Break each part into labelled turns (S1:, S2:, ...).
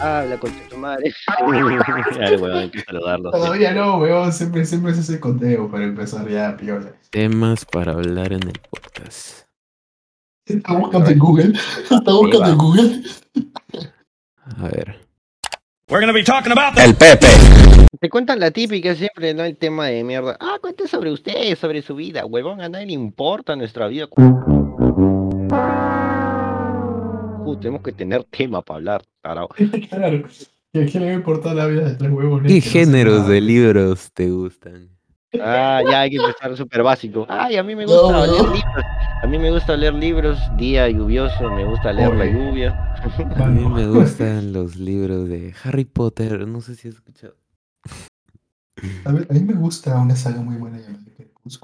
S1: Habla con tu madre. Dale, weón.
S2: Todavía no, weón. Siempre, siempre es ese conteo para empezar ya, piola.
S3: Temas para hablar en el podcast.
S2: Está buscando en Google. Está buscando en Google.
S3: A ver.
S4: We're going to be talking about the
S3: El Pepe.
S1: Te cuentan la típica siempre, ¿no? El tema de mierda. Ah, cuente sobre usted, sobre su vida, huevón. A nadie le importa nuestra vida. Uh, tenemos que tener tema para hablar, tarao.
S2: Claro. ¿Y a quién le va a importar la vida de tres huevos?
S3: ¿Qué géneros de libros te gustan?
S1: Ah, ya hay que empezar súper básico. Ay, a mí me
S2: No,
S1: gusta leer
S2: no.
S1: libros. A mí me gusta leer libros, día lluvioso, me gusta leer la
S2: Oye.
S1: lluvia.
S3: A mí me gustan los libros de Harry Potter. No sé si has escuchado.
S2: A, ver, a mí me gusta una saga muy buena llamada.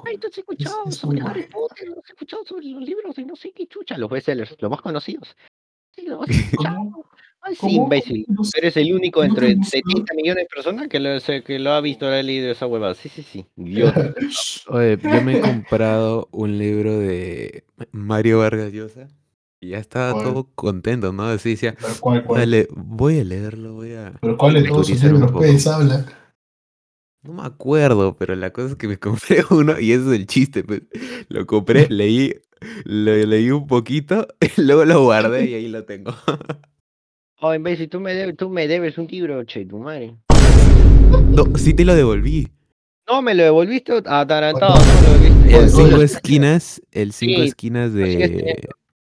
S1: Ay, ¿tú has escuchado
S2: es
S1: sobre Harry. Potter? ¿No has escuchado sobre los libros de no sé qué chucha? Los bestsellers, los más conocidos.
S2: ¿Cómo?
S1: Ay, imbécil.
S2: No sé.
S1: Tú eres el único
S2: ¿No te
S1: entre
S2: gusta?
S1: 70 millones de personas que lo, que lo ha visto, lo ha leído esa huevada. Sí, sí, sí. Idiota.
S3: Oye, yo me he comprado un libro de Mario Vargas Llosa y ya estaba
S2: ¿Cuál?
S3: todo contento, ¿no? Así decía,
S2: ¿Pero cuál, cuál?
S3: dale, voy a leerlo, voy a...
S2: ¿Pero cuál de todos sus libros,
S3: poco".
S2: pues, habla?
S3: No me acuerdo, pero la cosa es que me compré uno y ese es el chiste, pues. Lo compré, leí, lo leí un poquito, luego lo guardé y ahí lo tengo.
S1: Oh, imbécil, tú me debes, tú me debes un libro, che, tu madre.
S3: No, sí te lo devolví.
S1: No, me lo devolviste atarantado, no lo devolviste.
S3: El cinco esquinas, el cinco
S1: Sí,
S3: esquinas de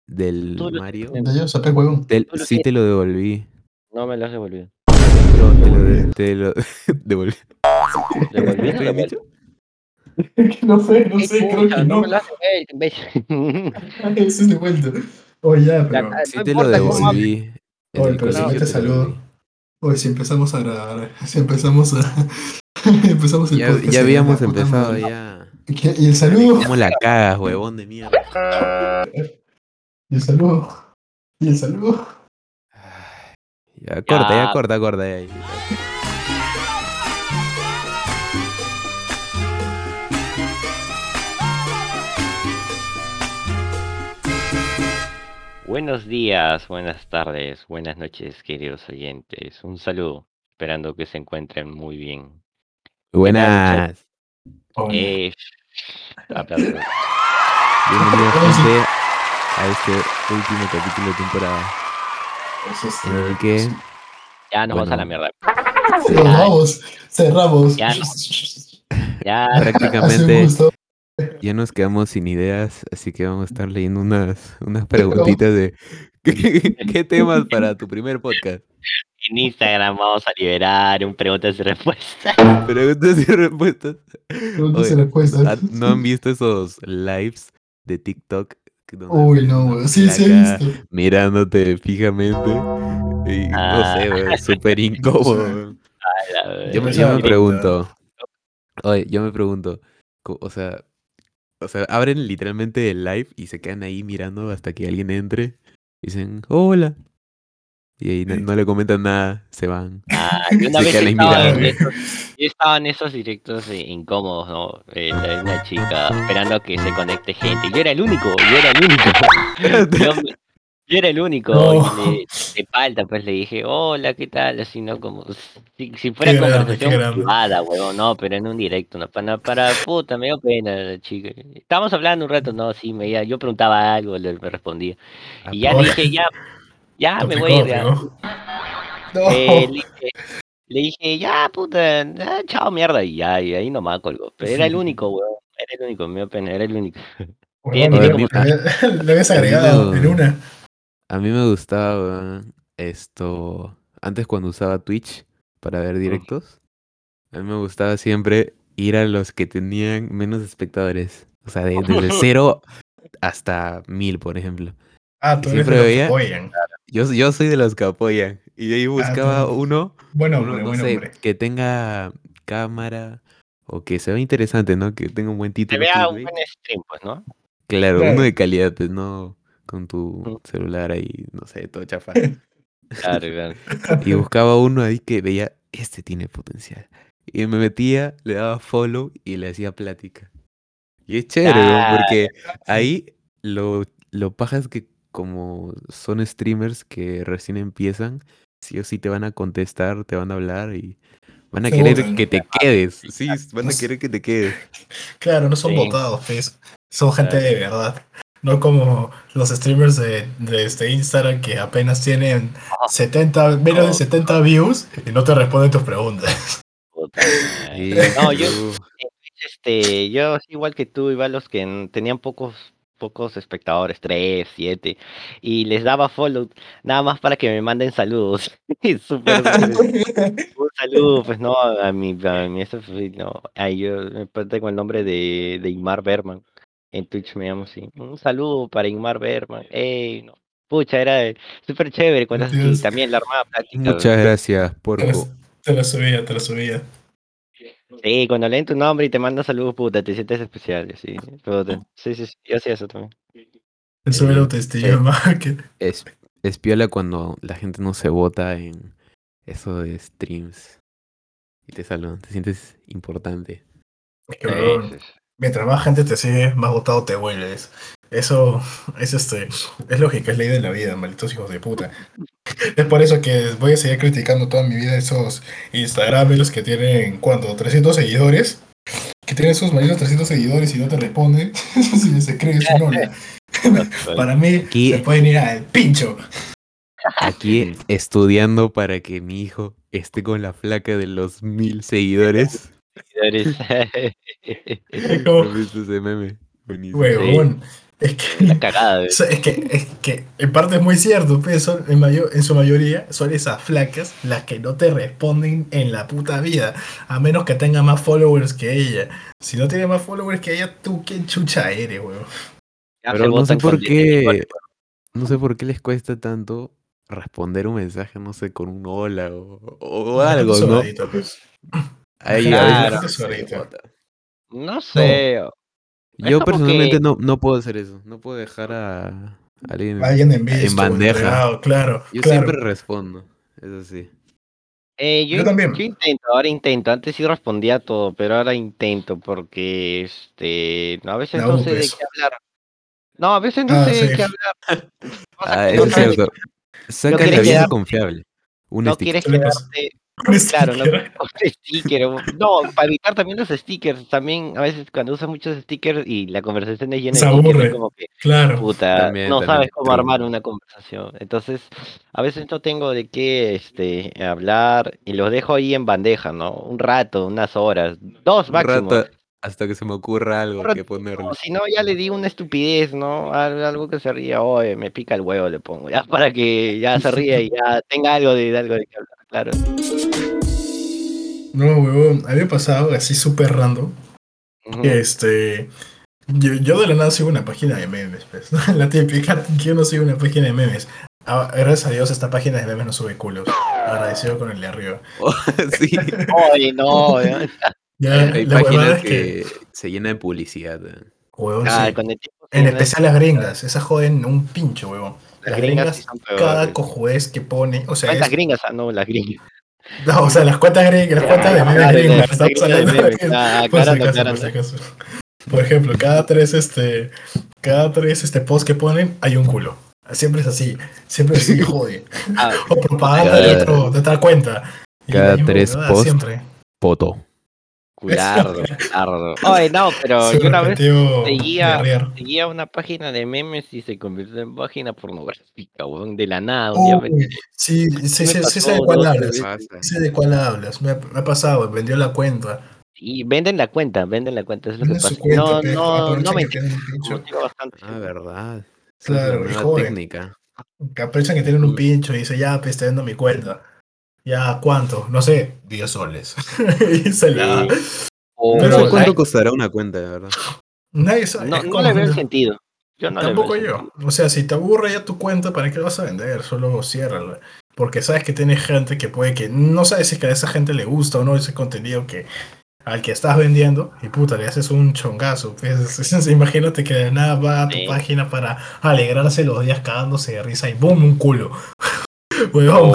S3: del
S1: Tú
S3: Mario,
S2: De
S1: lo
S3: sí te lo devolví.
S1: No me lo has devolvido.
S3: No, te lo, de- te lo devolví.
S1: ¿Devolví?
S3: ¿Te he dicho?
S2: no sé, no
S1: ¿Qué
S2: sé, creo que
S1: no.
S2: Eso es de vuelta. Oye, ya, pero.
S3: Sí te lo devolví.
S2: Oye,
S3: el
S2: pero si te saludo. Oye, si empezamos a grabar, si empezamos a. empezamos el
S3: Ya,
S2: podcast.
S3: ya habíamos empezado ya.
S2: ¿Y qué- ¿Y el saludo?
S3: ¿Cómo la cagas, huevón de mierda?
S2: ¿Y el saludo? ¿Y el saludo?
S3: Ya, corta, ya,
S1: Ya.
S3: corta, corta. Ya,
S1: Buenos días, buenas tardes, buenas noches, queridos oyentes. Un saludo, esperando que se encuentren muy bien.
S3: Buenas.
S1: Eh, aplausos.
S3: Bienvenidos, gente, a este último capítulo de temporada. En el que
S1: Ya nos vamos a la mierda.
S2: Cerramos, cerramos.
S1: Ya. Ya,
S2: Hace un
S3: prácticamente
S2: gusto.
S3: Ya nos quedamos sin ideas, así que vamos a estar leyendo unas, unas preguntitas de ¿qué, qué temas para tu primer podcast.
S1: en Instagram vamos a liberar un preguntas y respuestas.
S3: Preguntas y respuestas.
S2: Preguntas y respuestas.
S3: ¿ah, ¿No han visto esos lives de TikTok?
S2: Uy, no. Sí, sí, he visto.
S3: mirándote fijamente. Y no
S1: Ah.
S3: sé, güey, súper incómodo. Yo me, yo me pregunto, oye, yo me pregunto, o sea, o sea, abren literalmente el live y se quedan ahí mirando hasta que alguien entre. y Dicen, hola. Y ahí no, no le comentan nada, se van.
S1: Ah, yo una
S3: Se
S1: vez estaba en,
S3: mirando.
S1: esos, directos eh, incómodos, ¿no? Eh, una chica esperando a que se conecte gente. Yo era el único, yo era el único. Yo, me- yo era el único.
S2: No.
S1: le- de palta, pues le dije, hola, ¿qué tal? Así, ¿no? Como si, si fuera
S2: Qué
S1: conversación
S2: grande.
S1: privada, huevón, no, pero en un directo, no, para, para puta, me dio pena la chica. Estábamos hablando un rato, no, sí, me, yo preguntaba algo, le, me respondía.
S3: Ah,
S1: Y ya le dije, ya, ya me voy a ir.
S2: No.
S1: Eh, le, dije, le dije, ya, puta, chao, mierda, y ya, y ahí nomás colgó. Pero era el único, weón, era el único, me dio pena, era el único.
S2: Huevón,
S1: tiene
S2: le-
S3: como-
S2: Le habías agregado en una.
S3: A mí me gustaba esto, antes cuando usaba Twitch para ver directos, a mí me gustaba siempre ir a los que tenían menos espectadores. O sea, de- desde cero hasta mil, por ejemplo.
S2: Ah, tú eres de los que
S3: veía-
S2: apoyan.
S3: Yo, yo soy de los que apoyan. Y de ahí buscaba
S2: tú-
S3: uno,
S2: Buen
S3: uno,
S2: hombre,
S3: no
S2: buen
S3: sé,
S2: hombre.
S3: que tenga cámara o que se vea interesante, ¿no? Que tenga un buen título.
S1: vea un buen stream, pues, ¿no?
S3: Claro,
S2: Claro.
S3: uno de calidad, pues no con tu celular ahí, no sé, todo chafa.
S1: Claro, claro.
S3: y buscaba uno ahí que veía, este tiene potencial. Y me metía, le daba follow y le hacía plática. Y es chévere, ¿no?
S1: Claro.
S3: porque ahí lo, lo paja es que como son streamers que recién empiezan, sí o sí te van a contestar, te van a hablar y van a
S2: Se
S3: querer que te quedes. Sí, van a querer que te quedes.
S2: Claro, no son
S1: Sí.
S2: votados, pues. Son gente
S1: Claro.
S2: de verdad. No como los streamers de, de este Instagram que apenas tienen 70, menos de
S1: No.
S2: 70 views y no te responden tus preguntas.
S1: Puta. No, yo, este, yo igual que tú, igual los que tenían pocos pocos espectadores, tres, siete, y les daba follow nada más para que me manden saludos. Y Súper un saludo, pues no, a mi, a mi eso, pues, no, ahí yo me tengo el nombre de, de Ingmar Berman. En Twitch me llamo así. Un saludo para Ingmar Berman. Ey, no. Pucha, era súper chévere cuando así. También la armada práctica.
S3: Muchas gracias,
S2: Te
S3: porco.
S2: lo, te lo subía, te lo subía.
S1: Sí, cuando leen tu nombre y te mandan saludos, puta, te sientes especial, sí. puta. Sí, sí, sí, yo hacía eso también.
S2: Te sube la autoestima. que-
S3: Es, es piola cuando la gente no se vota en eso de streams. Y te saludan, te sientes importante.
S1: sí.
S2: Mientras más gente te sigue, más votado te vuelves. Eso es este, es lógica, es ley de la vida, malditos hijos de puta. Es por eso que voy a seguir criticando toda mi vida esos Instagramers que tienen, ¿cuánto? 300 seguidores. Que tienen esos malditos 300 seguidores y no te responden. si se creen su hola. Para mí,
S3: Aquí-
S2: se pueden ir al pincho.
S3: Aquí estudiando para que mi hijo esté con la flaca de los mil seguidores.
S2: Es como,
S3: ¿Has visto ese meme? Buenísimo.
S2: huevón. Es que es que, es que en parte es muy cierto, pues son, en, mayor, en su mayoría son esas flacas las que no te responden en la puta vida, a menos que tenga más followers que ella. Si no tiene más followers que ella, tú qué chucha eres, weón.
S3: Pero no sé por qué. No sé por qué les cuesta tanto responder un mensaje, no sé, con un hola o, o algo, ¿no?
S2: sobradito, pues.
S3: Ahí
S1: Claro.
S3: a.
S1: No sé.
S3: Yo personalmente
S1: que-
S3: no, no puedo hacer eso. No puedo dejar a a alguien.
S2: Alguien en visto,
S3: En bandeja.
S2: entregado, claro.
S3: Yo
S2: claro.
S3: siempre respondo. Eso sí.
S1: Eh, yo,
S2: Yo también.
S1: yo intento, ahora intento. Antes sí respondía todo, pero ahora intento porque este, no, a veces no
S2: un
S1: sé de qué hablar. No, a veces no
S2: Ah,
S1: sé de qué hablar.
S3: Ah,
S1: no
S3: es cierto. Saca la
S1: quedarte-
S3: confiable. Un
S1: no quieres quedarte, claro, no
S2: sticker.
S1: un sticker. o- No, para evitar también los stickers. También a veces cuando usas muchos stickers y la conversación es llena
S2: Se
S1: de stickers,
S2: aburre.
S1: es como que
S2: Claro.
S1: puta,
S3: También,
S1: no
S3: también,
S1: sabes cómo armar una conversación. Entonces, a veces no tengo de qué este, hablar y los dejo ahí en bandeja, ¿no? Un rato, unas horas, dos
S3: Un
S1: máximo.
S3: rato hasta que se me ocurra algo
S1: rato,
S3: que ponerle.
S1: Si no, ya le digo una estupidez, ¿no? Al- Algo que se ría, oye, me pica el huevo, le pongo, ya para que ya se ría y ya tenga algo de, de algo de qué hablar, claro.
S2: No, huevón. A mí me ha pasado así súper random. Este. Yo, yo de la nada sigo una página de memes, pues. La típica, que yo no sigo una página de memes. Ah, gracias a Dios, esta página de memes no sube culos. Agradecido con el de arriba.
S3: sí.
S1: Oye, no, ya.
S2: Ya,
S3: Hay
S2: la
S3: páginas
S2: es
S3: que...
S2: que,
S3: se llena de publicidad.
S2: huevón,
S1: Ah,
S2: sí.
S1: con el
S2: En especial las gringas, esas joden un pincho, huevón.
S1: Las
S2: Las
S1: gringas
S2: gringas,
S1: sí son
S2: cada cojuez que pone, o sea,
S1: ¿Cuántas
S2: es-
S1: gringas? Ah, no, las gringas.
S2: no, o sea, las cuentas gringas, las cuentas de memes gringas, estamos hablando de
S1: ah,
S2: por ejemplo, cada tres este, cada tres este posts que ponen hay un culo. Siempre es así, siempre es así, jode.
S1: Ah,
S2: O propaganda
S3: Cada-
S2: de, otro, de otra cuenta. Y
S3: cada tres
S2: huevada
S3: posts.
S2: Siempre.
S1: Culardo, culardo. Oye, no, pero
S2: Se
S1: yo una vez seguía, seguía una página de memes y se convirtió en página pornográfica, weón, de la nada. Un día me
S2: sí, sí, sí, sí, sé de cuál hablas. Sé de cuál hablas. Me ha, me ha pasado, vendió la cuenta.
S1: Y venden la cuenta, venden la cuenta, eso es lo que pasa.
S2: su cuenta,
S1: no,
S2: pe,
S1: no, no me bastante.
S3: Ah, verdad. Es
S2: Claro,
S3: la
S2: y
S3: nueva
S2: joden.
S3: técnica.
S2: Que aprovechan que tienen un pincho y dice, ya, pues te vendo mi cuenta. Ya, ¿cuánto? No sé, 10 soles. y se la da.
S1: O,
S2: Pero,
S3: no sé cuánto costará una cuenta, de verdad.
S2: Nadie sabe.
S1: no,
S2: es
S1: no le veo el sentido. Yo no
S2: Tampoco
S1: le veo el
S2: yo.
S1: sentido.
S2: O sea, si te aburre ya tu cuenta, ¿para qué vas a vender? Solo ciérrala. Porque sabes que tiene gente que puede que. No sabes si es que a esa gente le gusta o no ese contenido que al que estás vendiendo. Y puta, le haces un chongazo. Pues, imagínate que de nada va a tu
S1: Sí.
S2: página para alegrarse los días cagándose de risa y ¡boom! Un culo. Huevón.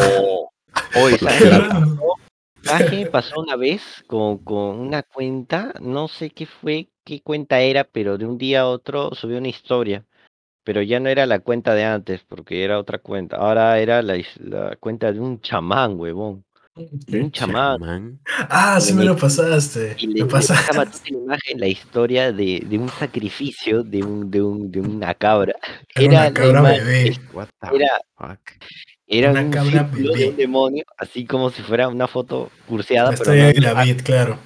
S1: Oye, ¿sabes
S2: Qué
S1: qué
S2: raro.
S1: pasó? ¿Sabes qué me pasó una vez con, con una cuenta? No sé qué fue, qué cuenta era, pero de un día a otro subió una historia. pero ya no era la cuenta de antes, porque era otra cuenta. Ahora era la, cuenta de un chamán, huevón. De un chamán.
S3: Chamán.
S2: Ah, sí
S1: Le
S2: me lo pasaste.
S1: Y le,
S2: Me
S1: le
S2: pasaste.
S1: pasaba toda la imagen, la historia de, de un sacrificio de, un, de, un, de una cabra.
S2: Era
S1: Era
S2: una cabra bebé.
S3: What the
S1: Era,
S3: fuck.
S1: Era
S2: Una
S1: un
S2: cabra
S1: de un demonio, así como si fuera una foto curseada,
S2: La
S1: pero no
S2: de
S1: era
S2: David, claro.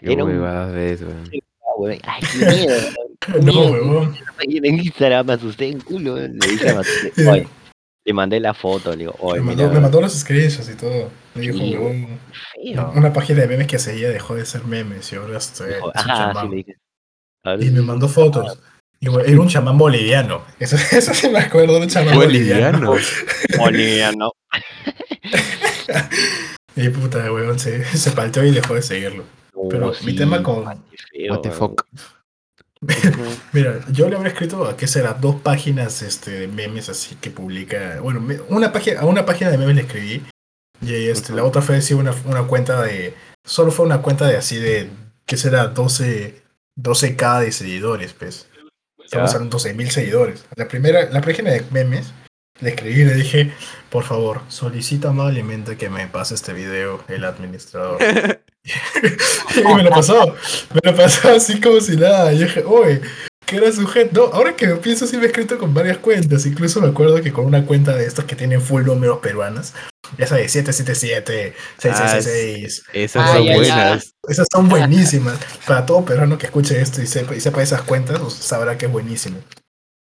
S1: Era un-
S3: ves, weón.
S1: Ah. Ay, qué miedo. qué
S2: No, huevón.
S1: En Instagram me asusté en culo. Le dije a oye, le mandé la foto, le digo, oye,
S2: Me
S1: mira,
S2: mandó, me mandó los screenshots y todo. Me dijo,
S1: Sí, feo.
S2: Una página de memes que seguía dejó de ser memes y ahora este,
S1: Dijo,
S2: es un
S1: ah, sí, le dije.
S2: Y me mandó fotos. Era un chamán boliviano. Eso, eso sí me acuerdo, un chamán boliviano.
S3: Boliviano.
S1: Boliviano.
S2: Y puta, weón, se, se palteó y dejó de seguirlo. Pero
S1: Oh,
S2: mi tema con-
S3: What the fuck.
S2: Mira, yo le habría escrito a qué será dos páginas este, de memes así que publica. Bueno, me- una página, a una página de memes le escribí. Y este, la otra fue así una, una cuenta de. Solo fue una cuenta de así de. ¿Qué será? 12, 12k de seguidores, pues. Estamos
S1: Ya.
S2: hablando de 12.000 seguidores. La primera, la página de memes, le escribí y le dije, por favor, solicita amablemente que me pase este video el administrador. y me lo pasó, me lo pasó así como si nada. Y dije, oye, que era sujeto. No, ahora que lo pienso, sí me he escrito con varias cuentas. Incluso me acuerdo que con una cuenta de estos que tienen full números peruanas, esa de 777, 666,
S3: Esas
S1: Ah,
S3: son
S1: ya, ya.
S3: buenas.
S2: esas son buenísimas. Para todo peruano que escuche esto y sepa, y sepa esas cuentas, pues, sabrá que es buenísimo.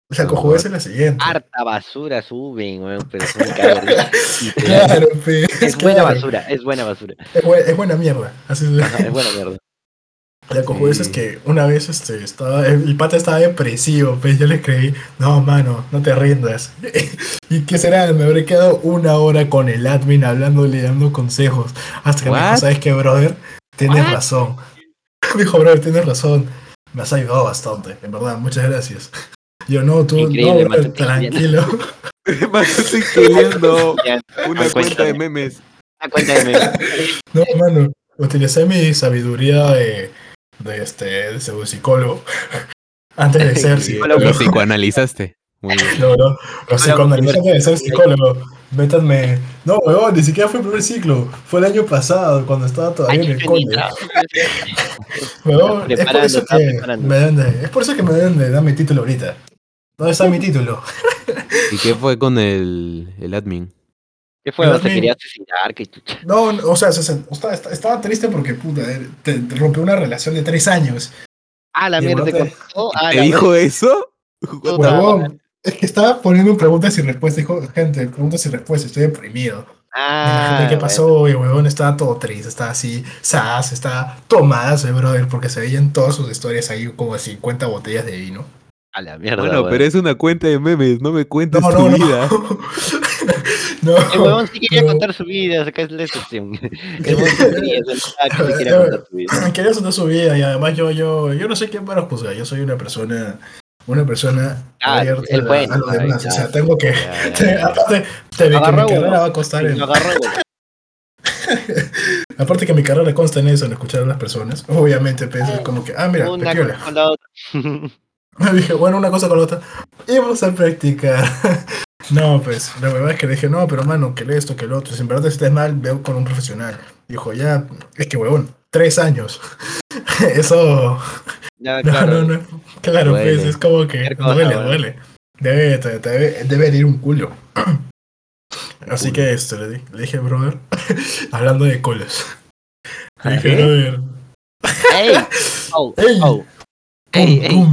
S2: La
S3: Son
S2: cojuez es la siguiente.
S1: Harta basura suben, weón, pero son.
S2: Claro, pe,
S1: Es buena
S2: claro.
S1: basura, es buena basura.
S2: Es, bue- es buena mierda. Así es.
S1: Ajá, es buena mierda.
S2: La cojuez es que una vez este, estaba, el pata estaba depresivo, pues yo le escribí, no mano, no te rindas. ¿Y qué será? Me habré quedado una hora con el admin hablándole, dando consejos. Hasta que me dijo? ¿sabes qué, brother? Tienes
S1: What?
S2: razón. Me dijo, brother, tienes razón. Me has ayudado bastante, en verdad, muchas gracias. Yo no, tú,
S1: Increíble,
S2: no, brother, tranquilo.
S3: Más estoy queriendo una cuenta de memes.
S1: ah, cuéntame.
S2: No, mano, utilicé mi sabiduría de, de este, de psicólogo antes de ser psicólogo.
S3: Lo psicoanalizaste. Muy bien.
S2: No, no, los psicoanalistas de ser psicólogo. Métanme. No, weón, ni siquiera fue el primer ciclo. Fue el año pasado, cuando estaba todavía en el cole. Weón, es por eso que me de, es por eso que me dan de dar mi título ahorita. ¿Dónde está mi título?
S3: ¿Y qué fue con el, el admin?
S1: ¿Qué fue?
S2: Pero
S1: ¿Se
S2: admin-
S1: quería asesinar? ¿Qué chucha?
S2: No, no, o sea, se- se- estaba, estaba triste porque puta, eh, te, te rompió una relación de tres años.
S1: Ah, la mierda, te contó. Ah,
S3: ¿Te
S1: la
S3: dijo eso?
S2: Huevón, es que estaba poniendo preguntas y respuestas. Dijo, gente, preguntas y respuestas, estoy deprimido.
S1: Ah,
S2: qué
S1: bueno.
S2: pasó, y huevón estaba todo triste, estaba así, sas, estaba tomada, ese brother, porque se veían todas sus historias ahí como 50 botellas de vino.
S1: A la mierda.
S3: Bueno, pero es una cuenta de memes, no me cuentes
S2: No,
S3: tu
S2: no,
S3: vida.
S2: no.
S1: El huevón sí quería contar su vida, acá es la excepción. El huevón sí quería, quería contar su vida.
S2: Quería contar su vida y además yo, yo, yo no sé quién para juzgar, yo soy una persona, una persona
S1: Ah,
S2: abierta
S1: el
S2: a-
S1: bueno,
S2: a los
S1: ay,
S2: demás,
S1: ya.
S2: o sea, tengo que,
S1: Ya, ya, ya.
S2: aparte, te, que mi carrera va a costar en, aparte que mi carrera consta en eso, en escuchar a las personas, obviamente pensé como que, ah, mira,
S1: Una
S2: te piola. Me dije, bueno, una cosa con la otra. Y vamos a practicar. no, pues, la verdad es que le dije, no, pero mano, que esto, que lo otro. Si en verdad estés mal, veo con un profesional. Dijo, ya, es que, huevón, tres años. Eso,
S1: Ya,
S2: no,
S1: claro.
S2: no, no. Claro,
S3: Duele.
S2: pues, es como que
S1: cosa,
S2: duele,
S1: bueno.
S2: duele. Debe, te- te debe, debe herir un culo. Así que esto, le, di- le dije, brother, hablando de culos. Le dije,
S1: ¿Qué?
S2: brother,
S1: ¡Ey! ¡Oh!
S2: Ey.
S1: ¡Oh! ¡Ey! ¡Ey!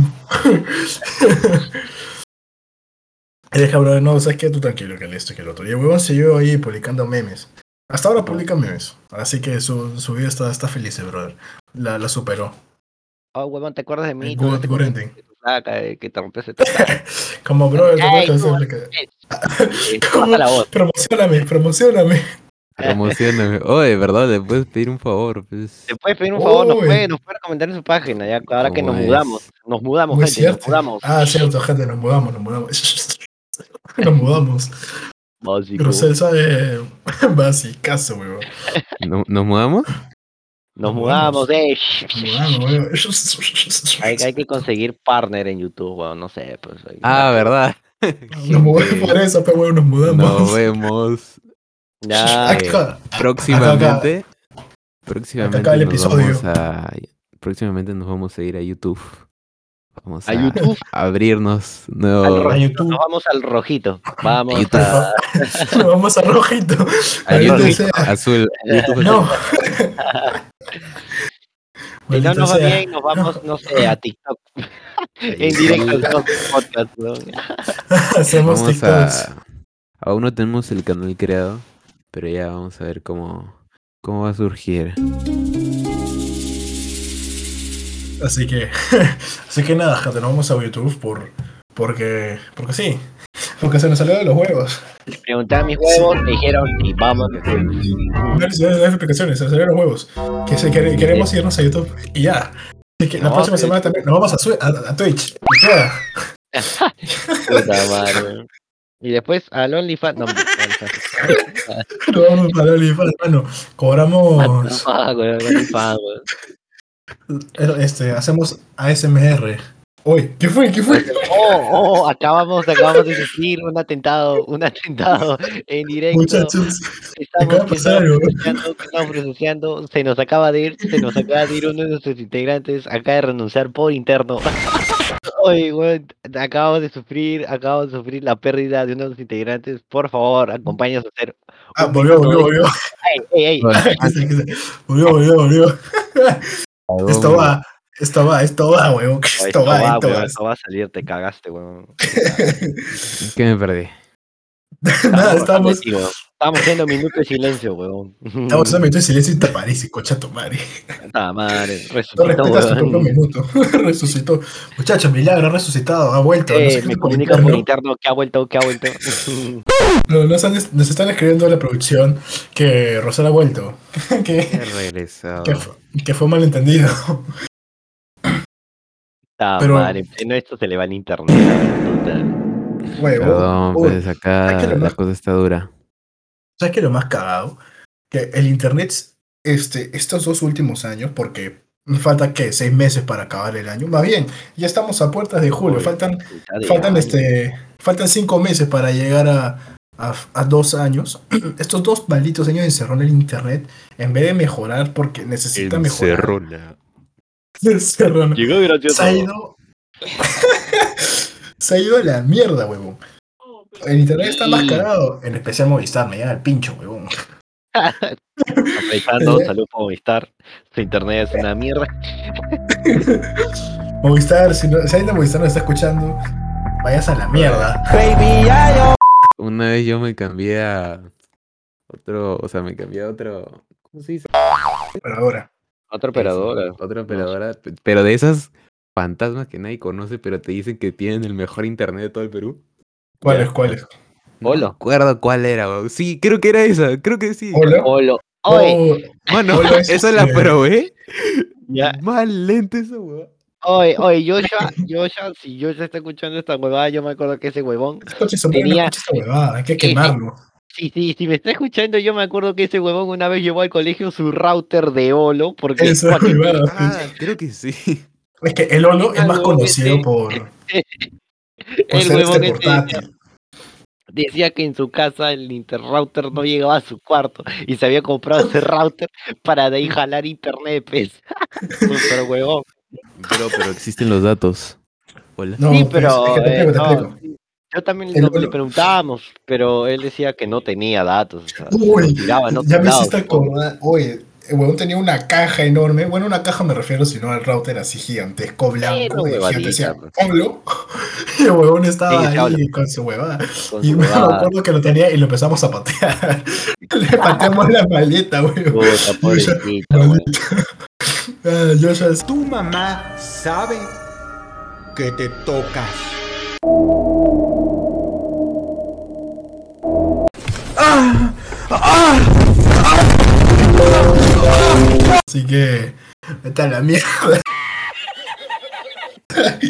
S2: Dije, bro, no, ¿sabes qué? Tú tranquilo, que esto que el otro. Y el huevón siguió ahí publicando memes. Hasta ahora publica memes. Así que su, su vida está, está feliz, eh, brother. La, la superó.
S1: Oh, huevón, ¿te acuerdas de mí?
S2: Good-
S1: ¿Tú no te
S2: good
S1: acuerdas
S2: ending.
S1: de tu flaca, eh, que te?
S2: Como, brother, te que...
S1: Eh.
S2: Promocioname, promocioname.
S3: Promocioname. De verdad, le puedes pedir un favor. Pues.
S1: ¿Te puedes pedir un favor? Nos puede, nos puede recomendar en su página, ya ahora que
S3: ¿Cómo
S1: nos
S3: es?
S1: mudamos. Nos mudamos,
S2: Muy
S1: gente,
S2: cierto.
S1: nos mudamos.
S2: Ah, cierto, gente, nos mudamos, nos mudamos. Nos mudamos.
S1: Básico.
S2: Grosel sabe basicazo, weón.
S3: ¿No- ¿Nos mudamos?
S1: Nos
S2: Nos
S1: mudamos,
S2: mudamos.
S1: eh.
S2: Mudamos, weón.
S1: Hay, hay que conseguir partner en YouTube, weón, no sé, pues. hay-
S3: Ah, ¿verdad?
S2: Nos mudamos por eso, pero weón, nos mudamos.
S3: Nos vemos
S1: Ya,
S3: próximamente. Próximamente
S2: el
S3: nos
S2: episodio.
S3: vamos a. Próximamente nos vamos a ir a YouTube. Vamos
S1: A
S3: a,
S1: YouTube.
S3: abrirnos
S1: Al
S3: nuevos.
S2: A YouTube.
S1: nos vamos al rojito. Vamos
S3: YouTube.
S1: a...
S2: Nos vamos a rojito.
S3: a YouTube azul. YouTube
S2: No.
S1: Si no nos va
S2: sea.
S1: bien, nos vamos, no sé, a TikTok. en directo al podcast.
S2: Hacemos
S3: Vamos
S2: TikToks.
S3: a. Aún no tenemos el canal creado, pero ya vamos a ver cómo, cómo va a surgir.
S2: Así que, así que nada, gente, nos vamos a YouTube por, porque, porque sí, porque se nos salió de los huevos.
S1: Pregunté a mis huevos, me dijeron, sí, vamos.
S2: No no hay explicaciones, se nos salieron los huevos. Que se, quere- queremos irnos a YouTube y ya. Así que la
S1: No,
S2: próxima
S1: sí.
S2: semana también nos vamos a, a, a Twitch. Y toda.
S1: Puta madre. Y después al OnlyFans. No.
S2: Nos vamos el OnlyFans, hermano. Cobramos,
S1: Ah,
S2: este, hacemos ASMR. Uy, ¿qué fue? ¿Qué fue?
S1: Oh, oh, acabamos, acabamos de sufrir un atentado, un atentado en directo.
S2: Muchachos,
S1: Estamos,
S2: acaba pasar algo.
S1: estamos presenciando, se nos acaba de ir, se nos acaba de ir uno de nuestros integrantes, acaba de renunciar por interno. Oye, weón, acabamos de sufrir, acabamos de sufrir la pérdida de uno de los integrantes. Por favor, acompáñanos a hacer.
S2: ah, volvió, volvió, volvió.
S1: Ey, ey, ey.
S2: Volvió, volvió, volvió. Esto va, esto va, esto va, weón. Esto va, esto va.
S1: esto va a salir, te cagaste, weón.
S3: ¿Qué me perdí?
S2: Nada,
S1: weón. Estamos haciendo minuto de silencio, weón.
S2: estamos en minuto de silencio y te parece, cocha tu madre.
S1: Madre,
S2: No
S1: resucitó,
S2: respetas tu propio minuto. Resucitó. Muchachos, milagro, ha resucitado, ha vuelto. no sé
S1: Eh,
S2: qué
S1: me comunican por
S2: interno.
S1: que ha vuelto, que ha vuelto.
S2: No, nos, han- nos están escribiendo de la producción que Rosana ha vuelto. que,
S3: regresado.
S2: que, fue, que fue malentendido. Pero-
S1: madre, no esto se le va el internet. puta.
S2: Huevo.
S3: Perdón,
S2: Uy,
S3: pues acá la
S2: nomás-
S3: cosa está dura.
S2: ¿Sabes qué es lo más cagado? Que el internet, este, estos dos últimos años, porque falta que seis meses para acabar el año. Más bien, ya estamos a puertas de julio.
S1: Uy,
S2: Faltan, faltan este, faltan cinco meses para llegar a, a, a dos años. Estos dos malditos años encerró el internet, en vez de mejorar, porque necesita mejorar.
S3: Encerrona.
S2: Encerrón.
S1: Llegó gracioso.
S2: Se ha ido. se ha ido a la mierda, huevón. El internet está más
S1: Sí.
S2: cagado. En especial Movistar, me llega el pincho, huevón.
S1: Apretando, salud por Movistar. Su internet es una mierda.
S2: Movistar, si, no, si alguien de Movistar nos está escuchando, vayas a la mierda.
S3: Una vez yo me cambié a otro, o sea, me cambié a otro, ¿cómo se dice?
S2: Pero ahora.
S1: Otra operadora.
S3: Otra operadora, pe- pero de esas fantasmas que nadie conoce, pero te dicen que tienen el mejor internet de todo el Perú.
S2: ¿Cuál
S1: Ya.
S2: es? ¿Cuál es?
S3: No
S1: Olo.
S3: me acuerdo cuál era, weón. Sí, creo que era esa, creo que sí.
S2: ¿Hola?
S1: Olo. Oye,
S2: Oh,
S3: Mano,
S2: Olo es
S3: esa la
S2: este-
S3: probé.
S1: ya.
S3: Más lento esa, weón.
S1: Oye, oye, Joshua, Joshua, si Joshua está escuchando esta huevada, yo me acuerdo que ese huevón.
S2: escucha esa- no
S1: Tenía-
S2: huevada, hay que quemarlo.
S1: Sí, sí, si me está escuchando, yo me acuerdo que ese huevón una vez llevó al colegio su router de Olo, porque cuando-
S2: huevada.
S3: Ah, creo que sí.
S2: Es que el Olo es más conocido por, por
S1: el
S2: ser
S1: huevón
S2: este
S1: decía,
S2: portátil.
S1: decía que en su casa el interrouter no llegaba a su cuarto y se había comprado ese router para de ahí jalar internet, pues. Super huevón.
S3: Pero, pero existen los datos. Hola.
S2: No,
S1: sí,
S2: pues,
S1: pero
S2: es que te
S1: eh, no, yo también lo- le preguntábamos, pero él decía que no tenía datos. O sea,
S2: Uy,
S1: tiraba en
S2: ya me hiciste acordar. Oye, el huevón tenía una caja enorme. Bueno, una caja me refiero, sino al router así gigantesco, blanco,
S1: una
S2: y gigante. Decía, Olo. Y el huevón estaba
S1: Sí,
S2: ahí con su huevada.
S1: con
S2: Y
S1: su
S2: me
S1: huevada.
S2: acuerdo que lo tenía y lo empezamos a patear. Le pateamos la maleta, huevón.
S1: Puta, pobrecito, huevón.
S2: Maldito. Ah, yo ya
S5: Tu mamá sabe que te tocas.
S2: Así que. Vete a la mierda.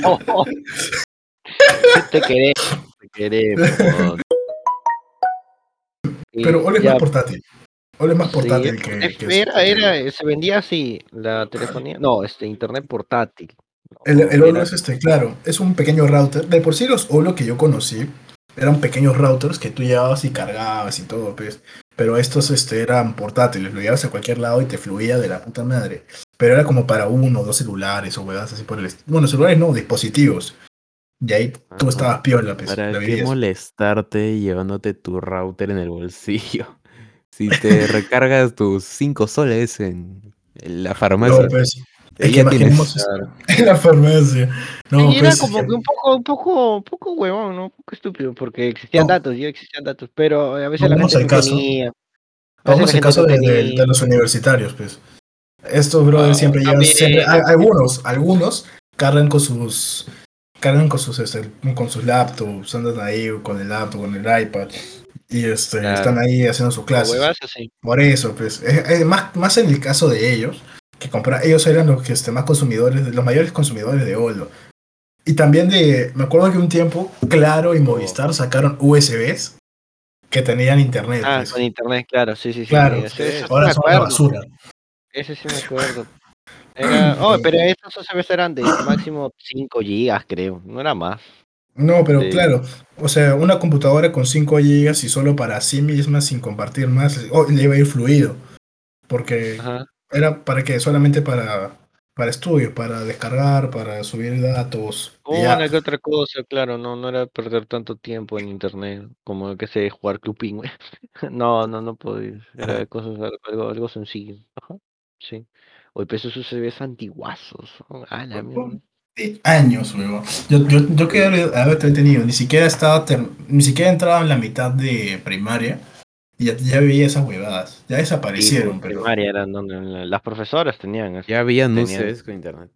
S1: Oh, oh. Te queremos, te queremos.
S2: Pero Olo es más portátil. Olo es más
S1: Sí,
S2: portátil que,
S1: es-
S2: que
S1: era, era, se vendía así, la telefonía, no, este, internet portátil.
S2: El,
S1: No,
S2: el Olo es este, claro, es un pequeño router. De por sí los Olo que yo conocí eran pequeños routers que tú llevabas y cargabas y todo, pues. Pero estos este, eran portátiles, lo llevabas a cualquier lado y te fluía de la puta madre. Pero era como para uno o dos celulares o huevadas así por el estilo. Bueno, celulares no, dispositivos. Y ahí tú estabas piola, pues.
S3: ¿Para
S2: la
S3: qué molestarte llevándote tu router en el bolsillo? Si te recargas tus 5 soles en, la farmacia,
S2: No, pues, es que imaginemos en la farmacia. No,
S1: y era
S2: pues,
S1: como
S2: es que-
S1: un poco, un poco, un poco huevón, ¿no? Un poco estúpido, porque existían
S2: No.
S1: datos, ya existían datos, pero a veces la gente no
S2: caso.
S1: tenía.
S2: Vamos al caso de, de- de los universitarios, pues. Estos brothers
S1: Ah,
S2: siempre llevan,
S1: también.
S2: siempre- a- algunos, algunos cargan con sus, cargan con sus, este, con sus laptops, andan ahí con el laptop, con el iPad, y este,
S1: Claro.
S2: están ahí haciendo sus clases.
S1: huevas.
S2: Por eso, pues, es- es más, más en el caso de ellos, que comprar, ellos eran los que este, más consumidores, los mayores consumidores de Olo. Y también de, me acuerdo que un tiempo, Claro y Movistar sacaron USBs que tenían internet.
S1: Ah,
S2: pues.
S1: con internet, claro, sí, sí, sí.
S2: Claro,
S1: sí
S2: ahora son una basura.
S1: Ese sí me acuerdo. Era, oh, pero estos USBs eran de máximo 5 gigas, creo. No era más.
S2: No, pero
S1: Sí.
S2: claro, o sea, una computadora con 5 GB y solo para sí misma, sin compartir más, oh, le iba a ir fluido. Porque
S1: Ajá.
S2: Era para que solamente para, para estudio, para descargar, para subir datos. ya.
S1: Una que otra cosa, claro, no, no era perder tanto tiempo en internet, como que sé, jugar Club Penguin. No, no, no podía. Era cosas algo, algo, sencillo. Ajá. Sí. Hoy pues esos USBs antiguazos. Ah, la mierda.
S2: Sí, años, weón. Yo, yo, yo que haber tenido, ni siquiera estaba, ter- ni siquiera entraba en la mitad de primaria ya, ya veía esas huevadas. Ya
S1: Sí,
S2: desaparecieron, pero.
S1: primaria eran donde la- las profesoras tenían. así.
S3: Ya había UCBs con internet.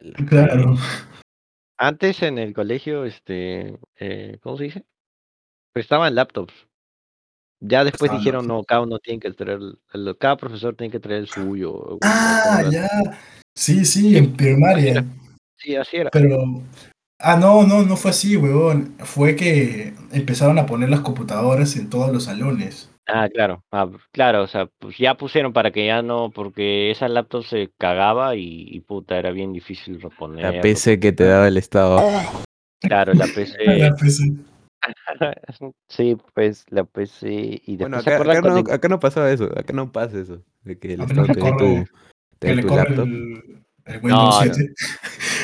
S3: La-
S2: Claro.
S1: Antes en el colegio, este, eh, ¿cómo se dice? Prestaban laptops. Ya después dijeron, no, cada uno tiene que traer, el- cada profesor tiene que traer el suyo.
S2: Ah, ya. Sí, sí, en primaria.
S1: Sí, así era.
S2: Pero. Ah, no, no, no fue así, weón. Fue que empezaron a poner las computadoras en todos los salones.
S1: Ah, claro, ah, claro, o sea, pues ya pusieron para que ya no, porque esa laptop se cagaba y, y puta, era bien difícil reponer.
S3: La PC que te daba el Estado.
S1: Claro, la PC.
S2: La PC.
S1: sí, pues la PC. Y
S3: Bueno,
S1: después se
S3: acá, acá no, acá no pasaba eso. Acá no pasa eso. De que el Estado te dé tu,
S2: corre-
S3: te
S2: Que
S3: dé
S2: le
S3: tu
S2: corre
S3: laptop.
S2: el, el Windows
S1: No, no.
S2: 7.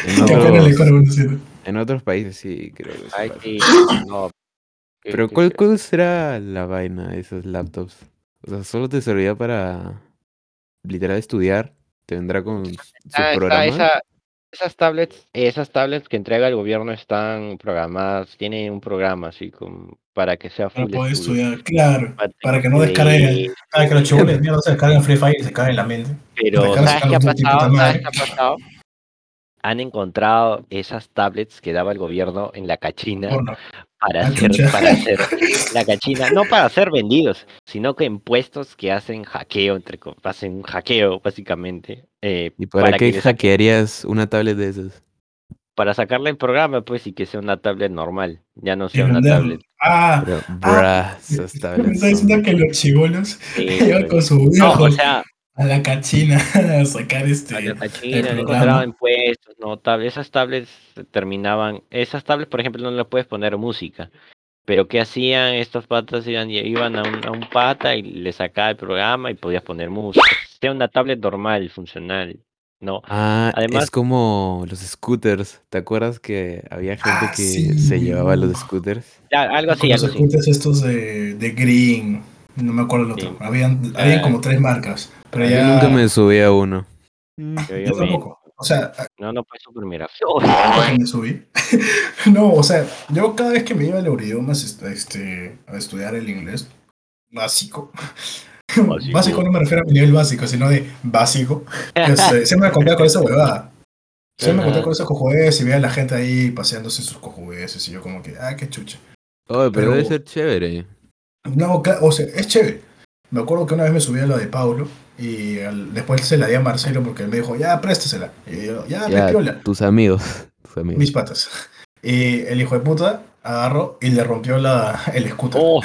S3: En otros,
S2: corre Windows 7.
S3: en otros países sí, creo que sí
S1: Ay,
S3: pasa.
S1: sí, no. qué-
S3: Pero ¿cuál,
S1: feo.
S3: ¿cuál será la vaina de esos laptops? O sea, solo te servía para literal estudiar. Te vendrá con su
S1: Ah,
S3: programa.
S1: esa- esas tablets, esas tablets que entrega el gobierno están programadas, tienen un programa así como para que sea
S2: Para
S1: full estudio.
S2: estudiar, claro.
S1: Para
S2: Para que no descarguen. Para que los chiboles de mierda se descarguen Free Fire y se caguen la mente.
S1: Pero, ¿sabes qué ha pasado? ¿Sabes qué ha pasado? Han encontrado esas tablets que daba el gobierno en la cachina
S2: Porno.
S1: para
S2: Ah,
S1: hacer,
S2: chucha.
S1: para hacer la cachina, no para ser vendidos, sino que en puestos que hacen hackeo, entre hacen un hackeo básicamente. eh,
S3: ¿Y para, qué hackearías una tablet de esas?
S1: para sacarle el programa, pues, y que sea una tablet normal, ya no sea una tablet.
S2: Ah,
S3: Pero,
S2: Ah, me está diciendo
S3: son-
S2: que los chibolos
S1: Sí,
S2: con su
S1: No, o sea,
S2: a la cachina a sacar este.
S1: a la cachina, no
S2: programa.
S1: encontraban puestos, no, tab- esas tablets terminaban, esas tablets, por ejemplo, no le puedes poner música. Pero ¿qué hacían estos patas? Iban, iban a, un, a un pata y le sacaba el programa y podías poner música. Sea una tablet normal, funcional, ¿no?
S3: Ah,
S1: Además-
S3: es como los scooters. ¿Te acuerdas que había gente
S2: Ah,
S3: que
S2: sí,
S3: se llevaba los scooters?
S1: Ya, algo así,
S2: los
S1: así.
S2: scooters estos de, de Green. No me acuerdo el otro.
S1: Sí.
S2: Habían,
S1: Ah.
S2: habían como tres marcas. Pero
S3: Yo
S2: ya.
S3: nunca me subí a uno.
S1: Yo,
S2: Yo tampoco. O sea,
S1: No, no, pues súper mira.
S2: que me subí. no, o sea, yo cada vez que me iba a Neuroidiomas est- este, a estudiar el inglés básico.
S1: Básico.
S2: Básico. no me refiero a mi nivel básico, sino de básico. Este, siempre me contaba con esa huevada. Siempre me contaba con esos cojudeces y veía a la gente ahí paseándose sus cojudeces y yo como que, ah, qué chucha.
S3: Pero,
S2: Pero-
S3: debe ser chévere.
S2: No, o sea, es chévere. Me acuerdo que una vez me subí a la de Paulo y al- después se la di a Marcelo porque él me dijo, ya, préstasela. Y yo, ya,
S3: Ya,
S2: piola.
S3: tus amigos. Tus amigos.
S2: Mis patas. Y el hijo de puta agarró y le rompió la, el scooter.
S1: Oh,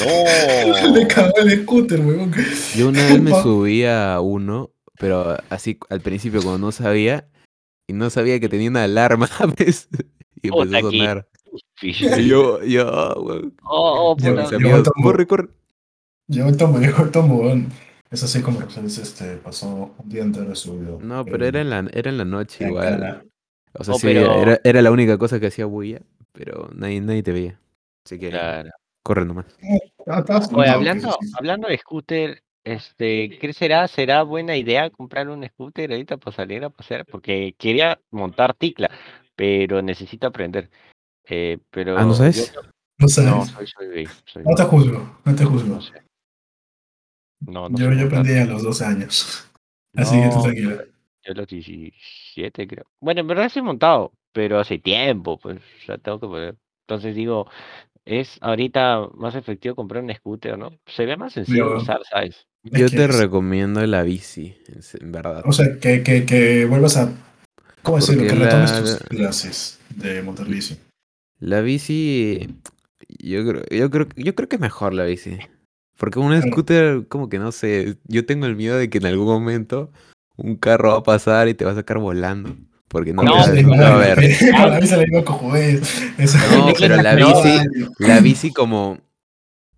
S1: No.
S2: Le cagó el scooter, huevón.
S3: Yo una vez me subí a uno, pero así al principio cuando no sabía, y no sabía que tenía una alarma, ¿ves? Y empezó a sonar. Y yo, yo, weón.
S1: Oh, oh, puta.
S3: Corre.
S2: Llegó el tombo, llegó el tombo, huevón. Eso sí, como que este, pasó un día entero subido.
S3: No, pero era en la, era en la noche
S2: en
S3: igual.
S2: cana.
S3: O sea,
S1: Oh,
S3: sí,
S1: pero-
S3: era, era la única cosa que hacía bulla, pero nadie, nadie te veía. Así que
S1: Claro.
S3: corre nomás.
S1: Oye, hablando, hablando de scooter, este, ¿qué será? ¿Será buena idea comprar un scooter ahorita para salir a pasear? Porque quería montar ticla, pero necesito aprender. Eh, pero
S3: Ah, ¿no sabes?
S1: yo-
S2: No sabes.
S1: no, soy, soy soy
S2: No te juzgo, no te juzgo.
S1: no sé. No, no
S2: Yo, yo aprendí a los 12 años. Así que tú
S1: No,
S2: tranquilo.
S1: Yo a los 17 creo. Bueno, en verdad sí he montado, pero hace tiempo, pues, ya tengo que poder. Entonces digo, es ahorita más efectivo comprar un scooter, ¿no? Se ve más sencillo
S2: Yo-
S1: usar, ¿sabes?
S2: Es
S3: Yo
S2: que
S3: te
S2: es-
S3: recomiendo la bici, en verdad.
S2: O sea, que, que, que vuelvas a. ¿Cómo decirlo? Que retomes
S3: la-
S2: tus clases de montar bici.
S3: La bici, yo creo, yo creo, yo creo que es mejor la bici. Porque un scooter, como que no sé, yo tengo el miedo de que en algún momento un carro va a pasar y te va a sacar volando. Porque no,
S1: No,
S3: va-
S2: la
S3: no a ver.
S2: Con la bici la
S3: No, pero la bici, la bici como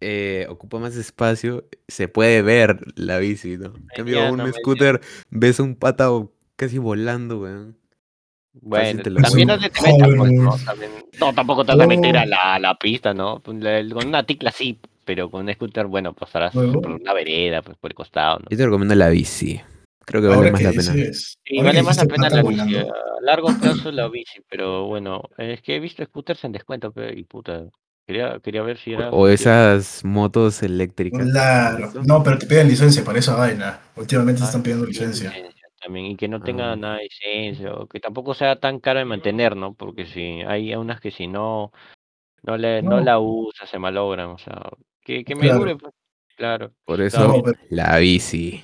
S3: eh, ocupa más espacio, se puede ver la bici, ¿no? En cambio, un scooter, ves a un pata casi volando, weón.
S1: Bueno,
S3: te lo
S1: también no te metas, pues, ¿no? También- no, tampoco te vas a meter a
S2: No.
S1: la, a la pista, ¿no? La- Con una ticla sí, pero con un scooter, bueno, pasarás
S2: Huevón.
S1: por una vereda, pues por el costado, ¿no?
S3: Yo te recomiendo la bici. Creo que vale más la pena.
S1: Sí, vale más la pena la bici, a largo plazo la bici, pero bueno, es que he visto scooters en descuento, pe, y puta, quería, quería ver si era...
S3: O esas motos eléctricas.
S2: Claro. No, pero te piden licencia para esa vaina. Últimamente te
S1: Ah,
S2: están pidiendo
S1: sí,
S2: licencia.
S1: También, y que no tenga
S3: Ah.
S1: nada de licencia, o que tampoco sea tan caro de mantener, ¿no? Porque si hay unas que si no, no, le, no
S2: No.
S1: la usa, se malogran, o sea, que, que me
S2: Claro.
S1: dure, pues, claro.
S3: Por eso,
S2: No, pero-
S3: la bici.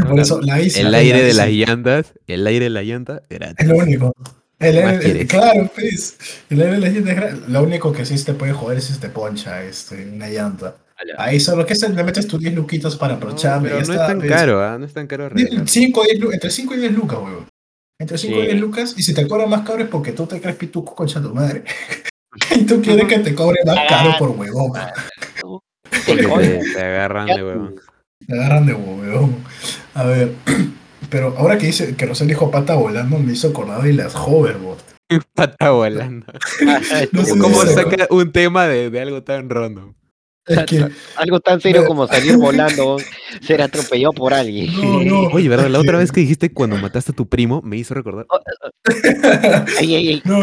S1: No,
S2: Por
S1: la
S2: eso, la bici.
S3: El
S2: la
S3: aire de
S2: bici
S3: las llantas, el aire de la llanta, gratis.
S2: Es lo único. El
S3: ¿Qué más
S2: aire, claro, pues. El aire de la llanta es gra- Lo único que sí te puede joder es si te poncha este, una llanta. Ahí solo que se le metes tus 10 luquitos para
S3: No,
S2: aprovecharme.
S3: pero no
S2: está,
S3: es tan
S2: pues.
S3: caro, ¿ah? No es tan caro arreglarlo.
S2: 5, 10 lu- entre 5 y 10 lucas, weón. Entre 5 y
S1: Sí.
S2: 10 lucas. Y si te cobran más caro es porque tú te crees pituco concha tu madre. y tú quieres que te cobre más caro por huevón.
S1: Te
S3: agarran de huevón.
S2: Te agarran de huevón. A ver. Pero ahora que dice que Rosel dijo pata volando, me hizo acordar de las hoverboard.
S3: Pata volando.
S2: No sé
S3: ¿Cómo saca un tema de, de algo tan random?
S2: Es que.
S1: Algo tan serio como salir volando, ser atropellado por alguien.
S2: No, no.
S3: Oye, ¿verdad? La otra vez que dijiste cuando mataste a tu primo, me hizo recordar.
S1: Ay, ay, ay.
S2: No,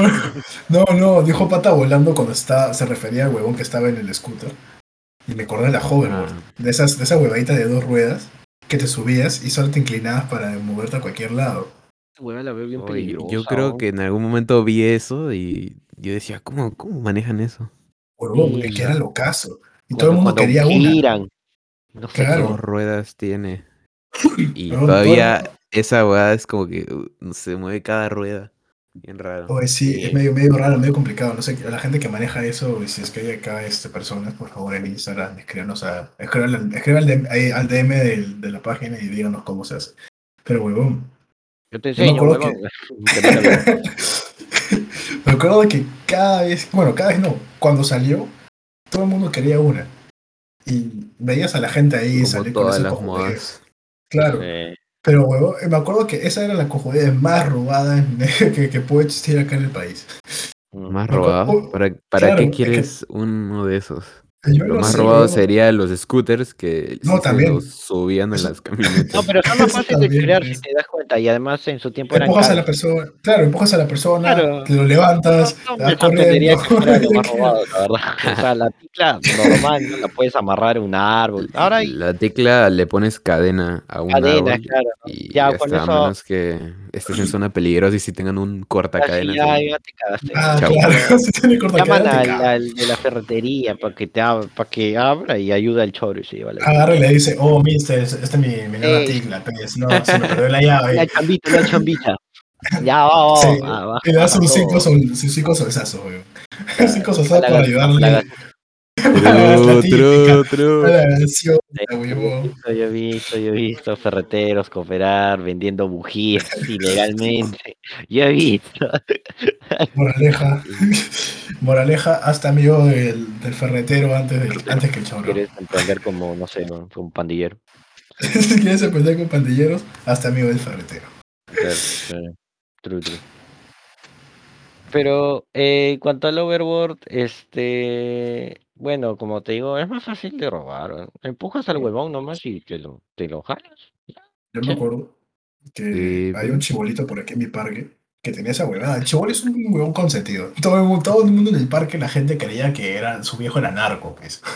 S2: no, no, dijo pata volando cuando está, se refería al huevón que estaba en el scooter. Y me acordé de la hoverboard.
S3: Ah.
S2: De, esas, de esa huevadita de dos ruedas que te subías y solo te inclinabas para moverte a cualquier lado.
S1: Hueva, la veo bien
S3: Oye,
S1: peligrosa.
S3: yo creo que en algún momento vi eso y yo decía, ¿cómo, cómo manejan eso?
S2: Huevón,
S1: Sí,
S2: es que era locazo. Y
S1: Cuando-
S2: todo el mundo quería una.
S1: giran. No sé
S2: Claro.
S3: Dos ruedas tiene. Y todavía esa weá es como que uh, se mueve cada rueda. Bien raro.
S2: Oye, sí,
S1: Sí.
S2: es medio, medio raro, medio complicado. No sé, la gente que maneja eso, y si es que hay acá este, personas, por favor, en Instagram, escríbanos a, escriban, escriban al, DM ahí al DM del- de, la página y díganos cómo se hace. Pero, huevón,
S1: Yo te
S2: Yo me
S1: enseño,
S2: acuerdo
S1: la-
S2: me acuerdo de que cada vez, bueno, cada vez no, cuando salió, todo el mundo quería una. Y veías a la gente ahí
S3: Como
S2: salir con
S3: todas
S2: esa
S3: las
S2: cojudez.
S3: modas.
S2: Claro, pero huevón, me acuerdo que esa era la cojudez más robada que, que puede existir acá en el país.
S3: Más robado.
S2: oh,
S3: ¿Para, para
S2: claro,
S3: qué
S2: es que-
S3: quieres uno de esos?
S2: Yo
S3: Lo
S2: no
S3: más
S2: sé,
S3: robado
S2: huevón.
S3: sería los scooters que
S2: No, también.
S3: los subían en las camionetas.
S1: No, pero son más fáciles de crear
S2: pues.
S1: si te das cuenta. Y además en su tiempo eran
S2: Empujas a la
S1: caros.
S2: persona, claro, empujas a la persona,
S1: Claro.
S2: te lo levantas,
S1: No,
S2: te
S1: que fuera lo más robado, la verdad. O sea, la ticla normal no la puedes amarrar a un árbol. Ahora hay
S3: La tecla le pones cadena a un
S1: cadenas,
S3: árbol
S1: claro.
S3: y
S1: Ya,
S3: ya
S1: con
S3: está, a
S1: eso-
S3: menos que estés en zona peligrosa y si tengan un
S1: Así
S3: cortacadenas.
S1: ya, ya te cagaste.
S2: Ah, claro, si tiene corta
S1: Llaman
S2: cadena, te
S1: al, de la ferretería para que te ab- para que abra y ayuda al choro y se lleva la
S2: Agarra y le dice, oh, mister, esta es mi, mi nueva
S1: Ey.
S2: ticla, pues, no, se me perdió la llave.
S1: chambita, una chambita. Ya, va, va,
S2: Sí,
S1: va, va,
S2: y le das un cinco, cinco solsazos, weón. Cinco solsazos
S1: La
S2: para
S1: la
S2: ayudarle, La
S3: True, true, true.
S1: Yo he visto, yo he visto, yo he visto ferreteros cooperar vendiendo bujías ilegalmente. Yo he visto.
S2: Moraleja. Moraleja, hasta amigo del, del ferretero antes, del, antes que el choro.
S1: Quieres emprender como, no sé, como un pandillero.
S2: si quieres empezar con pandilleros, hasta amigo del ferretero.
S1: Claro, claro. True, true. Pero eh, en cuanto al overboard, este, bueno, como te digo, es más fácil de robar. Empujas al huevón nomás y te lo, te lo jalas.
S2: Yo me acuerdo que
S3: Sí,
S2: hay
S3: pues.
S2: un chibolito por aquí en mi parque que tenía esa huevada. El chibolo es un huevón consentido. Todo el, mu- todo el mundo en el parque, la gente creía que era su viejo era narco, pues.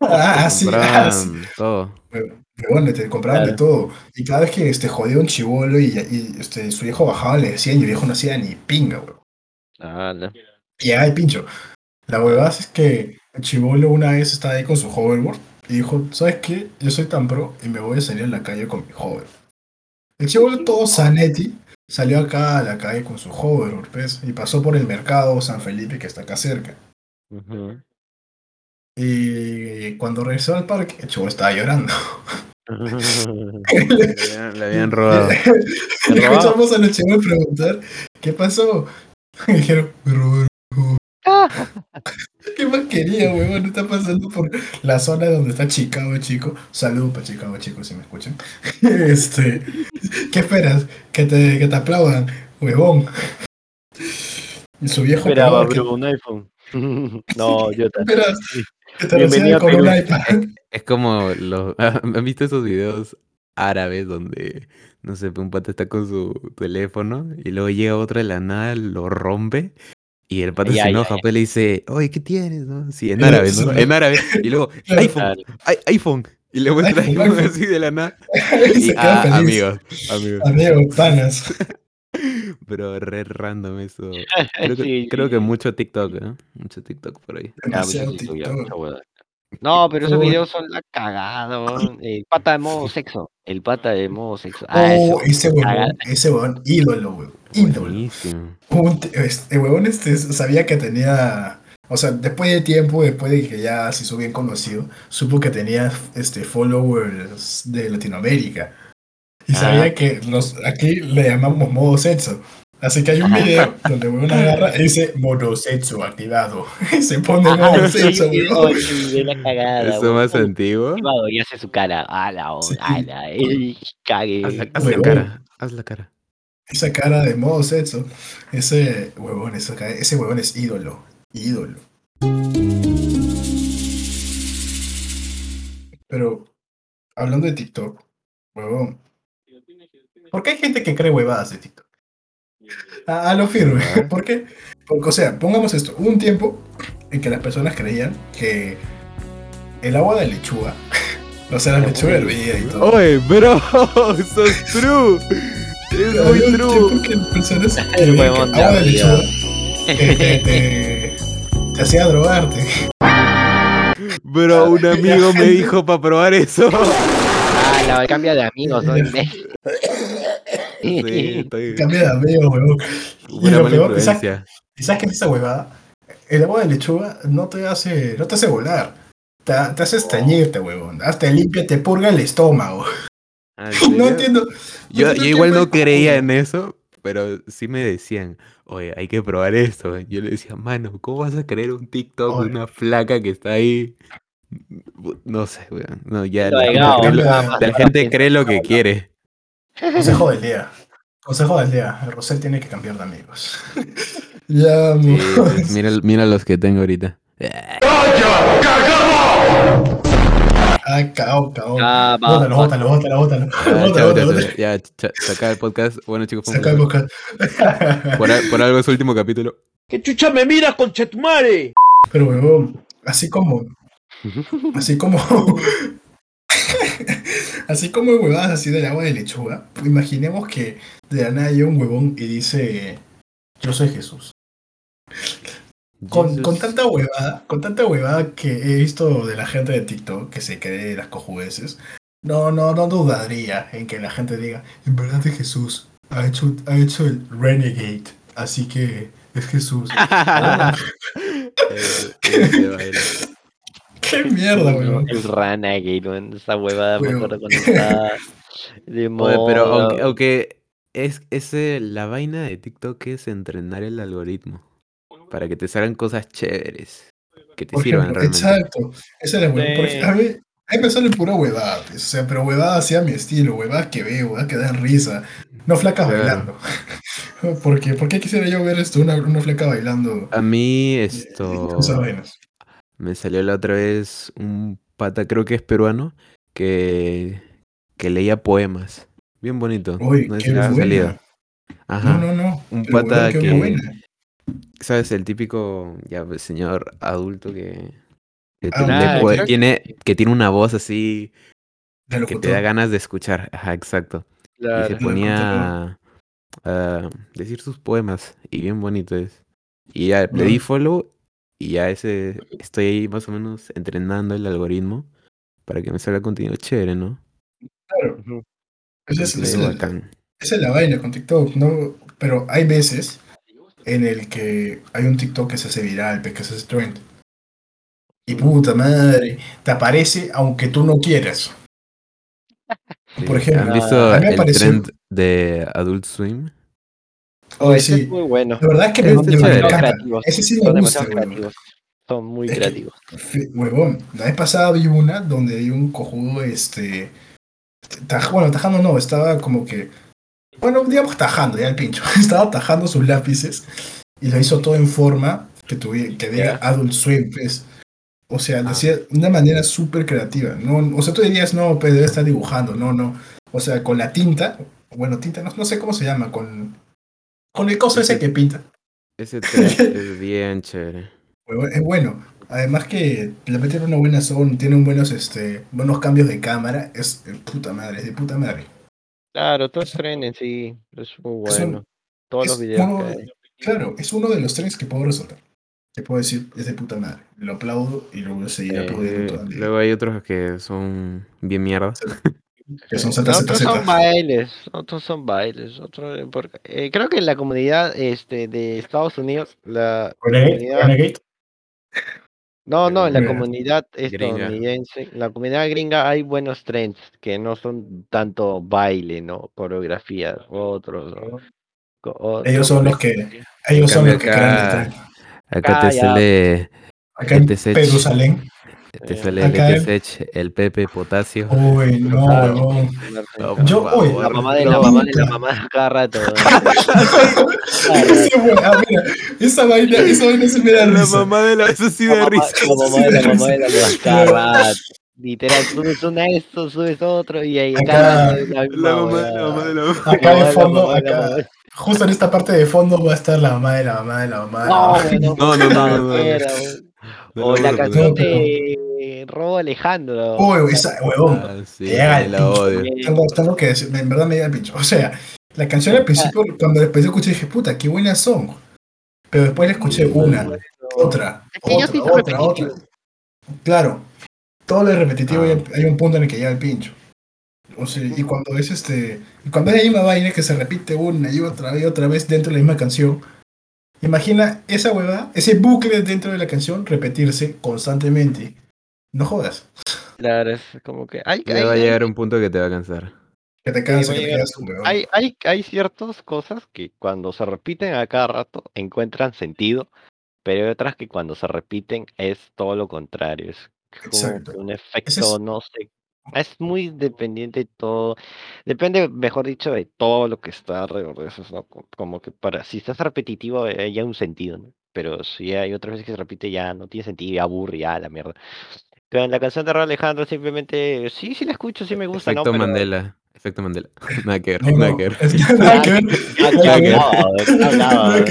S2: Ah, así,
S3: Compraban
S2: así.
S3: todo.
S2: Huevón, le te compraban de
S1: Claro.
S2: todo. Y cada vez que este, jodía un chibolo y, y, este, su viejo bajaba, le decían, y el viejo no hacía ni pinga, huevón.
S1: Ah, no.
S2: Y llegaba el pincho. La huevada es que el chibolo una vez estaba ahí con su hoverboard y dijo, ¿sabes qué? Yo soy tan pro y me voy a salir a la calle con mi hoverboard. El chibolo todo sanetti salió acá a la calle con su hoverboard, ¿ves? Y pasó por el mercado San Felipe que está acá cerca. Y cuando regresó al parque, el chibolo estaba llorando.
S3: Le habían, le robado.
S1: Robado?
S2: escuchamos a los preguntar, ¿qué pasó? Y dijeron, me robaron. ¿Qué más quería, huevón? Está pasando por la zona donde está Chicago, chico. Saludos para Chicago, chicos, si me escuchan. Este, ¿qué esperas? Que te, que te aplaudan, huevón. Y su viejo
S1: Esperaba,
S2: peor, que-
S1: bro, un iPhone. no, yo
S2: ¿qué
S1: también.
S2: esperas? Que te
S1: Bienvenido
S2: con un iPad.
S3: Es como los. ¿Han visto esos videos árabes donde, no sé, un pata está con su teléfono y luego llega otro de la nada, lo rompe y el pata
S1: Ya,
S3: se
S1: ya,
S3: enoja, pues le dice, oye, ¿qué tienes? no?". Sí, en
S2: Eh,
S3: árabe, ¿no? En árabe. Y luego, iPhone, iPhone. Y le muestra
S2: iPhone,
S3: iPhone
S2: iPhone.
S3: así de la nada.
S2: Y
S3: ah, amigos, amigos.
S2: Amigo, panas.
S3: Pero re random eso. Creo que,
S1: Sí,
S3: creo
S1: sí,
S3: que
S1: sí.
S3: mucho TikTok, ¿eh? Mucho TikTok por ahí.
S2: Demasiado
S1: TikTok, huevada. No, pero esos videos son la cagada. El pata de modo sexo. El pata de modo sexo. Ah,
S2: Oh, ese huevón, ese huevón, ídolo, huevón. Ídolo. Un este, huevón este sabía que tenía, o sea, después de tiempo, después de que ya se hizo bien conocido, supo que tenía este followers de Latinoamérica. Y
S1: Ah.
S2: sabía que los aquí le llamamos modo sexo. Así que hay un video donde el huevón agarra y dice modo sexo activado. Y se pone modo sexo,
S1: la cagada.
S3: Eso
S1: weón.
S3: más antiguo.
S1: Y hace su cara. Oh,
S2: Sí.
S1: ala, cague.
S3: Haz la, la cara, haz la cara.
S2: Esa cara de modo sexo. Ese huevón, esa cara- ese huevón es ídolo. Ídolo. Pero, hablando de TikTok, huevón. ¿Por qué hay gente que cree huevadas de TikTok? A, a lo firme. ¿Por qué? Porque, o sea, pongamos esto. Hubo un tiempo en que las personas creían que el agua de lechuga, o sea, la lechuga hervida y todo.
S3: Oye, bro, eso es true. Es
S2: Había
S3: muy true.
S2: que personas
S1: El
S2: creían que agua de lechuga que, que te, te hacía drogarte.
S3: Bro, un amigo me dijo para probar eso.
S1: Ah, la cambia de amigos, ¿no?
S3: Sí, estoy.
S2: Cambia de amigo, huevón. Y lo peor, ¿sabes,
S3: influencia.
S2: ¿y sabes qué es esa huevada? El agua de lechuga no te hace, no te hace volar. Te, te hace estreñirte, huevón. Hasta limpia, te purga el estómago.
S3: Ah, ¿en
S2: No entiendo.
S3: Yo,
S2: no
S3: yo
S2: entiendo
S3: igual no creía en eso, pero sí me decían, oye, hay que probar esto. Yo le decía, mano, ¿cómo vas a creer un TikTok de una flaca que está ahí? No sé, weón. No, ya la, gente lo- la cree lo que quiere.
S2: Consejo del día. Consejo del día. El Rosel tiene que cambiar de amigos. ya,
S3: Sí, pues, mira, mira los que tengo ahorita.
S2: Ah, cao, cao.
S1: Ah, va,
S2: Bótalo, bótalo, bótalo, bótalo.
S3: Ah,
S2: Bótalo, bótalo.
S3: Ya, se acaba el podcast. Bueno, chicos,
S2: el boca.
S3: por, al- por algo es su último capítulo.
S4: ¿Qué chucha me miras, conchetumare?
S2: Pero, huevón, así como. Así como. Así como huevadas así del agua de lechuga. Imaginemos que de la nada hay un huevón y dice: Yo soy Jesús. Con, con tanta huevada, con tanta huevada que he visto de la gente de TikTok que se cree las cojudeces, no, no, no dudaría en que la gente diga, en verdad es Jesús, ha hecho, ha hecho el Renegade, así que es Jesús.
S3: Eh, eh.
S2: qué mierda, weón.
S1: El Renegade, weón, esa huevada me acuerdo cuando estaba de
S3: pero aunque, aunque es, ese, la vaina de TikTok es entrenar el algoritmo para que te salgan cosas chéveres, que te
S2: Por
S3: sirvan
S2: ejemplo,
S3: realmente.
S2: exacto. Esa es la huevada. Por
S1: Sí.
S2: ej- a mí, a mí me sale pura huevada, pues, o sea, pero huevada hacia mi estilo, huevada que veo, huevada que dan risa. No flacas
S3: Claro.
S2: bailando. Porque, ¿por qué quisiera yo ver esto? Una, una flaca bailando.
S3: A mí
S2: eh,
S3: esto. Me salió la otra vez un pata, creo que es peruano, que, que leía poemas. Bien bonito.
S2: Uy,
S3: no sé
S2: qué buena.
S3: salido. Ajá.
S2: No, no, no.
S3: Un
S2: pero,
S3: pata que-
S2: buena.
S3: ¿Sabes? El típico ya pues, señor adulto que, que
S2: Ah,
S1: ah,
S3: tiene, que tiene una voz así que te da ganas de escuchar. Ajá, exacto. Y se ponía a, a decir sus poemas y bien bonito es. Y ya le di follow y ya ese estoy ahí más o menos entrenando el algoritmo para que me salga contenido chévere, ¿no?
S2: Claro. Esa es, esa es esa es la vaina con TikTok, ¿no? Pero hay veces en el que hay un TikTok que se hace viral, pues, que se hace trend. Y puta madre, te aparece aunque tú no quieras.
S3: Sí.
S2: Por ejemplo,
S3: ¿Han visto el trend de Adult Swim?
S1: Ese
S2: sí,
S1: es muy bueno.
S2: la verdad es que me,
S3: Este
S2: me encanta. Ese sí me
S1: Son
S2: gusta,
S1: creativos. Son muy
S2: Es que-
S1: creativos.
S2: Fe- Huevón, la vez pasada vi una donde hay un cojudo, este. taj- bueno, tajando no, estaba como que. Bueno, digamos tajando, ya el pincho. Estaba tajando sus lápices y lo hizo todo en forma que, tuviera, que Adult Swim, pues. O sea,
S3: Ah.
S2: decía de una manera súper creativa. No, o sea, tú dirías, no, pues debe estar dibujando, no, no. O sea, con la tinta, bueno, tinta, no, no sé cómo se llama, con. Con el coso ese que pinta.
S3: Ese es bien chévere.
S2: Es bueno. Además que le meten una buena zona, tienen buenos, este, buenos cambios de cámara. Es de puta madre, es de puta madre.
S1: Claro, todo es tren en sí. Es muy
S2: Es un-
S1: bueno. Todos los videos
S2: uno-
S1: que hay.
S2: Claro, es uno de los tres que puedo resaltar. Que puedo decir, es de puta madre. Lo aplaudo y lo voy a seguir
S1: Eh,
S2: aplaudiendo
S3: Eh,
S2: toda mi vida.
S3: luego hay otros que son bien mierda.
S2: Que son
S1: No,
S2: Z, Z,
S1: otros son bailes, otros son bailes, otros porque, eh, creo que en la comunidad este de Estados Unidos, la
S2: Renegade,
S1: no, no, en la comunidad
S3: gringa.
S1: estadounidense, en la comunidad gringa hay buenos trends que no son tanto baile, ¿no? Coreografía, otros, ¿no? Co- o-
S2: Ellos son los que, ellos son los que crean el
S3: acá-
S2: tren.
S3: Acá
S1: Ah,
S3: te
S1: ya.
S3: sale,
S2: Acá en. Jerusalén.
S3: Te
S1: Eh,
S3: sale el el Pepe Potasio.
S2: Uy, no,
S1: Ah,
S2: Yo.
S1: La mamá de la mamá de la mamá cada rato.
S2: Ah, esa vaina, esa vaina se me da
S3: La mamá de la... Eso sí
S1: La
S3: da risa.
S1: la mamá de la mamá de la mamá cada rato. Literal, subes una esto, subes otro y ahí
S2: Acá,
S1: la misma
S3: La mamá, la
S1: huevada.
S3: mamá de la mamá.
S2: Acá
S1: mamá
S2: de
S1: de la
S2: fondo,
S1: mamá de la
S2: acá,
S1: mamá.
S2: justo en esta parte de fondo va a estar la mamá de la mamá de la mamá de la
S1: No, no,
S3: No, no, no,
S1: la. De Robo Alejandro.
S2: Uy, esa, huevón.
S3: Ah, sí,
S2: Llega el
S3: odio.
S2: Tengo, tengo que decir, en verdad me llega el pincho. O sea, la canción al principio, cuando después escuché, dije, puta, qué buenas son. Pero después la escuché una, otra,
S1: Es que yo
S2: otra,
S1: sí
S2: otra, otra. Claro, todo lo repetitivo
S3: Ah.
S2: hay, hay un punto en el que llega el pincho. O sea, y cuando es este. Y cuando hay la misma vaina que se repite una y otra vez y otra vez dentro de la misma canción. Imagina esa huevada, ese bucle dentro de la canción repetirse constantemente. No jodas.
S1: Claro, es como que hay, hay,
S3: va a
S1: hay-
S3: llegar un punto que te va a cansar.
S2: Que te cansa, que te
S1: llegar
S2: huevón.
S1: hay, hay, hay ciertas cosas que cuando se repiten a cada rato encuentran sentido, pero hay otras que cuando se repiten es todo lo contrario. Es como
S2: Exacto.
S1: un efecto,
S2: es-
S1: no sé. Es muy dependiente de todo. Depende, mejor dicho, de todo lo que está alrededor de eso. ¿no? Co- Como que para, si estás repetitivo, eh, hay un sentido, ¿no? Pero si hay otras veces que se repite, ya no tiene sentido, ya aburre, ya la mierda. Pero en la canción de Raúl Alejandro simplemente, sí, sí la escucho, sí me gusta, ¿no?
S3: Efecto
S1: Pero-
S3: Mandela. Efecto Mandela. Nada que ver,
S2: No,
S3: nada
S2: no,
S3: que ver.
S2: es que nada que ver.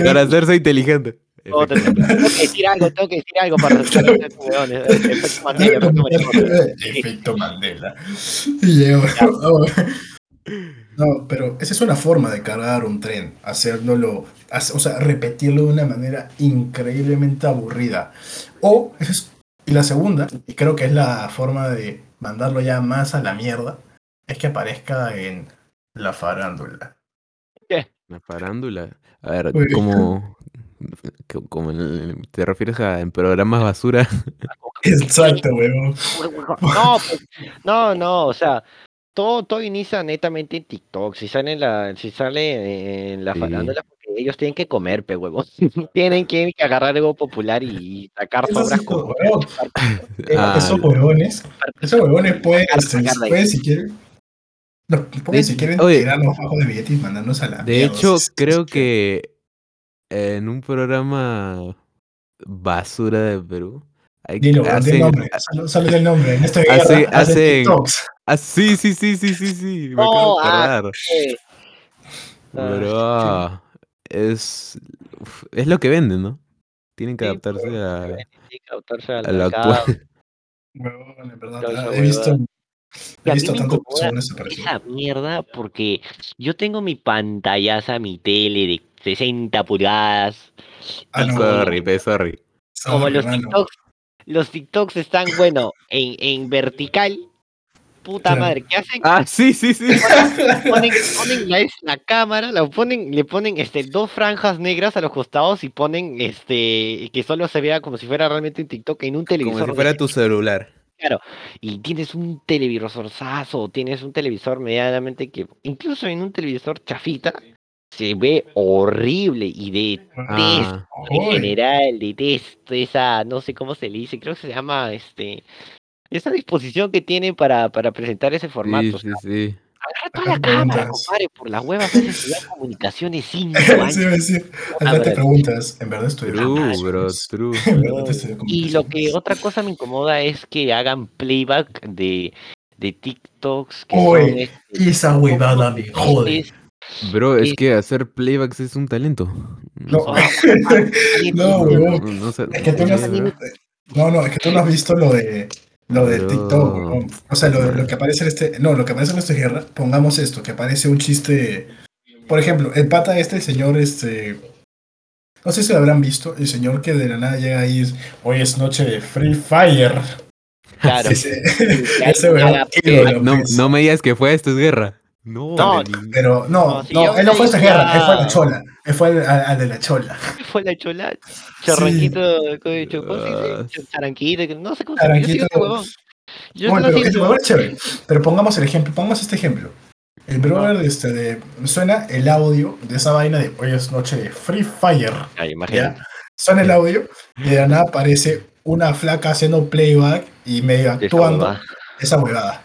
S3: Para hacerse inteligente.
S1: No,
S3: Mandela.
S1: tengo que decir algo, tengo que decir algo para weones. Efecto Mandela, efecto Mandela.
S2: Y oh. No, pero esa es una forma de cargar un tren, haciéndolo, o sea, repetirlo de una manera increíblemente aburrida. O, esa es- y la segunda, y creo que es la forma de mandarlo ya más a la mierda, es que aparezca en la farándula.
S3: La farándula. A ver,
S2: Uy.
S3: como en te refieres a en programas basura.
S2: Exacto, weón.
S1: No, pues, no, no, o sea, todo, todo inicia netamente en TikTok. Si sale en la, si sale en la
S3: Sí.
S1: farándula, ellos tienen que comer, pe huevos. tienen que agarrar algo popular y sacar
S2: Esos
S1: sobras como
S2: weón. Eh,
S3: Ah,
S2: esos huevones, esos huevones pueden, este,
S1: de
S2: pueden si quieren, no, pueden si quieren
S3: oye,
S2: tirarnos bajo de billete y mandarnos a la
S3: De hecho, creo que en un programa basura de Perú hay,
S2: Dilo, di el
S3: hacen,
S2: nombre, solo, el nombre. En esta guerra
S3: Hace-
S2: hacen
S3: hacen-
S2: TikToks.
S3: Ah, sí, sí, sí, sí, sí, sí, me
S1: No,
S3: acabo de
S1: ah,
S3: acordar.
S1: Eh,
S3: Pero ah, es, uf, es lo que venden, ¿no? Tienen que
S1: Sí,
S3: adaptarse a,
S1: tienen que adaptarse al
S3: a lo
S1: mercado.
S3: actual.
S2: Huevón, en verdad,
S1: esa
S2: he visto, he
S1: a mí
S2: visto
S1: me
S2: tantas personas
S1: esa mierda porque yo tengo mi pantallaza, mi tele de 60 pulgadas.
S2: Ah, no,
S3: Sorry, pe, sorry.
S1: Como
S2: sorry,
S1: los. TikToks, los TikToks están, bueno, en, en vertical. Puta
S2: Claro.
S1: madre, ¿qué hacen?
S3: Ah, sí, sí, sí.
S1: Ponen, ponen la, cámara, la ponen, le ponen este dos franjas negras a los costados y ponen este que solo se vea como si fuera realmente un TikTok en un televisor.
S3: Como si fuera tu celular.
S1: y tienes un televisorzazo, tienes un televisor medianamente que, incluso en un televisor chafita, se ve horrible y detesto
S3: Ah,
S1: en general, detesto esa, no sé cómo se le dice, creo que se llama, este, esa disposición que tiene para, para presentar ese formato.
S3: sí,
S1: o sea,
S3: sí, sí.
S1: agarra toda
S2: Acá
S1: la cámara, compadre, por las huevas has estudiado comunicaciones 5
S2: sí,
S1: años. puta
S2: acá te preguntas, ¿en verdad estudié
S3: True, bro, true.
S2: En verdad te estudié
S1: Y lo que otra cosa me incomoda es que hagan playback de, de TikToks que son este,
S2: Esa huevada me jode.
S3: Bro, es
S1: Sí.
S3: que hacer playbacks es un talento.
S2: No,
S1: Ah,
S2: no,
S3: no, no sé-
S2: Es que tú no,
S3: sí, bro.
S2: no, no, es que tú no has visto lo de lo de. TikTok. O sea, lo, de- lo que aparece en este, no, lo que aparece en esta guerra, pongamos esto, que aparece un chiste, por ejemplo, el pata este, el señor este, no sé si lo habrán visto, el señor que de la nada llega ahí, es, hoy es noche de Free Fire.
S1: Claro.
S2: Ese
S3: No, no me digas que fue esto es guerra. No.
S2: Pero no,
S1: No, si
S2: no,
S1: yo
S2: él no fue a esta
S1: me
S2: guerra, él fue a la chola, él fue al, al de la chola.
S1: fue la chola, charranquito, ¿cómo se dice? ¿Cómo se
S3: Ah,
S1: dice? Charanquito, que no sé cómo se llama, yo huevón. Yo
S2: Oye,
S1: no
S2: pero
S1: ese
S2: huevón es chévere. Pero pongamos el ejemplo, pongamos este ejemplo. El brother de este de suena el audio de esa vaina de hoy es noche de Free Fire.
S1: Ay, imagínate.
S2: ¿ya? Suena el audio y de la nada aparece una flaca haciendo playback y medio
S1: esa
S2: actuando
S1: huevada.
S2: esa huevada.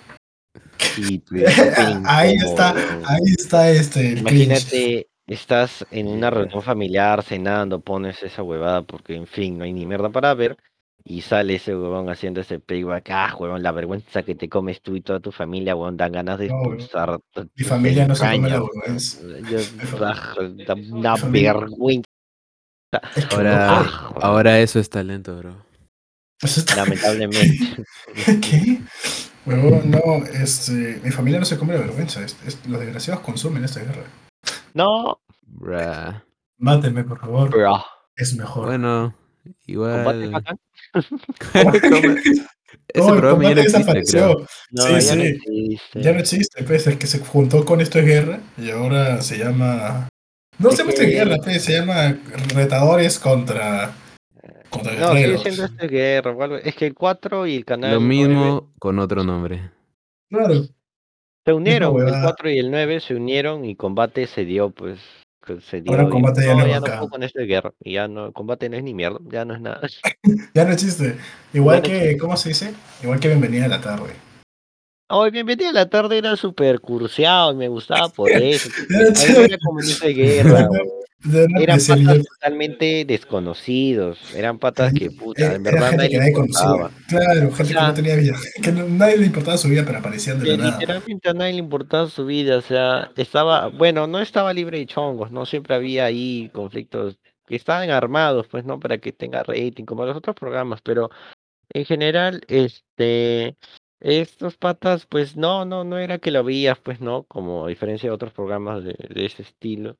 S1: Y, pues,
S2: Ahí está, ahí está este.
S1: Imagínate, estás en una reunión familiar, cenando, pones esa huevada porque, en fin, no hay ni mierda para ver. Y sale ese huevón haciendo ese playback. Ah, huevón, la vergüenza que te comes tú y toda tu familia, huevón, dan ganas de
S2: No,
S1: expulsar. tu-
S2: Mi familia no se come la vergüenza.
S1: una vergüenza,
S3: Ahora,
S2: no,
S1: ah,
S3: ahora eso es talento, bro.
S2: Eso está-
S1: lamentablemente.
S2: ¿Qué? Huevón, no, este, mi familia no se come la vergüenza. es- es- los desgraciados consumen esta guerra.
S1: No,
S3: Bruh.
S2: Mátenme, por favor.
S1: bro.
S2: Es mejor.
S3: Bueno, igual. Ese
S2: el
S3: programa ya no existe.
S1: No,
S2: Sí,
S1: ya
S2: sí.
S1: no existe.
S2: Ya no existe, pues, es que se juntó con esto de guerra y ahora se llama. No
S1: Es
S2: se llama guerra, pues, se llama retadores contra. Contra
S1: No, sigue siendo este guerra. Es que el 4 y el canal
S3: Lo
S1: 9
S3: mismo con otro nombre.
S2: Claro,
S1: se unieron. El
S2: huevada.
S1: 4 y el 9 se unieron y combate se dio, pues. Se dio.
S2: Ahora
S1: y
S2: Combate ya
S1: no,
S2: no es
S1: ya no
S2: bacán.
S1: puedo con esto de guerra. Y ya no, combate no es ni mierda, ya no es nada.
S2: ya no existe. Igual
S1: Ya no
S2: que,
S1: existe.
S2: ¿cómo se dice? Igual que Bienvenida a la tarde.
S1: Hoy bienvenida a la tarde era súper curseado y me gustaba por eso.
S2: Era
S1: como guerra.
S2: De una
S1: Eran patas totalmente desconocidos. Eran patas que, puta,
S2: Era-
S1: en verdad nadie
S2: que
S1: le importaba.
S2: Claro, gente que no tenía vida. Que nadie le importaba su vida, pero aparecían de la nada.
S1: literalmente a nadie le importaba su vida, o sea, estaba, bueno, no estaba libre de chongos, no siempre había ahí conflictos que estaban armados, pues, ¿no? Para que tenga rating, como los otros programas, pero en general, este, estos patas, pues, no, no, no era que lo veías, pues, ¿no? Como a diferencia de otros programas de, de ese estilo,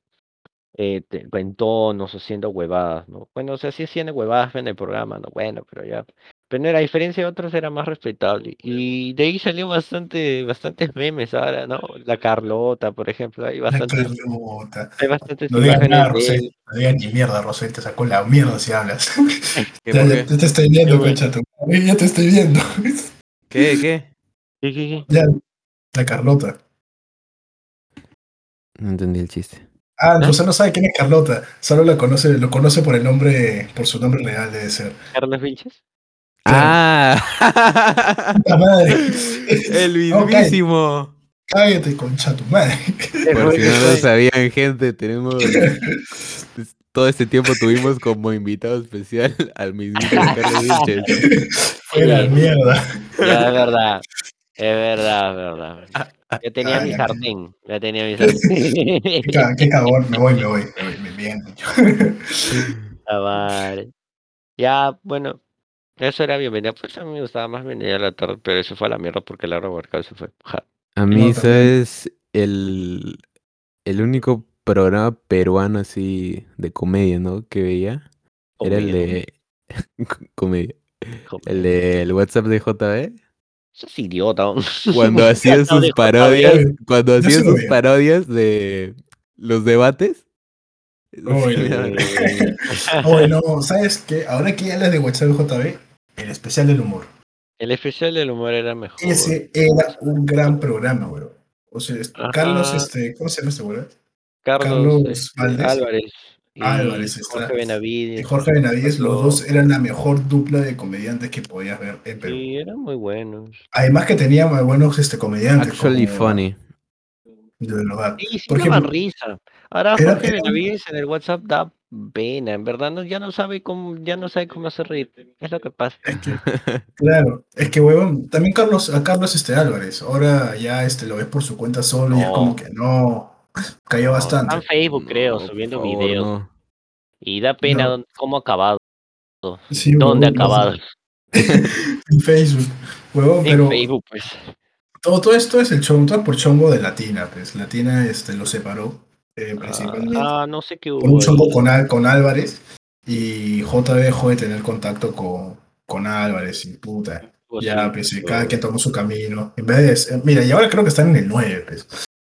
S1: eh, te- en tonos, haciendo huevadas, ¿no? Bueno, o sea, sí hacían huevadas en el programa, ¿no? Bueno, pero ya, Pero a diferencia de otros era más respetable. Y de ahí salió bastante, bastantes memes ahora, ¿no? La Carlota, por ejemplo, hay
S2: La
S1: bastantes,
S2: Carlota.
S1: hay bastantes
S2: No digas
S1: imágenes
S2: nada,
S1: de
S2: Rosel.
S1: él.
S2: No digas ni mierda, Rosel. Te sacó la mierda si hablas.
S3: ¿Qué,
S2: ya,
S3: por
S2: ya-
S3: qué?
S2: ya te estoy viendo,
S1: Qué bueno.
S2: concha tu madre, Ya te estoy viendo.
S3: ¿Qué? ¿Qué?
S1: ¿Qué, qué, qué?
S2: ya, la Carlota.
S3: No entendí el chiste.
S2: Ah,
S1: ¿Ah?
S2: Rosel no sabe quién es Carlota. Solo la conoce, lo conoce por el nombre, por su nombre real, debe ser.
S1: ¿Carlos Vilches?
S3: ¡Ah!
S2: ¡Puta madre!
S3: ¡El mismísimo!
S2: Cállate, concha tu madre.
S3: Por si no lo sabían, gente, tenemos. Todo este tiempo tuvimos como invitado especial al mismísimo Carlos Vilches.
S2: Fuera
S1: Sí.
S2: mierda.
S1: Ya, es verdad. Es verdad, es verdad. Yo tenía mi sartén. Ya tenía mi sartén.
S2: Qué, ca- qué cagón. Me voy, me voy. Me voy, me bien.
S1: Ah, vale. Ya, bueno. Eso era bienvenida. Pues a mí me gustaba más bienvenida a la tarde, pero eso fue a la mierda porque Laura Workout se fue. Ja.
S3: A mí,
S2: también.
S3: ¿sabes? El, el único programa peruano así de comedia, ¿no? Que veía era el de. comedia.
S1: comedia.
S3: El de el WhatsApp de JB.
S1: Eso es idiota. ¿no?
S3: Cuando hacía
S1: No
S3: sus parodias. Cuando
S2: Yo
S3: hacía
S2: sí lo
S3: sus
S2: veía.
S3: parodias de los debates.
S2: Bueno, ¿sabes qué? Ahora que hablas de WhatsApp JB, el especial del humor.
S1: El especial del humor era mejor.
S2: Ese era un gran programa, weón. O sea. Carlos, este, ¿cómo se llama este weón?
S1: Carlos,
S2: Carlos
S1: este,
S2: Valdés.
S1: Álvarez. Y
S2: Álvarez está.
S1: Jorge Benavides.
S2: Y Jorge Benavides, los dos eran la mejor dupla de comediantes que podías ver en Perú.
S1: Sí, eran muy buenos.
S2: Además que tenían buenos este, comediantes.
S3: Actually
S2: como-
S3: funny.
S2: De verdad.
S1: Sí, sí
S2: Por
S1: daban
S2: ejemplo,
S1: risa. Ahora
S2: era-
S1: Jorge
S2: era-
S1: Benavides en el WhatsApp da pena, en verdad no, ya no sabe cómo, ya no sabe cómo hacer reír. Es lo que pasa.
S2: Es que, claro, es que huevón, también Carlos, a Carlos este Álvarez, ahora ya este lo ves por su cuenta solo y es
S1: No.
S2: como que no, cayó bastante.
S1: Está en Facebook, creo,
S3: No,
S1: subiendo
S3: por favor,
S1: videos.
S3: no.
S1: Y da pena
S2: No.
S1: dónde- cómo ha acabado.
S2: Sí,
S1: ¿Dónde ha
S2: huevón,
S1: acabado?
S2: En Facebook, huevón,
S1: En
S2: pero
S1: Facebook, pues.
S2: todo, todo esto es el chongo, todo por chongo de Latina, pues Latina este lo separó eh, principalmente
S1: Ah, no sé qué hubo.
S2: un chongo
S1: ahí.
S2: con, Al- con Álvarez y JB dejó de tener contacto con, con Álvarez y puta.
S1: Pues
S2: Ya,
S1: sí,
S2: pues, cada quien tomó su camino. En vez de, mira, y ahora creo que están en el 9, pues.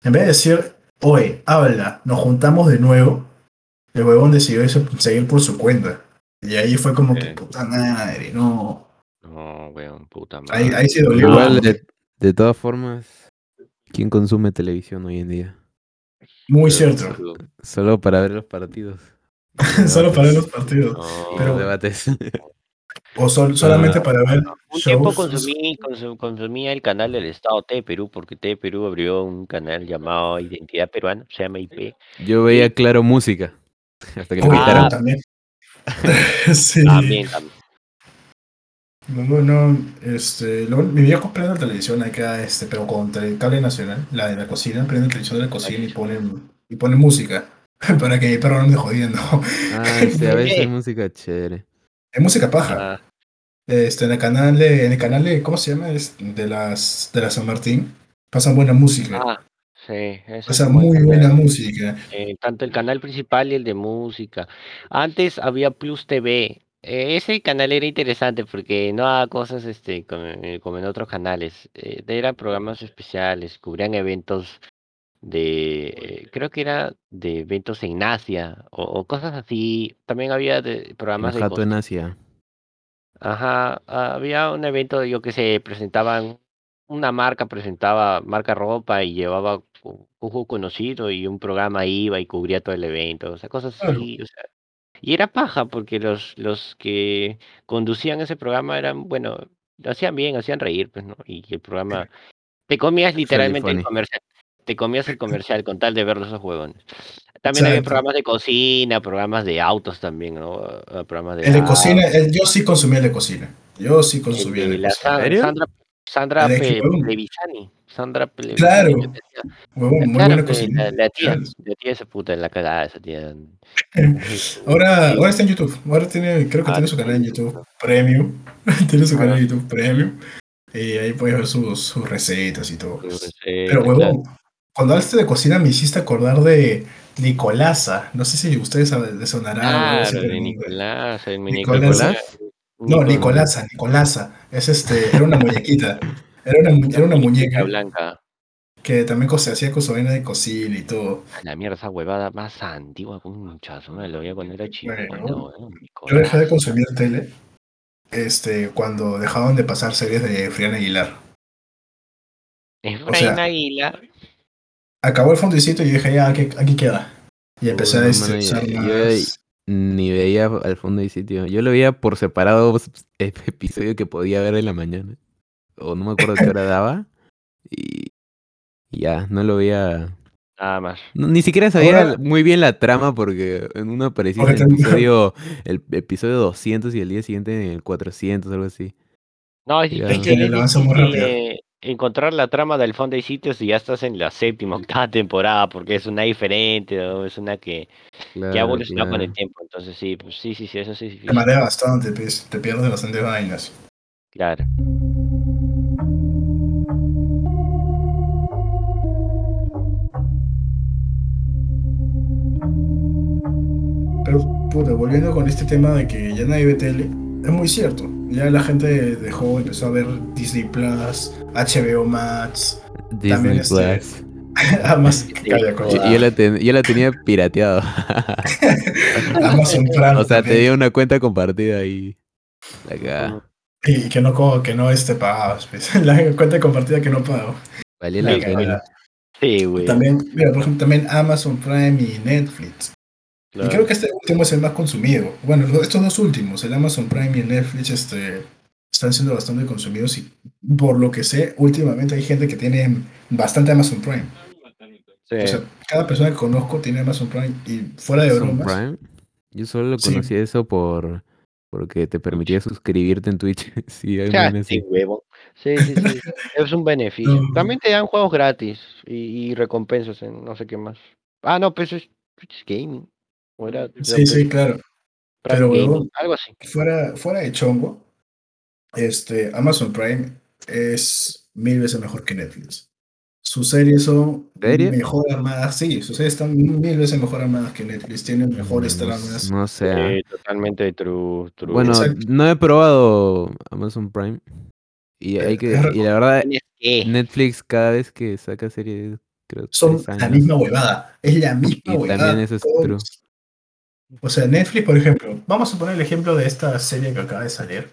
S2: En vez de decir, oye, habla, nos juntamos de nuevo, el huevón decidió eso, seguir por su cuenta. Y ahí fue como que, puta madre, no.
S1: No, weón, puta madre.
S2: Ahí, ahí se dolió.
S3: Igual, de, de todas formas, ¿quién consume televisión hoy en día?
S2: Muy
S1: Pero-
S2: cierto.
S3: Solo para ver los partidos.
S2: Solo para ver los partidos.
S1: no,
S2: Pero-
S3: los debates.
S2: O sol- solamente
S3: Ah.
S2: para ver
S1: Un tiempo consumí, consum- consumía el canal del Estado T Perú, porque T Perú abrió un canal llamado Identidad Peruana, se llama IP.
S3: Yo veía Claro Música. Hasta que
S2: Uy,
S1: Ah.
S3: quitaron.
S2: también. sí.
S1: También, también.
S2: Luego no, este, luego mi viejo prende la televisión acá, este, pero con tele- cable nacional, la de la cocina, prende la televisión de la cocina y ponen, y ponen música, para que mi perro no ande jodiendo.
S3: Ah, sí, a veces hay música chévere.
S2: Es música paja.
S1: Ah,
S2: Este, en el canal de, en el canal de, ¿cómo se llama? Es de las, de la San Martín, pasan buena música,
S1: ah, sí, ese es
S2: pasan
S1: un buen
S2: muy
S1: canal.
S2: buena música.
S1: Eh, tanto el canal principal y el de música. Antes había Plus TV. Eh, ese canal era interesante porque no daba cosas este, como, eh, como en otros canales. Eh, eran programas especiales, cubrían eventos de, eh, creo que era de eventos en Asia o, o cosas así. También había de, programas de
S3: en Asia.
S1: Ajá, había un evento, yo que sé, presentaban, una marca presentaba marca ropa y llevaba un juego conocido y un programa iba y cubría todo el evento, o sea, cosas
S2: Claro.
S1: así, o sea, y era paja porque los, los que conducían ese programa eran, bueno, lo hacían bien, hacían reír, pues, ¿no? Y el programa, te comías literalmente el comercial, te comías el comercial con tal de ver esos huevones. También había programas de cocina, programas de autos también, ¿no? Eh, Programas de
S2: El de
S1: autos.
S2: cocina, el- yo sí consumía el de cocina. Yo sí consumía
S1: El
S2: el
S1: de la
S2: cocina.
S1: Sandra, Sandra
S2: El de
S1: Pe-
S2: Huevón.
S1: Plevisani. Sandra Plevisani.
S2: Claro. Huevón, muy
S1: Claro,
S2: buena cocina.
S1: la, la tía, la tía esa puta, la cagada esa tía.
S2: Ahora, ahora está en YouTube. Ahora tiene, creo que
S1: Ah,
S2: tiene su canal en
S1: en
S2: YouTube. Premium. tiene su
S1: Ah.
S2: canal en YouTube Premium. Y ahí puedes ver sus, sus recetas y todo.
S1: Pero
S2: Pero huevón, cuando hablaste de cocina me hiciste acordar de Nicolasa. No sé si ustedes les sonará de
S1: Claro. Nicolás, el muñeco
S2: Nicolás.
S1: Nicolás.
S2: No, Nicolasa, Nicolasa. Es este, era una muñequita. Era una, era una muñeca
S1: blanca.
S2: que también se hacía con su vaina de cocina y todo.
S1: A la mierda, esa huevada más antigua con un muchacho. Me lo veía cuando era chico.
S2: Bueno, Yo dejé de consumir tele este, cuando dejaban de pasar series de Friana Aguilar.
S1: Efraín
S2: o sea,
S1: Águila.
S2: Acabó el fondicito y dije, ya, aquí, aquí queda. Y empecé
S3: Uy,
S2: a usar más.
S3: Ni veía al fondo y sitio. Yo lo veía por separado ep- episodio que podía ver en la mañana. O no me acuerdo qué hora daba. Y y ya, no lo veía.
S1: Nada más.
S3: no, ni siquiera sabía
S2: Ahora-
S3: muy bien la trama porque en uno aparecía el episodio, el episodio 200 y el día siguiente en el 400, algo así.
S1: No, es
S3: Ya.
S2: Es que
S1: es encontrar la trama del fondo y sitios si ya estás en la séptima, octava temporada, porque es una diferente, es una que, que ha
S3: Claro,
S1: evolucionado con el tiempo. Entonces sí, pues sí, sí, sí, eso sí es
S2: Te
S1: difícil.
S2: marea bastante, pues, te pierdes bastante vainas.
S1: Claro.
S2: Pero, puta, volviendo con este tema de que ya nadie ve tele, es muy cierto. Ya la gente dejó, empezó a ver Disney Plus, HBO Max,
S3: Disney
S2: También este-
S3: Plus.
S2: Además,
S1: Sí,
S2: calla,
S3: Yo, la ten- yo la tenía pirateado.
S2: Amazon Prime
S3: o sea,
S2: también.
S3: tenía una cuenta compartida cagada.
S2: Y que no, que no este pagabas, pues. La cuenta compartida que no pago.
S3: Valía
S2: La
S3: pena.
S1: Sí, güey.
S2: También, mira, por ejemplo, también Amazon Prime y Netflix.
S1: Claro.
S2: Y creo que este último es el más consumido. Bueno, lo- estos dos últimos, el Amazon Prime y el Netflix, este, están siendo bastante consumidos y por lo que sé, últimamente hay gente que tiene bastante Amazon Prime.
S1: Sí.
S2: O sea, cada persona que conozco tiene Amazon Prime y fuera de
S3: Amazon
S2: bromas.
S3: Prime. Yo solo
S2: Sí.
S3: conocía eso por porque te permitía suscribirte en Twitch. sí, hay
S1: Ya,
S3: un
S1: sí, huevo. Sí, sí, sí. Es un beneficio.
S2: No.
S1: También te dan juegos gratis y, y recompensas en no sé qué más. Ah, no, pues es, es gaming. O era,
S2: Sí, sí, claro. Pero,
S1: algo así.
S2: Fuera, fuera de chongo, este, Amazon Prime es mil veces mejor que Netflix. Sus series son
S3: ¿Serie?
S2: mejor armadas, sí, sus series están mil veces mejor armadas que Netflix, tienen mejores
S3: No,
S2: tramas.
S3: no sé.
S1: Sí, totalmente true, true.
S3: Bueno,
S2: Exacto.
S3: no he probado Amazon Prime. Y hay
S2: Eh,
S3: que
S2: es
S3: y la verdad
S1: que-
S3: Netflix cada vez que saca series creo
S2: Son
S3: tres
S2: la misma huevada, es la misma
S3: Y
S2: huevada.
S3: también eso es true.
S2: O sea, Netflix, por ejemplo, vamos a poner el ejemplo de esta serie que acaba de salir.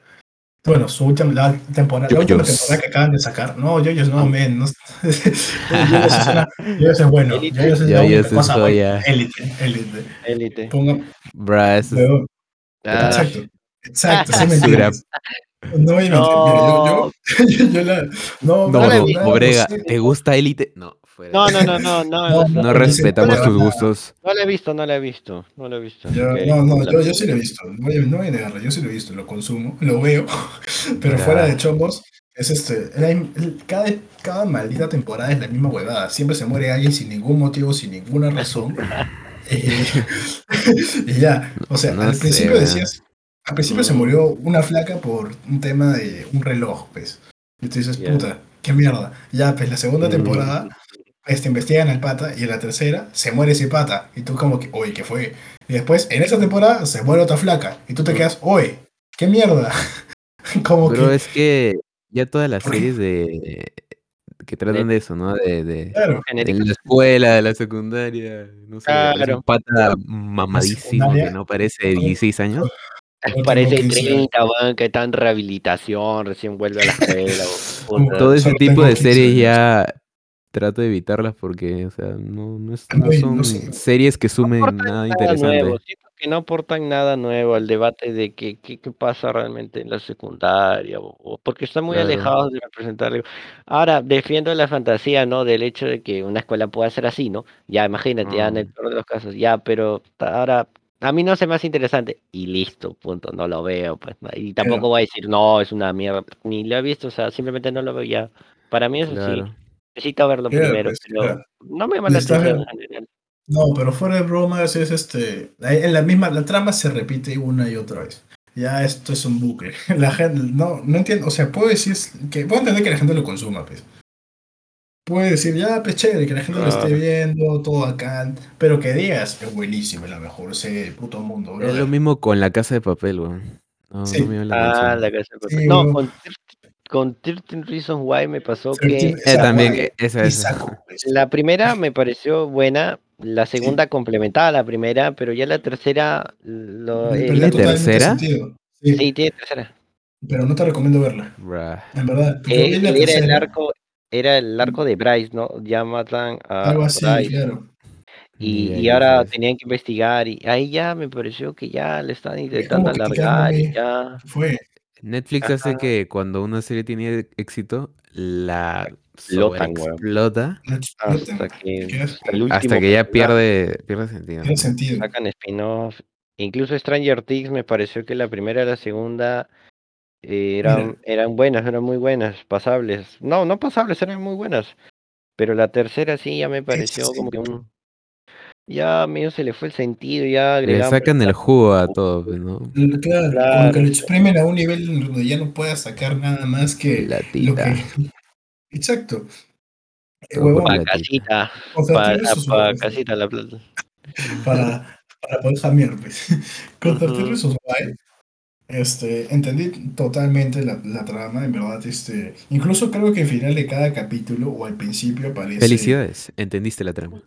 S2: Bueno, su última la temporada, la última temporada que acaban de sacar. No, Yoyos no, men. No, Yoyos es, una- es bueno.
S1: Élite.
S2: Yoyos es la
S3: Yoyos
S2: única
S3: es
S2: cosa buena.
S3: joya.
S2: Élite, élite.
S1: Élite.
S2: Ponga,
S3: Bruh, eso es-
S2: huevón,
S1: Ah,
S2: Exacto, exacto, sí me
S3: Basura.
S2: entiendes. No voy a mentir, mira, yo, yo, yo la, no,
S3: No. Obrega. ¿te gusta Élite? No, fuera.
S1: No, no, no, no, no.
S2: No,
S1: No,
S3: No
S2: no,
S3: respetamos
S2: no,
S3: tus
S2: no,
S3: gustos.
S1: no la he visto, no la he visto. No la he visto.
S2: no, no, yo, yo sí lo he visto, no voy, a, no voy a negarlo, yo sí lo he visto, lo consumo, lo veo, pero
S3: Ya.
S2: fuera de chongos, es este, la- el- cada, cada maldita temporada es la misma huevada, siempre se muere alguien sin ningún motivo, sin ninguna razón, y, ya, o sea,
S3: No
S2: al
S3: sé,
S2: principio decías, al principio se
S1: Mm.
S2: murió una flaca por un tema de un reloj, pues, y tú dices, puta, qué mierda, ya, pues la segunda
S1: Mm.
S2: temporada este, investigan al pata y en la tercera se muere ese pata. Y tú como que, oye, ¿qué fue? Y después, en esa temporada, se muere otra flaca. Y tú te quedas, oye, ¿qué mierda? como
S3: Pero
S2: que,
S3: es que ya todas las series de que tratan de eso, ¿no? De, de,
S2: claro,
S3: de la escuela, de la secundaria, no sé,
S1: Claro.
S3: un pata mamadísimo que no parece de 16 años.
S1: Parece
S2: 15 años.
S1: 30, weón, que está en rehabilitación, recién vuelve a la escuela.
S3: Todo ese tipo de
S2: 15
S3: series ya trato de evitarlas porque, o sea, no, no, es- no
S2: Ay,
S3: son
S2: no sé.
S3: series que sumen nada
S1: nada
S3: interesante.
S1: nuevo, siento que no aportan nada nuevo al debate de qué, qué, qué pasa realmente en la secundaria, o, o porque están muy
S3: Claro.
S1: alejados de representar. algo. Ahora, defiendo la fantasía, ¿no? Del hecho de que una escuela pueda ser así, ¿no? Ya, imagínate, ya en el
S3: Mm.
S1: peor de los casos, ya, pero ahora, a mí no se me hace interesante, y listo, punto, no lo veo, pues, y tampoco voy a decir, no, es una mierda, ni lo he visto, o sea, simplemente no lo veo ya. Para mí eso sí. Necesito verlo
S2: Claro,
S1: primero,
S2: pues,
S1: pero
S2: claro.
S1: no me llama la atención en general.
S2: No, pero fuera de bromas es este, en la misma, la trama se repite una y otra vez. Ya esto es un bucle. La gente, no, no entiendo, o sea, puedo decir que, puedo entender que la gente lo consuma, pues. Puede decir, ya, pues chévere, que la gente lo esté viendo, todo acá, pero que digas, es buenísimo, es la mejor serie del puto mundo,
S3: Es
S2: brother.
S3: lo mismo con La Casa de Papel, weón. No,
S2: Sí.
S3: no me
S1: Ah, la casa de papel.
S2: Sí,
S1: No, con, con 13 Reasons Why me pasó que
S2: 13
S3: Eh,
S2: Esa
S3: también, eh, esa,
S2: saco, pues.
S1: la primera me pareció buena, la segunda complementaba a la primera, pero ya la tercera lo,
S2: perdió
S3: ¿la tercera?
S2: sentido. Sí,
S1: sí tiene tercera.
S2: pero no te recomiendo verla.
S3: Bruh.
S2: En verdad.
S1: Eh, era el arco, era el arco de Bryce, ¿no? Ya matan a
S2: algo así,
S1: Bryce.
S2: claro.
S1: Y, y ahora tenían que investigar y ahí ya me pareció que ya le están
S2: Es
S1: intentando alargar y ya.
S2: Fue.
S3: Netflix hace que cuando una serie tiene éxito, la
S1: Explotan,
S2: explotan,
S1: Hasta que, hasta
S3: que ya pierde, pierde sentido.
S2: Tiene
S3: ¿no?
S2: sentido.
S1: sacan spin-off. Incluso Stranger Things me pareció que la primera y la segunda eh, eran,
S2: Mira.
S1: eran buenas, eran muy buenas, pasables. No, no pasables, eran muy buenas. Pero la tercera sí ya me pareció
S2: sí.
S1: como que un... Ya medio se le fue el sentido, ya
S3: Le sacan el jugo a todo, pues, ¿no?
S2: L- Claro, como
S1: Claro.
S2: que lo exprimen a un nivel donde ya no puedas sacar nada más que lo
S3: Platita.
S2: que. Exacto. Eh,
S3: Todo
S2: huevón,
S3: por
S1: Pa'
S3: platita.
S1: casita, para
S2: Terry Sus-
S1: pa casita la plata.
S2: para, para poder jamear, pues. Terry Sus- este, entendí totalmente la, la trama, en verdad, este, incluso creo que al final de cada capítulo o al principio aparece...
S3: Felicidades, entendiste la trama.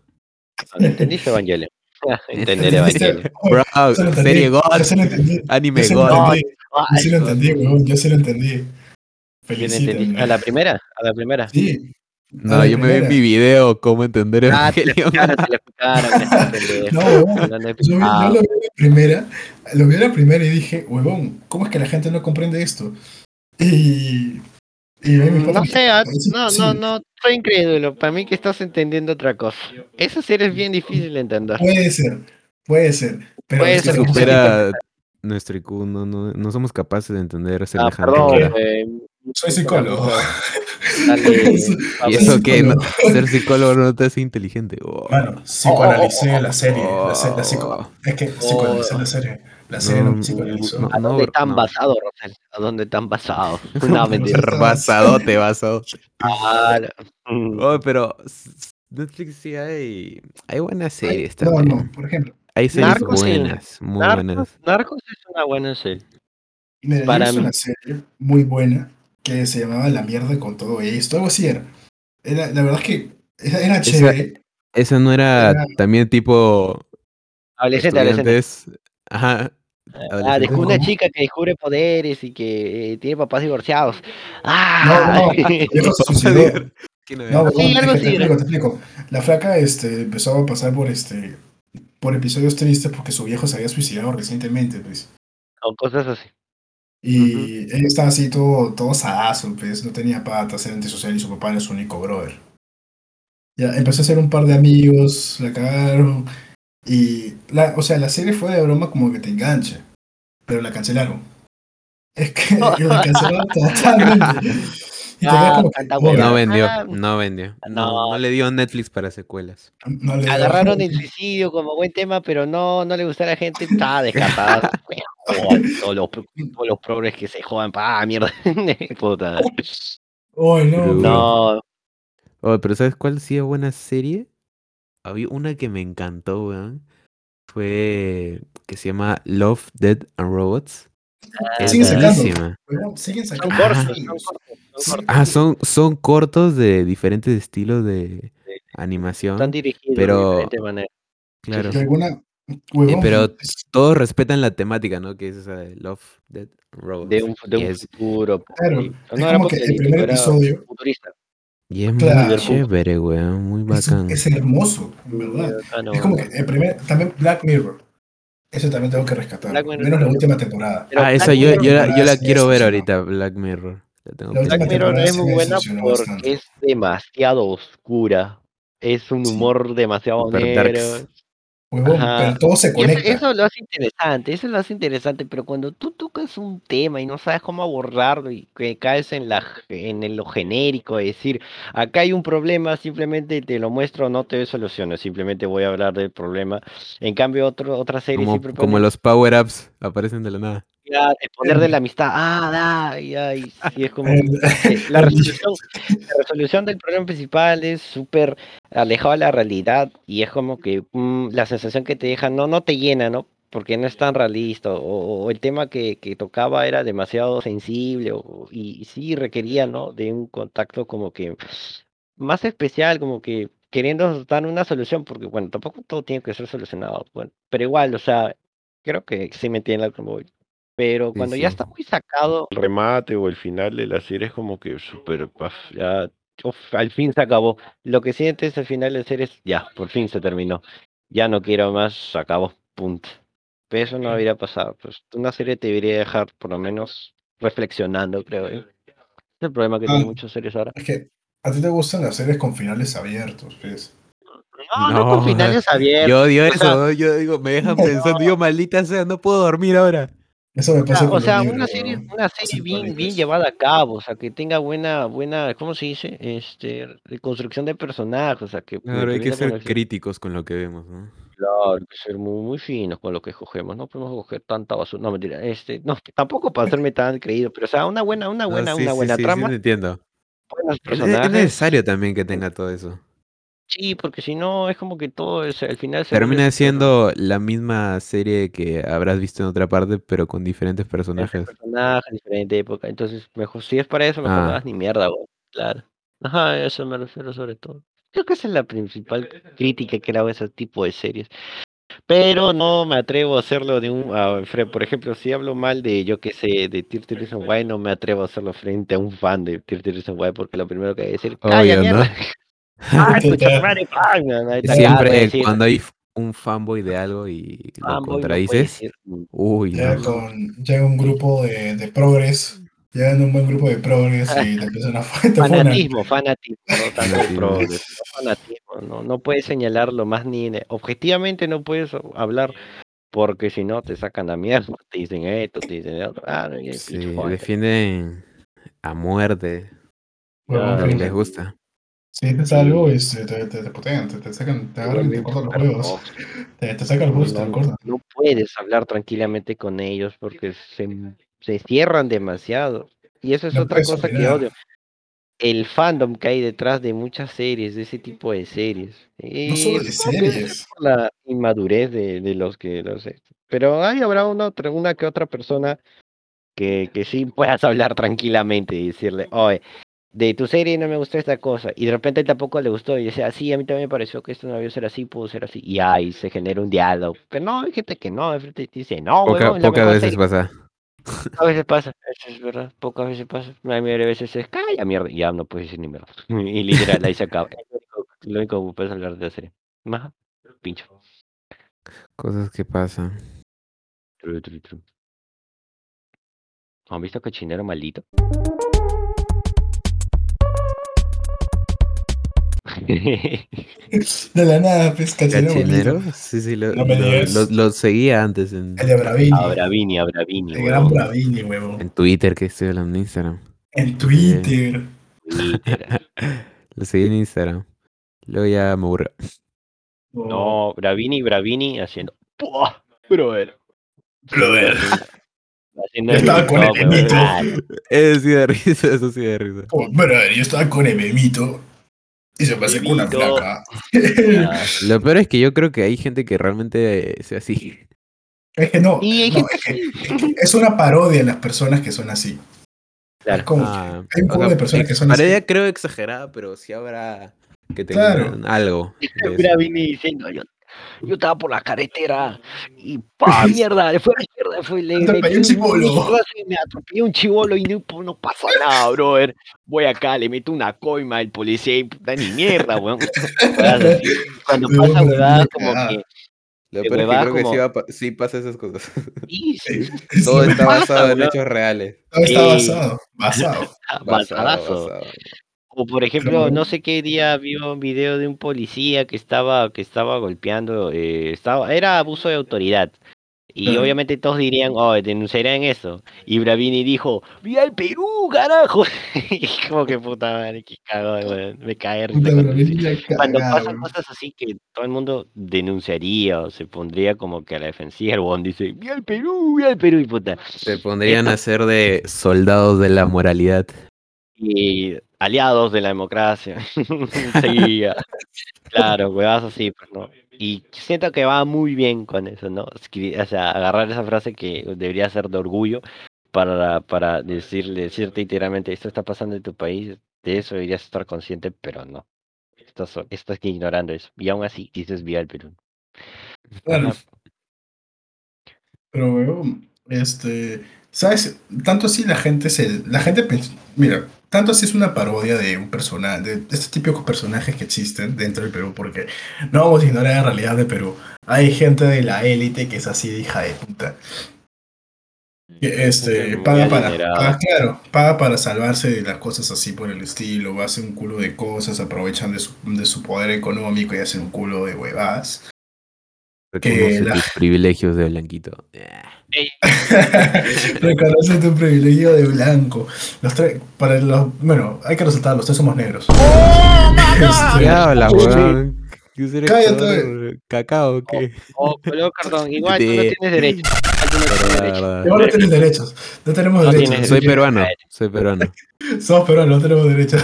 S1: ¿Entendiste Evangelion? Entender. Evangelion.
S3: Bro,
S2: yo se lo entendí,
S3: serie God,
S2: yo se lo entendí,
S3: anime
S2: yo se lo
S3: God.
S2: entendí, yo sí lo entendí, weón, yo sí lo entendí.
S1: ¿Quién
S2: Felicítame.
S1: entendiste? ¿A la primera? ¿A la primera?
S2: Sí.
S3: No, yo me vi en mi video cómo entender
S1: Ah, te
S3: Evangelion.
S1: explicaron, te explicaron.
S2: No,
S1: de-
S2: Yo,
S1: Ah,
S2: yo lo vi en la primera, lo vi en la primera y dije, huevón, ¿cómo es que la gente no comprende esto? Y,
S1: No sé, ah,
S2: "Es
S1: no, no,
S2: imposible".
S1: no, soy incrédulo. Para mí que estás entendiendo otra cosa. Esa serie es bien difícil de entender.
S2: Puede ser, puede ser. Pero
S1: Puede
S2: que
S1: ser,
S3: supera nuestro IQ, no, no, no somos capaces de entender
S1: Ah,
S3: semejante
S1: perdón.
S3: obra.
S1: eh,
S2: soy psicólogo.
S1: Dale,
S3: ¿Y eso qué? No- ser psicólogo no te hace inteligente. Oh.
S2: Bueno, psicoanalicé
S1: Oh, oh, oh,
S2: la serie.
S3: oh,
S2: la, la psico- es que psicoanalicé la serie. La serie no,
S3: No, no,
S1: ¿A dónde están
S3: no.
S1: basados, Rosel? ¿A dónde están basados? No, mentira.
S3: Basadote, basadote.
S1: Ah.
S3: Oh, pero Netflix sí hay, hay buenas series
S2: no,
S3: también.
S2: no, por ejemplo.
S3: Hay series
S1: Narcos
S3: buenas, muy
S1: Narcos,
S3: buenas.
S1: Narcos es una buena serie.
S2: Mira,
S1: Para mí.
S2: una serie muy buena que se llamaba La mierda con todo esto. Algo así era. era la verdad es que era, era
S3: Esa-
S2: chévere.
S3: Esa no era
S2: Era-
S3: también tipo
S1: Adolescente, adolescente.
S3: Ajá.
S1: Ah,
S3: adolescentes.
S1: descubre una chica que descubre poderes y que eh, tiene papás divorciados.
S2: No,
S1: ¡Ah!
S2: no, se suicidó.
S3: ¿Quién no
S2: No?
S1: Sí, algo
S2: te explico, te explico. La flaca este, empezó a pasar por este por episodios tristes porque su viejo se había suicidado recientemente, pues.
S1: o cosas así.
S2: Y él estaba así todo, todo sadazo, pues, no tenía patas, era antisocial y su papá era su único brother. Ya, empezó a hacer un par de amigos, la cagaron. Y, la, o sea, la serie fue de broma como que te engancha, pero la cancelaron. Es que la cancelaron totalmente. Y
S1: Ah,
S2: quedas como que,
S1: tanta
S2: "Oye,
S1: hueva.
S3: No vendió,
S1: Ah,
S3: no vendió. No,
S1: no.
S3: le dio Netflix para secuelas.
S2: no le-
S1: Agarraron el suicidio como buen tema, pero no, no le gustó a la gente, está descartado. Joder, todos, los, todos los progres que se jodan, pa, mierda. Puta.
S2: Ay, no,
S1: No,
S3: Oh, pero ¿sabes cuál sí es buena serie? Había una que me encantó, weón. Fue que se llama Love, Dead and Robots. Es
S2: Siguen sacando. Weón, siguen
S1: son
S2: sacando
S1: cortos,
S2: series.
S1: son cortos, son
S2: Sí.
S1: cortos.
S3: Ah, son, son cortos de diferentes estilos de
S1: Sí.
S3: animación.
S1: Están dirigidos
S3: pero-
S1: de diferente manera.
S3: Claro.
S2: Alguna.
S3: Eh, pero
S2: es-
S3: todos respetan la temática, ¿no? Que es esa de Love, Dead and Robots.
S1: De un, de un
S3: es,
S1: futuro.
S2: Claro, es
S1: No era
S2: como que el primer episodio
S1: Futurista.
S3: Y es
S2: Claro.
S3: muy chévere, weón. Muy bacán.
S2: es hermoso, en verdad.
S1: Ah, no.
S2: Es como que el primer. También Black Mirror. Eso también tengo que rescatar.
S1: Black Mirror
S2: Menos la última temporada.
S1: Pero
S3: ah, esa yo, yo la, yo la quiero ver ahorita, Black Mirror. La tengo
S2: La última
S1: Black. Mirror es muy buena porque
S2: bastante.
S1: es demasiado oscura. Es un
S2: Sí.
S1: humor demasiado
S3: Super
S1: negro.
S3: darks.
S2: Huevón,
S1: Ajá.
S2: pero todo se
S1: eso,
S2: conecta.
S1: eso lo hace interesante, eso lo hace interesante, pero cuando tú tocas un tema y no sabes cómo abordarlo y que caes en la en lo genérico, es decir, acá hay un problema, simplemente te lo muestro, no te doy soluciones, simplemente voy a hablar del problema. En cambio, otro, otra serie
S3: Como,
S1: siempre
S3: como
S1: pone
S3: los power-ups aparecen de la nada.
S1: El poder de la amistad, ah, da, y, ay, sí, es como la resolución, la resolución del problema principal es súper alejado de la realidad y es como que mm, la sensación que te deja no, no te llena, ¿no? porque no es tan realista, o, o el tema que, que tocaba era demasiado sensible, o, y, y sí requería, ¿no? De un contacto como que más especial, como que queriendo dar una solución, porque bueno, tampoco todo tiene que ser solucionado, bueno, pero igual, o sea, creo que sí me entienden a lo que voy. Pero
S3: Sí,
S1: cuando ya
S3: sí.
S1: está muy sacado,
S6: El remate o el final de la serie es como que súper, ya, uf, al fin se acabó.
S1: lo que sientes al final de la serie es, ya, por fin se terminó. Ya no quiero más, se acabó, punto. Pero eso no debería pasar, pues una serie te debería dejar por lo menos reflexionando, creo. ¿eh? Es el problema que
S2: Ah.
S1: tienen muchas series ahora.
S2: Es que a ti te gustan las series con finales abiertos, pues.
S1: No, no, con finales abiertos.
S3: Yo odio
S1: o sea,
S3: eso, yo digo, me dejan pensando, yo maldita sea, no puedo dormir ahora.
S2: Eso me
S1: O
S2: pasa
S1: sea,
S2: con
S1: o sea,
S2: los
S1: una serie, una serie bien, bien llevada a cabo, o sea, que tenga buena, buena, ¿cómo se dice? Este, de construcción de personajes, o sea, que
S3: Claro, hay que ser
S1: conocer-
S3: críticos con lo que vemos, ¿no?
S1: Claro, hay que ser muy, muy finos con lo que escogemos, no podemos coger tanta basura, no mentira, este, no, tampoco para hacerme tan creído, pero o sea, una buena, una
S3: No,
S1: buena,
S3: sí,
S1: una
S3: sí,
S1: buena
S3: sí, sí,
S1: trama,
S3: entiendo.
S1: buenos
S3: Es, es
S1: personajes,
S3: necesario también que tenga todo eso.
S1: Sí, porque si no es como que todo es, al final se
S3: Termina siendo la misma serie que habrás visto en otra parte, pero con diferentes personajes.
S1: personajes, diferente época, entonces mejor, si es para eso, mejor no
S3: Ah.
S1: hagas ni mierda, güey, claro. Ajá, eso me refiero sobre todo. Creo que esa es la principal crítica que le hago a ese tipo de series. Pero no me atrevo a hacerlo de un, a- por ejemplo, si hablo mal de, yo qué sé, de 30 Reasons Why, no me atrevo a hacerlo frente a un fan de 30 Reasons Why, porque lo primero que hay que decir, ¡calla,
S3: Obvio, ¿no?
S1: ah,
S3: Siempre
S1: decir,
S3: cuando hay un fanboy de algo y lo
S1: fanboy
S3: contradices, uy,
S2: Ya
S3: no.
S2: con ya un grupo de, de progres, ya en un buen grupo de progres y te empiezan a.
S1: Fanatismo, fanatismo, no tanto progres, no fanatismo, no, no puedes señalarlo más ni en- objetivamente no puedes hablar porque si no te sacan la mierda, te dicen esto, te dicen otro, ah, no,
S3: Sí, defienden a muerte. Les gusta.
S2: Si dices
S1: Sí.
S2: algo, este, te, te, te putean, te, te sacan, te agarran y te cortan los
S1: tóxicos.
S2: Te, te sacan los y te
S1: No,
S2: los cortan.
S1: no puedes hablar tranquilamente con ellos porque se, se cierran demasiado. Y eso es
S2: No
S1: otra cosa que
S2: opinar.
S1: odio. El fandom que hay detrás de muchas series, de ese tipo de series.
S2: No solo
S1: Y
S2: de
S1: que
S2: series.
S1: por la inmadurez de, de los que los Pero ahí habrá una, otra, una que otra persona que, que sí puedas hablar tranquilamente y decirle, oye, de tu serie no me gustó esta cosa, y de repente tampoco le gustó, y dice, sí, a mí también me pareció que esto no debió ser así, pudo ser así, y ahí se genera un diálogo. Pero no, hay gente que no, de frente te dice, no,
S3: Poca-
S1: la
S3: pocas veces
S1: serie".
S3: pasa.
S1: Pocas veces pasa, eso es verdad, pocas veces pasa. La mayoría de veces es, calla mierda, y ya no puedes decir ni mierda. Y literal, ahí se acaba. Lo único, que puedes hablar de la serie. Más, pincho.
S3: Cosas que pasan.
S1: Tru, tru, tru. ¿Han visto cochinero maldito?
S2: De la nada, pues, cachinero.
S3: Sí, sí, lo,
S2: No me
S3: lo-
S2: digas.
S3: lo- lo seguía antes en,
S2: El de Bravini.
S1: a Bravini, a Bravini,
S2: El gran. Bravini, huevón.
S3: en Twitter, que estoy hablando en Instagram.
S2: En Twitter.
S3: Lo seguí en Instagram. Luego ya me aburrió.
S2: Oh,
S1: No, Bravini, Bravini haciendo. ¡Puah! Brother.
S2: brother. Yo estaba con el
S1: TikTok, huevón.
S2: Emito.
S1: Ah,
S3: Eso sí de risa, eso sí de risa.
S2: Oh, brother, yo estaba con el Memito. Y se me acercó una flaca.
S3: Lo peor es que yo creo que hay gente que realmente sea así.
S2: Es que no,
S1: Y
S2: no, es, que, es que es una parodia de las personas que son así.
S1: Claro.
S2: Es como
S3: Ah,
S2: hay un poco
S3: sea,
S2: de personas que son así.
S3: Paredes creo exagerada, pero sí habrá que
S2: Claro.
S3: tengan algo. de eso.
S1: Bravini diciendo, yo, yo estaba por la carretera y ¡pa! mierda! Le fue a la izquierda, fue, le
S2: Atropellé
S1: metí
S2: un
S1: y Me atropellé un chivolo y no, pues, no pasa nada, brother. Voy acá, le meto una coima al policía y puta ni mierda, weón. Cuando
S2: Me
S1: pasa
S2: voy a
S1: huevadas
S2: poner
S1: como que.
S3: Lo peor es que creo que
S1: como-
S3: sí, va sí pasa esas cosas.
S1: Sí, sí,
S2: Sí,
S3: Todo
S2: sí,
S3: está
S1: pasa,
S3: basado en
S1: weón.
S3: hechos reales.
S2: todo está basado. Basado.
S3: Basado, basado.
S1: O por ejemplo, no sé qué día vi un video de un policía que estaba, que estaba golpeando, eh, estaba, era abuso de autoridad. Y obviamente todos dirían, oh, denunciarían eso. Y Bravini dijo, ¡Viva el Perú, carajo! y como que puta madre, cagado, weón. Me cae risa cuando, pasan cosas así que todo el mundo denunciaría o se pondría como que a la defensiva. El huevón dice, ¡Viva el Perú, viva el Perú! Y puta.
S3: Se pondrían
S1: Esto-
S3: a ser de soldados de la moralidad.
S1: Y aliados de la democracia. ah, claro, huevas así, pues, ¿no? Y siento que va muy bien con eso, ¿no? O sea, agarrar esa frase que debería ser de orgullo para, para decirle, decirte literalmente, esto está pasando en tu país, de eso deberías estar consciente, pero no. Estás, estás ignorando eso. Y aún así dices viva el Perú.
S2: Claro. Pero, este, ¿sabes? Tanto así la gente se, la gente, mira, tanto así es una parodia de un personaje, de estos típicos personajes que existen dentro del Perú, porque no vamos a ignorar la realidad de Perú. Hay gente de la élite que es así de hija de puta. Este, paga para, paga, claro, paga para salvarse de las cosas así por el estilo, hace un culo de cosas, aprovechan de su, de su poder económico y hacen un culo de huevadas.
S3: Reconoce
S2: la-
S3: tus privilegios de blanquito.
S2: Reconoce tu privilegio de blanco. Los tres, para los, bueno, hay que resaltar, los tres somos negros. Este,
S3: ¿Qué hablas, weón? ¿Qué será
S2: Cállate.
S3: ¿Cacao o qué?
S1: Oh, pero perdón, igual tú no
S3: De-
S1: tienes derecho. Igual tú no tienes
S3: Verdad,
S1: derecho.
S3: verdad.
S2: igual no tienes derechos, no tenemos
S1: No
S2: derechos.
S1: tienes
S3: Soy peruano, soy peruano.
S2: Somos peruanos, no tenemos derechos.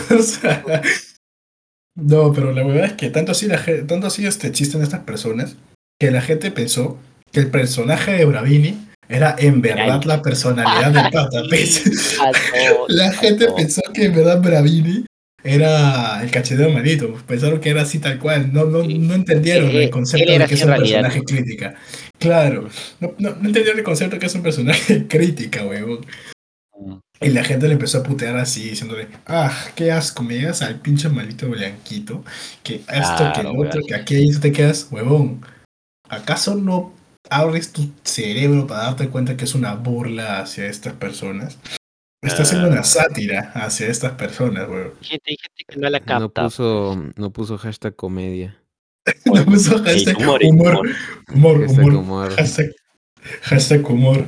S2: No, pero la verdad es que tanto así, la, tanto así este, existen estas personas que la gente pensó que el personaje de Bravini era en verdad la personalidad del pata. ¿ves?
S1: No,
S2: La gente pensó que en verdad Bravini era el cachetero malito. Pensaron que era así tal cual. No, no, no entendieron
S1: Eh,
S2: el concepto
S1: él era
S2: de que es un personaje crítica. Claro, no, no, no entendieron el concepto de que es un personaje crítica, huevón. Y la gente le empezó a putear así, diciéndole, ah, qué asco, me llegas al pinche malito blanquito, que esto, que el otro, que aquello, te quedas, huevón. ¿Acaso no abres tu cerebro para darte cuenta que es una burla hacia estas personas? Está haciendo una
S1: Ah.
S2: sátira hacia estas personas.
S1: Hay gente, hay gente que no la capta.
S3: No puso, no puso hashtag comedia.
S2: No puso
S1: Sí,
S2: hashtag
S1: humor,
S2: humor,
S1: humor.
S2: humor,
S3: Hashtag
S2: humor,
S3: humor.
S2: hashtag, hashtag humor.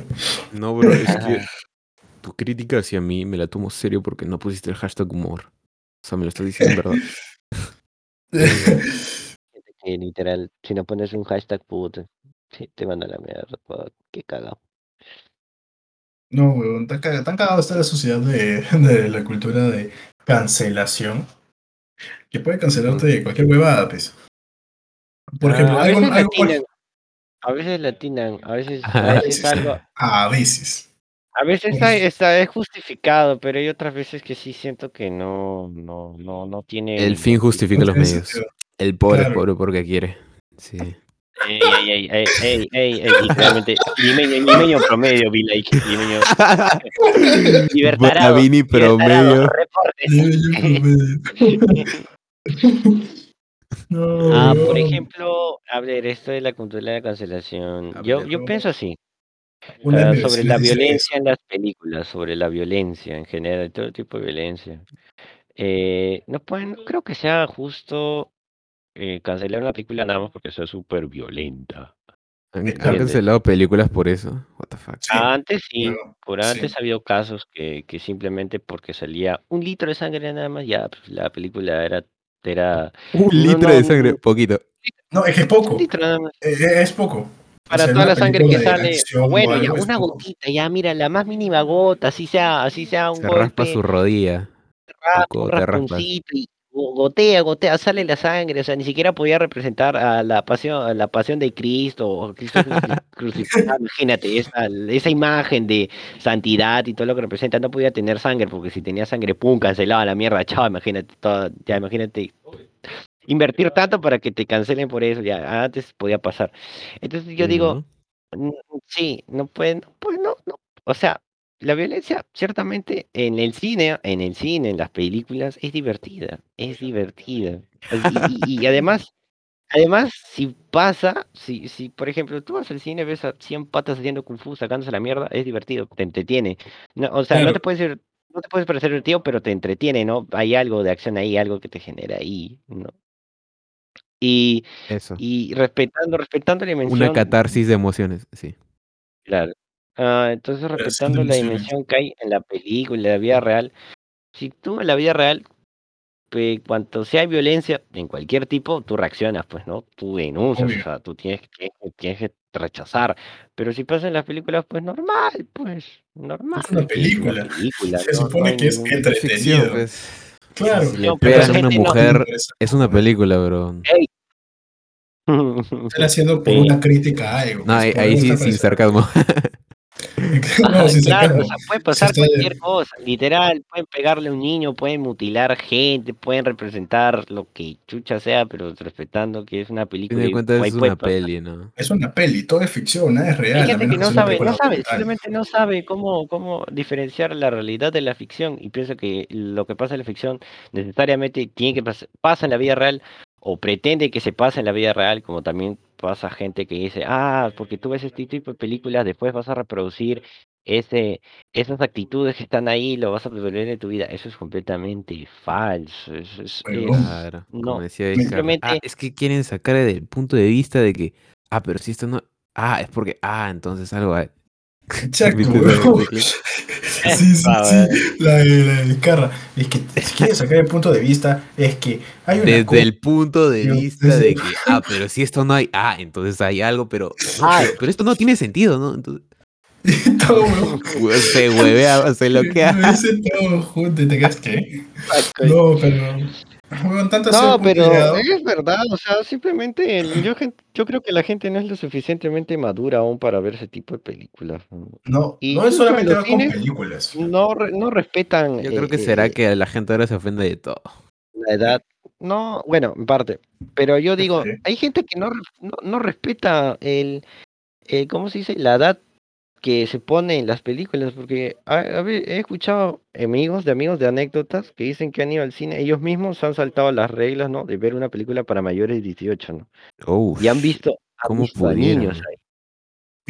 S3: No, bro, es que tu crítica hacia mí me la tomo serio porque no pusiste el hashtag humor. O sea, me lo estás diciendo en verdad.
S1: Literal, si no pones un hashtag, puta, sí, te manda a la mierda. pa, Qué cagado.
S2: No, weón, tan, caga- tan cagado está la sociedad de, de la cultura de cancelación que puede cancelarte de cualquier huevada, pues. Por
S1: Ah,
S2: ejemplo,
S1: a
S2: algo,
S1: veces
S2: algo-
S1: latinan, a veces latinan, a veces, a
S2: a
S1: veces
S2: veces,
S1: algo,
S2: a veces.
S1: a veces
S2: Pues-
S1: está, está es justificado, pero hay otras veces que sí siento que no, no, no, no tiene.
S3: El fin justifica
S2: No
S3: los
S2: tiene
S3: medios.
S2: sentido.
S3: El pobre
S2: Claro.
S3: es pobre porque quiere. Sí.
S1: Ey, ey, ey, ey, ey, literalmente, limeño, limeño promedio, be like, limeño, libertarado,
S3: promedio.
S2: promedio. No,
S1: Ah, por ejemplo, a ver, esto de la cultura de la cancelación. Yo, yo pienso así, ah, sobre la violencia en las películas, sobre la violencia en general, todo tipo de violencia. Eh, no pueden, no creo que sea justo eh, cancelar una película nada más porque sea súper violenta.
S3: Han, han cancelado películas por eso. What the fuck.
S2: Sí,
S1: Antes sí, por
S2: sí.
S1: antes ha habido casos que, que simplemente porque salía un litro de sangre nada más, ya pues, la película era, era
S3: Un
S1: No,
S3: litro
S1: no,
S3: de sangre,
S1: no.
S3: poquito.
S2: No, es que es poco.
S1: un litro nada más.
S2: Es poco. O
S1: Para
S2: sea,
S1: toda la sangre que sale,
S2: acción
S1: bueno, ya
S2: es
S1: una
S2: poco.
S1: gotita, ya mira, la más mínima gota, así sea, así sea un
S3: Se raspa
S1: golpe,
S3: su rodilla.
S1: raspa,
S3: poco
S1: un rasponcito y gotea, gotea, sale la sangre, o sea, ni siquiera podía representar a la pasión, a la pasión de Cristo, o Cristo cruci- crucificado, imagínate, esa, esa imagen de santidad y todo lo que representa, no podía tener sangre, porque si tenía sangre, pum, cancelaba la mierda, chao, imagínate, todo, ya imagínate invertir tanto para que te cancelen por eso, ya antes podía pasar. Entonces yo digo. Mm, Sí, no pueden, pues no, no. O sea, la violencia ciertamente en el cine, en el cine, en las películas, es divertida, es divertida. Y, y- y además, además, si pasa, si, si por ejemplo tú vas al cine, ves a 100 patas haciendo kung fu, sacándose la mierda, es divertido, te entretiene. No, o sea, no
S2: Claro.
S1: te puede ser, no te puedes parecer divertido, pero te entretiene, ¿no? Hay algo de acción ahí, algo que te genera ahí, ¿no? Y,
S3: Eso.
S1: y respetando, respetando la dimensión.
S3: Una catarsis de emociones, sí.
S1: Claro. Ah, entonces, respetando la dimensión que hay en la película, en la vida real, si tú en la vida real, pues, cuanto sea violencia, en cualquier tipo, tú reaccionas, pues, ¿no? Tú denuncias,
S2: Obvio.
S1: o sea, tú tienes que, tienes que rechazar. Pero si pasa en las películas, pues normal, pues normal.
S2: Es una película.
S1: película,
S2: Se
S1: no- no
S2: supone
S1: hay
S2: que es
S1: ningún-
S3: Es ficción,
S2: entretenido.
S3: pues.
S2: Claro.
S3: Si le
S1: No, pero
S3: pegan
S1: la
S3: a una
S1: gente no-
S3: mujer, es una película, bro.
S2: Están haciendo por
S1: Sí.
S2: una crítica a algo.
S3: No,
S2: pues,
S3: ahí,
S2: por
S3: ahí
S2: algo
S3: sí,
S2: está
S3: sin sarcasmo.
S2: No, sin
S1: claro,
S2: sarcasmo.
S1: o sea, puede pasar cualquier cosa, literal, pueden pegarle a un niño, pueden mutilar gente, pueden representar lo que chucha sea, pero respetando que es una película.
S3: de
S1: ahí
S3: es una peli, ¿no?
S2: Es una peli, todo es ficción, nada es real.
S1: Hay gente que no sabe, no sabe, simplemente no sabe cómo, cómo diferenciar la realidad de la ficción y piensa que lo que pasa en la ficción necesariamente tiene que pasar, pasa en la vida real o pretende que se pase en la vida real, como también pasa gente que dice, ah, porque tú ves este tipo de películas, después vas a reproducir ese, esas actitudes que están ahí, lo vas a resolver en tu vida. Eso es completamente falso. Eso es,
S3: Claro,
S1: no,
S3: como decía Oscar.
S1: simplemente-
S3: Ah, es que quieren sacar del punto de vista de que, ah, pero si esto no, ah, es porque, ah, entonces algo hay.
S2: Exacto,
S3: ¿Viste ese-
S2: weón.
S3: ese clip?
S2: Sí, sí,
S1: Ah,
S2: sí. La de, la de Carra. Es que si quieres sacar el punto de vista, es que hay una
S3: Desde el punto de
S2: Dios,
S3: vista
S2: desde-
S3: de que, ah, pero si esto no hay, ah, entonces hay algo, pero,
S1: Ah.
S3: pero, esto no tiene sentido, ¿no? Entonces,
S2: todo,
S3: hue- se huevea, se
S2: Lo
S3: loquea.
S2: dicen todo junto y te quedas que. No, pero. Tanto
S1: No, pero es verdad, o sea, simplemente el- yo, gen- yo creo que la gente no es lo suficientemente madura aún para ver ese tipo de películas. ¿no?
S2: No,
S1: Y
S2: no es
S1: incluso
S2: solamente
S1: los
S2: ver con
S1: cines-
S2: películas.
S1: No, re- no respetan
S3: Yo
S1: eh,
S3: creo que
S1: eh,
S3: será que la gente ahora se ofende de todo.
S1: la edad. No, bueno, en parte. Pero yo digo,
S2: Sí.
S1: hay gente que no, re- no, no respeta el, el, ¿cómo se dice? La edad que se pone en las películas, porque a, a ver, he escuchado amigos de amigos de anécdotas que dicen que han ido al cine, ellos mismos han saltado las reglas, ¿no? De ver una película para mayores de 18, ¿no?
S3: Uf,
S1: Y han visto, han
S3: ¿cómo
S1: visto a niños ahí.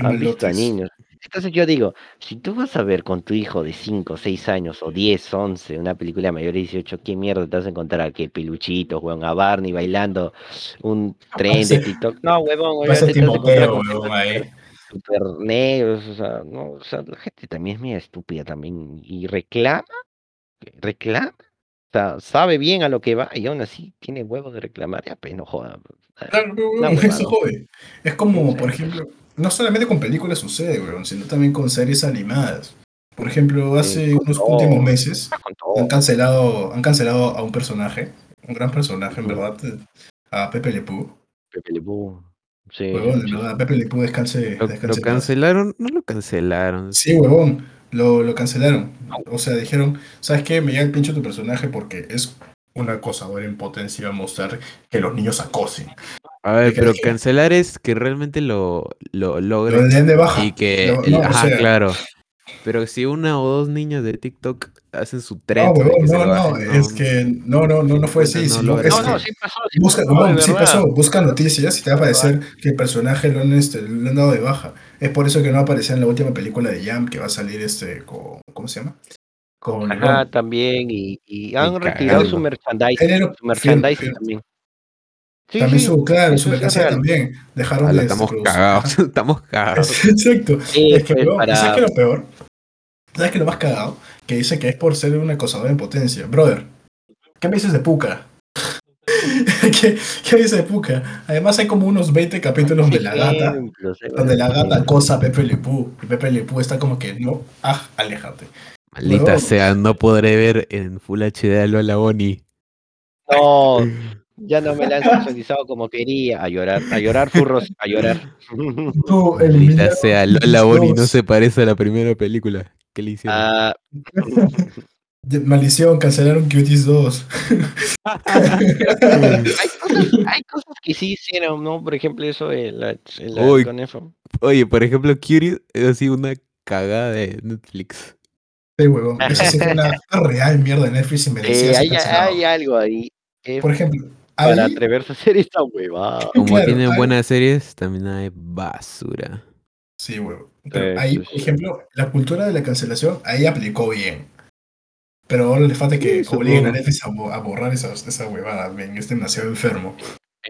S1: Han visto a niños. Entonces yo digo, si tú vas a ver con tu hijo de 5, 6 años o 10, 11 una película mayor de 18, ¿qué mierda te vas a encontrar? ¿Qué peluchitos, weón? A Barney bailando un tren de TikTok. No, huevón, vas a
S2: Timoteo, weón, ahí.
S1: Super negros, o sea, no, o sea, la gente también es media estúpida también y reclama, reclama, o sea, sabe bien a lo que va y aún así tiene huevos de reclamar, ya pues no joda.
S2: Claro,
S1: Una
S2: weón,
S1: huevada.
S2: eso jode. Es como, por ejemplo, no solamente con películas sucede, weón, sino también con series animadas. Por ejemplo, hace unos
S1: todo.
S2: últimos meses
S1: todo.
S2: han cancelado, han cancelado a un personaje, un gran personaje, en verdad, a Pepe Le Pew.
S1: Pepe Le Pew. Sí,
S2: Huevón, en verdad, Pepe Le Pew descanse,
S3: ¿Lo,
S2: descanse
S3: lo cancelaron? No lo cancelaron.
S2: Sí, huevón, lo, lo cancelaron. O sea, dijeron, ¿sabes qué? Me llega el pincho tu personaje porque es un acosador en potencia a mostrar que los niños acosen.
S3: A ver, pero cancelar es que realmente lo, lo
S2: Lo
S3: logren
S2: de baja.
S3: y que...
S2: Lo-
S3: el-
S2: no, o
S3: ajá,
S2: sea,
S3: claro. Pero si una o dos niños de TikTok hacen su
S2: No,
S3: se
S2: no,
S3: lo
S2: no,
S3: bajen,
S2: es que no, no, no, no fue así,
S3: No
S2: sino
S3: logra
S2: es
S1: No,
S2: que
S1: no, sí pasó. Sí
S2: busca,
S1: pasó,
S2: sí busca noticias y te va a parecer que el personaje lo han, este, lo han dado de baja. Es por eso que no aparecía en la última película de Jam que va a salir este con, ¿cómo se llama? Con
S1: Ajá, también, y, y han
S3: Ni
S1: retirado su merchandising, su merchandising también. Sí,
S2: También
S1: sí,
S2: su, claro, su mercancía también. Dejaron
S3: Ala,
S2: de
S3: estamos
S2: producir-
S3: cagados, estamos cagados.
S2: Exacto.
S1: Sí,
S2: es que, huevón,
S1: para-
S2: ¿sabes qué es lo peor? ¿Sabes qué es lo más cagado? Que dice que es por ser un acosador en potencia. Brother, ¿qué me dices de Puka? ¿Qué, ¿Qué me dices de Puka? Además hay como unos 20 capítulos donde la gata, donde la gata acosa a Pepe Le Pew. Y Pepe Le Pew está como que, no, ah, aléjate.
S3: Maldita sea, no podré ver en Full HD a Lola Bonnie.
S1: No, ya no me la han sexualizado como quería. A llorar, a llorar, furros, a llorar.
S3: Maldita
S2: eliminaron
S3: sea, Lola Bonnie no se parece a la primera película. ¿Qué le hicieron?
S1: Ah,
S2: Maldición, cancelaron Cuties 2.
S1: hay, cosas, hay cosas que sí hicieron, ¿no? Por ejemplo, eso de la, de la
S3: Uy.
S1: conejo.
S3: Oye, por ejemplo, Curious es así una cagada de Netflix.
S2: Sí, huevón. Eso sí fue una real mierda de Netflix y merecía
S1: Eh, hay, algo ahí. eh,
S2: Por ejemplo,
S1: para
S2: ahí,
S1: atreverse a hacer esta huevada.
S3: Como
S2: Claro,
S3: tienen
S2: hay-
S3: buenas series, también hay basura.
S2: Sí, huevón. Pero
S1: Sí,
S2: ahí,
S1: sí,
S2: por
S1: sí.
S2: ejemplo, la cultura de la cancelación, ahí aplicó bien. Pero ahora le falta que
S3: Sí,
S2: obliguen a. Netflix a, a borrar esa, esa huevada, men. Es demasiado enfermo.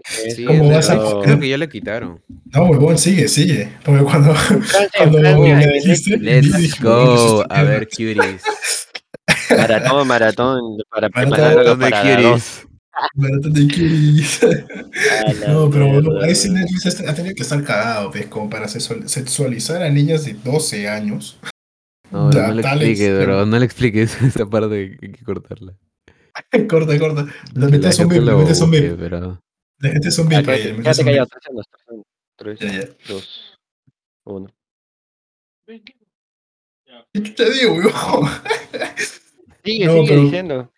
S3: Sí,
S2: ¿Cómo vas a-
S3: creo que ya la quitaron.
S2: No, huevón, sigue, sigue. Porque cuando, me dijiste,
S3: Let's go. A ver, Curies.
S1: Maratón, maratón, para
S2: Maratón,
S1: prepararlo
S3: ¿Dónde
S1: para.
S3: Curies?
S2: Maratón de Curies.
S1: A la
S2: No, pero bueno, ahí sí. Netflix ha tenido que estar cagado, pues, como para sexual- sexualizar a niñas de 12 años.
S3: No, le expliques, bro. No le expliques esa parte que hay que cortarla.
S2: corta, corta.
S3: La
S2: un
S3: gente
S2: metes un bip.
S3: pero...
S2: Le metes un
S1: Ah,
S2: ahí,
S1: Quédate
S2: le metes
S1: quédate
S2: un
S1: callado,
S2: bip.
S1: tres segundos, tres segundos. Tres,
S2: Ya, ya.
S1: dos, uno.
S2: ¿Qué chucha digo, weón?
S1: Sigue,
S2: No,
S1: sigue
S2: pero-
S1: diciendo.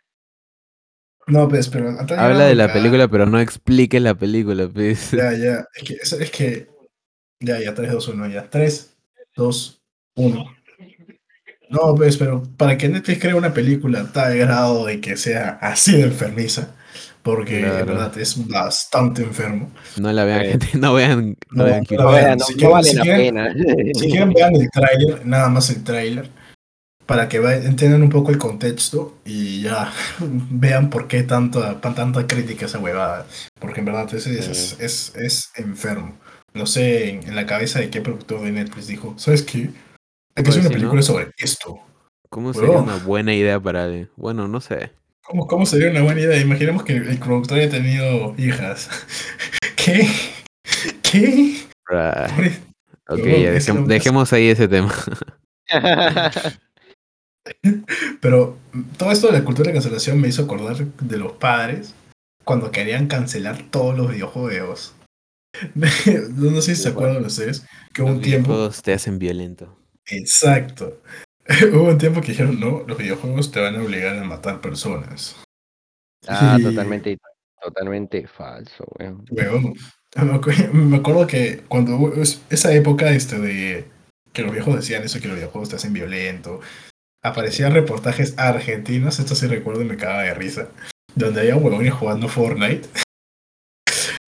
S2: No, pues, pero...
S3: Habla de la película, pero no explique la película, pues.
S2: Ya, ya. Es que, es, es que. Ya, ya, 3, 2, 1, ya. 3, 2, 1. No, pues, pero para que Netflix cree una película a tal grado de que sea así de enfermiza, porque
S3: Claro.
S2: en verdad es bastante enfermo.
S3: No la vean,
S1: Sí.
S3: gente. No vean, no,
S2: No,
S3: vean
S2: no vean,
S1: no,
S2: Si
S1: no
S2: quieren-
S1: vale
S2: si
S1: la
S2: quieren-
S1: pena.
S2: Si quieren, vean el tráiler, nada más el tráiler, para que vean- entiendan un poco el contexto y ya vean por qué tanta, tanta crítica a esa huevada. Porque en verdad es, es, es, es- es enfermo. No sé en, en la cabeza de qué productor de Netflix dijo, ¿sabes qué? Hay que hacer una
S3: Pues sí, ¿no?
S2: película sobre esto.
S3: ¿Cómo sería
S2: Huevón.
S3: una buena idea para... Bueno, no sé.
S2: ¿Cómo, ¿Cómo sería una buena idea? Imaginemos que el productor haya tenido hijas. ¿Qué? ¿Qué?
S3: Ah, Ok, ya
S2: eso
S3: dejem-
S2: no pasa.
S3: dejemos ahí ese tema.
S2: Pero todo esto de la cultura de cancelación me hizo acordar de los padres cuando querían cancelar todos los videojuegos. no sé si se acuerdan ustedes que hubo
S3: Los
S2: un tiempo.
S3: videojuegos te hacen violento.
S2: Exacto. hubo un tiempo que dijeron, no, los videojuegos te van a obligar a matar personas.
S1: Ah,
S2: Y-
S1: totalmente, totalmente falso, weón.
S2: Me acu- me acuerdo que cuando esa época este de que los viejos decían eso, que los videojuegos te hacen violento, aparecían reportajes argentinos, esto sí recuerdo y me cagaba de risa, donde había huevones jugando Fortnite.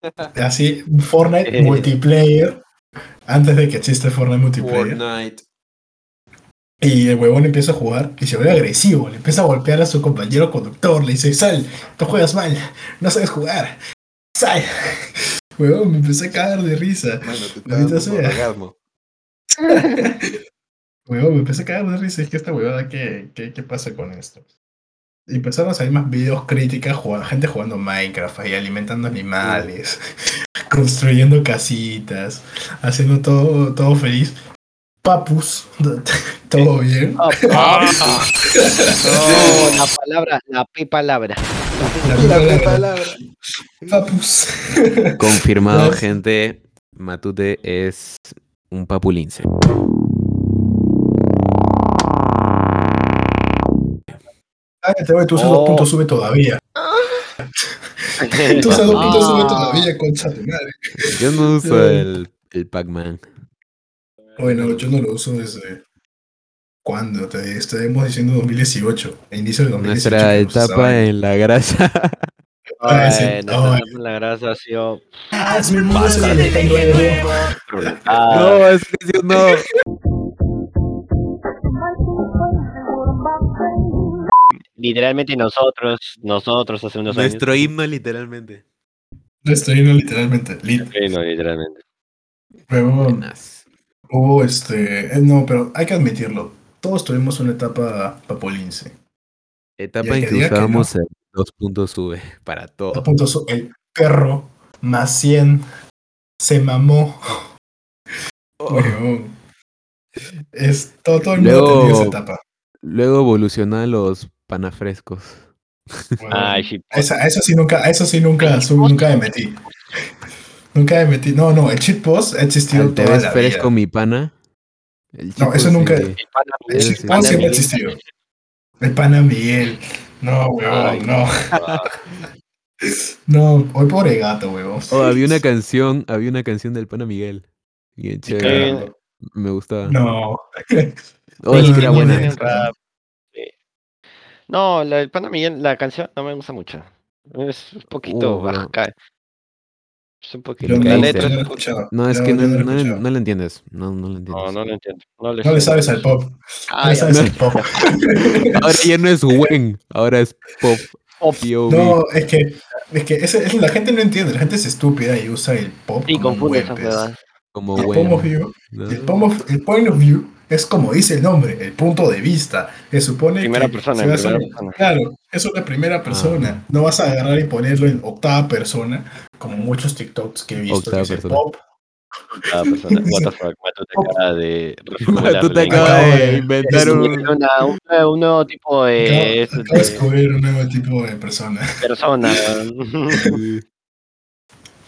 S2: Así, Fortnite multiplayer, antes de que existe Fortnite multiplayer.
S5: Fortnite.
S2: Y el huevón empieza a jugar y se vuelve agresivo, le empieza a golpear a su compañero conductor, le dice, sal, tú juegas mal, no sabes jugar, sal. Huevón, me empecé a cagar de risa.
S5: Bueno, te
S2: Huevón, me empecé a cagar de risa, es que esta huevada, ¿qué, qué, qué pasa con esto? Y empezaron a salir más videos críticas, jugando- gente jugando Minecraft ahí, alimentando animales, construyendo casitas, haciendo todo, todo feliz. Papus, todo bien.
S1: Ah, No, la palabra, la P palabra.
S2: La palabra, Papus.
S3: Confirmado, gente. Matute es un papulince.
S2: Cállate, güey, tu uso
S1: Oh.
S2: punto sube todavía. Tu uso punto sube
S1: Ah.
S2: todavía, concha de madre.
S3: Yo no uso
S2: No.
S3: el, el Pac-Man.
S2: Bueno, yo no lo uso desde. ¿Cuándo? Te estaremos diciendo 2018, a inicio de 2018.
S3: Nuestra
S2: usaba.
S3: etapa en la grasa.
S2: Ah, sí.
S1: Ay, nuestra- la grasa ha sido
S2: Hazme de nuevo.
S3: no, es que no.
S1: Literalmente nosotros, nosotros hace unos
S3: Nuestro himno, literalmente.
S2: Nuestro himno, literalmente.
S1: Años. No, literalmente.
S3: Buenas.
S2: Hubo este. eh, no, pero hay que admitirlo. Todos tuvimos una etapa papolince.
S3: Etapa
S2: el
S3: en
S2: que
S3: usábamos el dos puntos sube para
S2: A
S3: todo.
S2: el perro más 100 se mamó.
S3: Oh.
S2: Es, todo, todo el mundo
S3: Luego-
S2: tenido esa etapa.
S3: Luego evolucionan los panafrescos.
S2: Huevón.
S1: Ay, sí.
S2: A esa, a eso sí nunca, a eso sí nunca, su- nunca me metí. Nunca me metí. No, no, el cheat post ha existido toda
S3: ves
S2: la
S3: fresco
S2: vida.
S3: mi pana. El
S2: No, eso nunca-. El
S3: Ese
S2: cheat
S3: sí.
S2: post siempre ha existido. El pana Miguel. No,
S1: Ay,
S2: no. No, hoy pobre gato, huevón.
S3: Oh, había una canción, había una canción del pana Miguel. Bien chévere. Me gustaba.
S2: No.
S3: Oh, es que era
S2: no,
S3: buena.
S2: no,
S1: Tiene un rap, sí. No, la del Pana Miguel, la canción no me gusta mucho. Es un poquito
S3: Uh,
S1: baja. Es un poquito.
S2: No,
S1: La letra
S2: no
S1: es
S2: escuchado.
S3: No, que no, no, le- no le entiendes. No, no lo entiendes.
S1: No, no lo entiendo. No le,
S2: No le sabes al pop. No
S1: Ah,
S2: le
S1: ya.
S2: sabes al pop.
S3: Ahora ya no es Wen, ahora es Pop.
S2: No, es que, es que ese- es- la gente no entiende, la gente es estúpida y usa el pop
S1: Sí,
S2: un
S1: confunde esas.
S3: Como
S2: El
S3: Wen.
S2: point of view,
S3: ¿no?
S2: el, point of- el point of view es como dice el nombre, el punto de vista. Se supone
S1: Primera
S2: que
S1: persona,
S2: se
S1: primera persona.
S2: Claro, es una primera persona. No vas a agarrar y ponerlo en octava persona, como muchos TikToks que he visto
S3: Octava
S2: que
S3: persona.
S2: pop.
S1: Cada persona. What the fuck, Mato te acaba de
S3: te de inventar
S2: es
S3: un...
S1: Una- un, nuevo- un nuevo tipo de,
S2: acabo
S1: es-
S2: de
S1: de
S2: descubrir un nuevo tipo de persona.
S1: persona.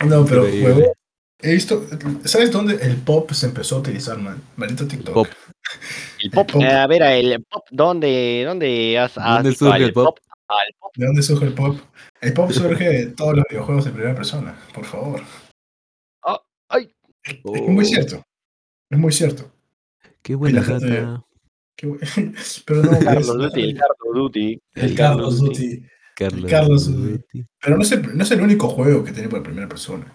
S2: No, pero huevo, he visto, ¿sabes dónde el pop se empezó a utilizar, man? Maldito TikTok.
S3: Pop.
S1: El pop,
S2: pop.
S1: eh, a ver, el pop, ¿dónde, dónde has,
S3: ¿Dónde surge el pop?
S1: Al pop.
S2: ¿De dónde surge el pop? El pop surge de todos los videojuegos en primera persona, por favor.
S1: Ah, ay.
S2: Es es muy
S3: Oh.
S2: cierto. Es muy cierto.
S3: Qué buena.
S2: Qué bu- Pero no,
S1: Carlos Duty, el Carlos Duty.
S2: el Carlos Duty.
S3: Carlos,
S2: Carlos
S3: Duty.
S2: Pero no es, el, no es el único juego que tiene por primera persona.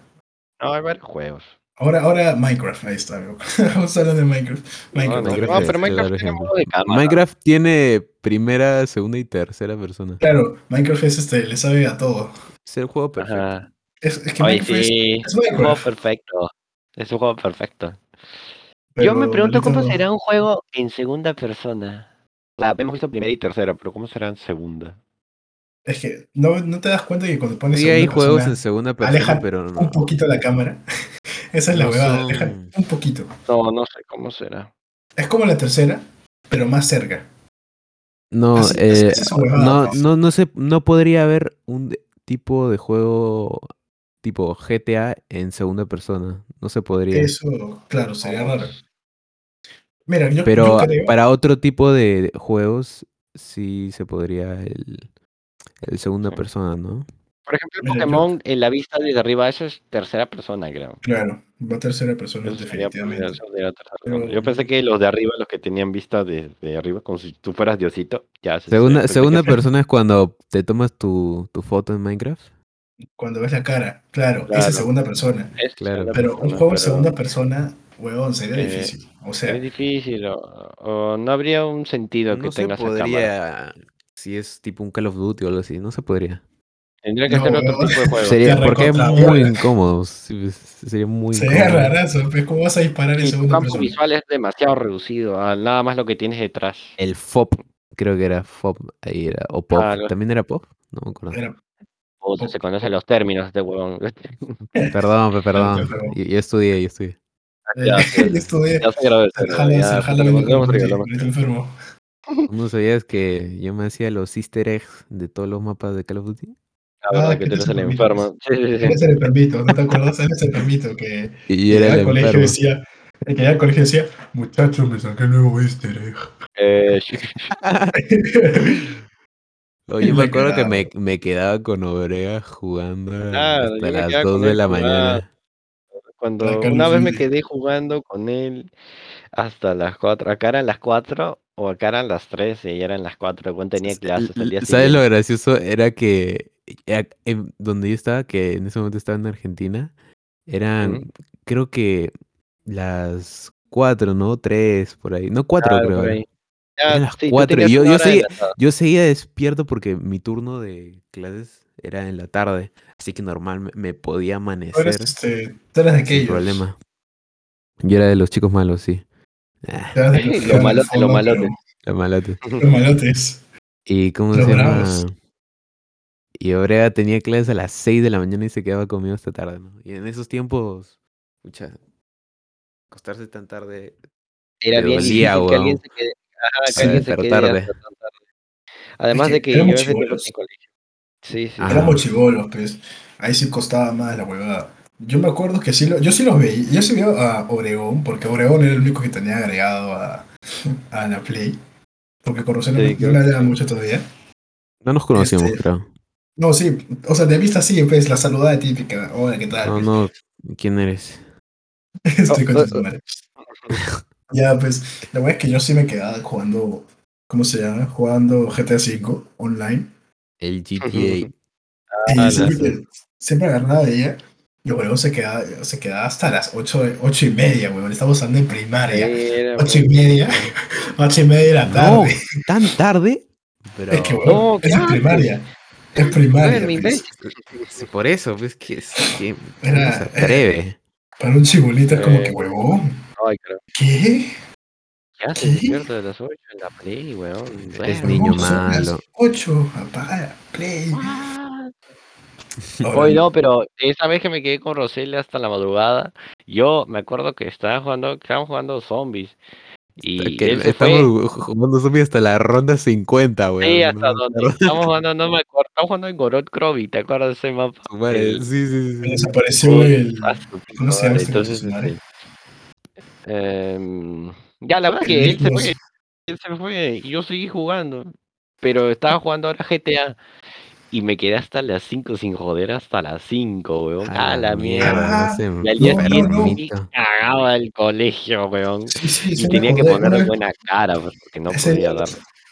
S1: No, hay varios juegos.
S2: Ahora, ahora Minecraft, ahí está. Vamos a hablar de Minecraft. Minecraft.
S1: no,
S3: Minecraft
S1: no,
S3: es
S1: pero Minecraft tiene modo de cámara.
S3: Minecraft tiene primera, segunda y tercera persona.
S2: Claro, Minecraft es este, le sabe a todo.
S3: Es el juego perfecto.
S1: Ajá.
S2: Es, es que
S1: Oye,
S2: Minecraft es-
S1: sí,
S2: es
S1: es un juego perfecto. Es un juego perfecto.
S2: pero
S1: Yo me pregunto cómo será un juego en segunda persona. La hemos visto primera y tercera, pero ¿cómo será en segunda?
S2: Es que no, no te das cuenta que cuando pones
S3: Sí, hay juegos
S2: persona,
S3: en segunda persona,
S2: aleja
S3: pero no.
S2: un poquito la cámara. Esa es la
S3: No
S2: huevada,
S3: son-
S2: aleja un poquito.
S1: No, no sé cómo será.
S2: Es como la tercera, pero más cerca.
S3: No,
S2: Así-
S3: eh,
S2: es
S3: no, no, no sé, no podría haber un tipo de juego tipo GTA en segunda persona. No se podría.
S2: Eso, claro, sería raro. Mira, yo,
S3: Pero
S2: yo creo.
S3: para otro tipo de juegos sí se podría el, el segunda
S1: Sí.
S3: persona, ¿no?
S1: Por ejemplo, el Pokémon en la vista desde arriba, eso es tercera persona, creo.
S2: Claro, va a tercera persona,
S1: Eso
S2: definitivamente.
S1: eso sería tercera
S2: Pero-
S1: persona. Yo pensé que los de arriba, los que tenían vista desde arriba, como si tú fueras Diosito, ya se
S3: Segunda,
S1: que
S3: segunda persona es cuando te tomas tu, tu foto en Minecraft.
S2: Cuando ves la cara, claro, esa es segunda persona.
S1: Es
S3: Claro.
S2: Pero un juego en segunda persona, huevón, sería
S1: Eh,
S2: difícil. O sea,
S1: Es difícil, o, o no habría un sentido que
S3: No se
S1: tenga esa cámara.
S3: podría, si es tipo un Call of Duty o algo así, no se podría.
S1: Tendría que
S2: No,
S1: ser otro tipo de juego.
S3: Sería, porque es muy
S2: bola.
S3: incómodo. sí, sería muy
S2: sería
S3: incómodo.
S2: rarazo, pues, ¿cómo vas a disparar en
S1: tu
S2: segunda
S1: campo
S2: persona?
S1: visual es demasiado reducido a nada más lo que tienes detrás.
S3: El FOP, creo que era FOP, ahí era, o POP,
S1: Claro.
S3: ¿también era POP? No me acuerdo.
S2: Era-
S1: Puta, se conocen los términos este huevón.
S3: Perdón, pe- perdón. Yo, yo estudié, yo estudié.
S1: Ya, sí,
S2: yo estudié.
S1: Ya se el ya.
S3: ¿No sabías que yo me hacía los easter eggs de todos los mapas de Call of Duty?
S1: La verdad
S2: Ah,
S1: que
S2: ¿qué
S1: tú
S2: te
S1: eres el enfermo.
S2: Eres el enfermito, ¿no te acuerdas? Eres el enfermito que
S3: Y
S2: que
S3: era el
S2: colegio
S3: enfermo.
S2: decía, el que llegaba al colegio decía, muchachos, me saqué el nuevo easter egg.
S1: Eh.
S3: Oye, me acuerdo que me, me quedaba con Obrea jugando
S1: Claro,
S3: hasta las
S1: quedaba
S3: 2
S1: con
S3: de la mañana.
S1: Cuando
S2: La
S1: una vez me quedé jugando con él hasta las 4. Acá eran las 4 o acá eran las 3 y ya eran las 4. Cuando tenía clases al día
S3: ¿Sabes lo
S1: siguiente.
S3: gracioso? Era que donde yo estaba, que en ese momento estaba en Argentina, eran, creo que las 4, ¿no? 3, por ahí. No, 4
S1: Claro,
S3: creo.
S1: Ya,
S3: Eran las
S1: sí, tú
S3: 4 y
S1: tenías
S3: yo, yo, seguía, yo seguía despierto porque mi turno de clases era en la tarde. Así que normal me, podía
S2: Tú eres,
S3: amanecer
S2: este, tú eres de
S3: sin
S2: aquellos.
S3: problema. Yo era de los chicos malos, sí. Ah,
S2: los que
S1: Lo
S2: quedan al
S1: malote, lo
S2: fondo,
S1: malote.
S3: la malote.
S2: pero Los malotes.
S3: ¿Y cómo
S2: Los
S3: se llama?
S2: bravos.
S3: Y Obrea tenía clases a las 6 de la mañana y se quedaba conmigo hasta tarde, ¿no? Y en esos tiempos, escucha, acostarse tan tarde.
S1: Era bien
S3: dolía,
S1: difícil que alguien se quede, ajá, que
S2: Sí,
S1: alguien se
S3: pero
S1: quede
S3: tarde.
S1: hasta tan tarde. Además
S2: Es
S1: de
S2: que
S1: que yo
S2: chibolos.
S1: en colegio. Sí, sí.
S3: Ah.
S2: Éramos chivolos, pues. Ahí sí costaba más la huevada. Yo me acuerdo que sí, lo, yo sí los veía. Yo sí veía a Obregón, porque Obregón era el único que tenía agregado a, a la Play. Porque con Rosana
S1: Sí,
S2: no, no la
S1: que sí.
S2: mucho todavía.
S3: No nos conocíamos,
S2: Este,
S3: creo.
S2: No, sí, o sea, de vista sí, pues, la saludada típica. Hola, ¿qué tal?
S3: No, no, ¿quién eres?
S2: Estoy con
S1: oh,
S2: tu madre. Ya, pues, la verdad es que yo sí me quedaba jugando, ¿cómo se llama? Jugando GTA V online.
S3: El GTA.
S2: Y
S1: Ah,
S2: siempre,
S1: no.
S2: siempre agarraba de ella. Y luego se quedaba, se quedaba hasta las ocho, ocho y media, weón. Estamos hablando en primaria.
S1: Era,
S2: Ocho y media. Ocho y media de la
S3: No,
S2: tarde.
S3: tan tarde. Pero
S2: es que, weón,
S1: No,
S2: es
S1: ¿qué haces?
S2: primaria. Es primaria.
S1: Duerme,
S2: pues.
S3: por eso, pues que, es que
S2: Era-
S3: no se atreve.
S2: Para un chibolito es como que,
S1: Eh.
S2: huevón.
S1: Ay, creo.
S2: ¿Qué?
S1: ¿Qué haces
S2: ¿Qué?
S1: despierto de las 8 en la play, weón?
S3: Es niño
S2: No,
S3: malo.
S2: 8, apaga la play.
S1: Hoy no, pero esa vez que me quedé con Roseli hasta la madrugada, yo me acuerdo que estaba jugando, estábamos jugando zombies. Y
S3: Que estamos
S1: fue.
S3: ju- jugando zombie hasta la ronda 50, weón.
S1: Sí,
S3: no
S1: hasta donde
S3: acuerdo.
S1: estábamos jugando, no me acuerdo, estábamos jugando en Gorod Krovi, ¿te acuerdas de ese mapa?
S3: Su madre,
S1: El-
S3: Sí, sí, sí,
S2: me
S3: sí.
S2: desapareció el.
S1: Ah, su puta
S2: ¿Cómo se llama
S1: madre,
S2: este
S1: Entonces, este, em, ya, la verdad que él se fue, él se fue y yo seguí jugando, pero estaba jugando ahora GTA y me quedé hasta las 5 sin joder, hasta las 5, weón.
S3: A
S1: la mierda.
S3: no se
S1: Y al día
S2: No, no,
S1: siguiente
S2: no.
S1: cagaba del colegio, weón.
S2: Sí, sí,
S1: Y
S2: sí, me
S1: tenía que
S2: acordé.
S1: poner
S2: Una vez-
S1: buena cara, pues, porque no
S2: ese,
S1: podía
S2: día,
S1: dar.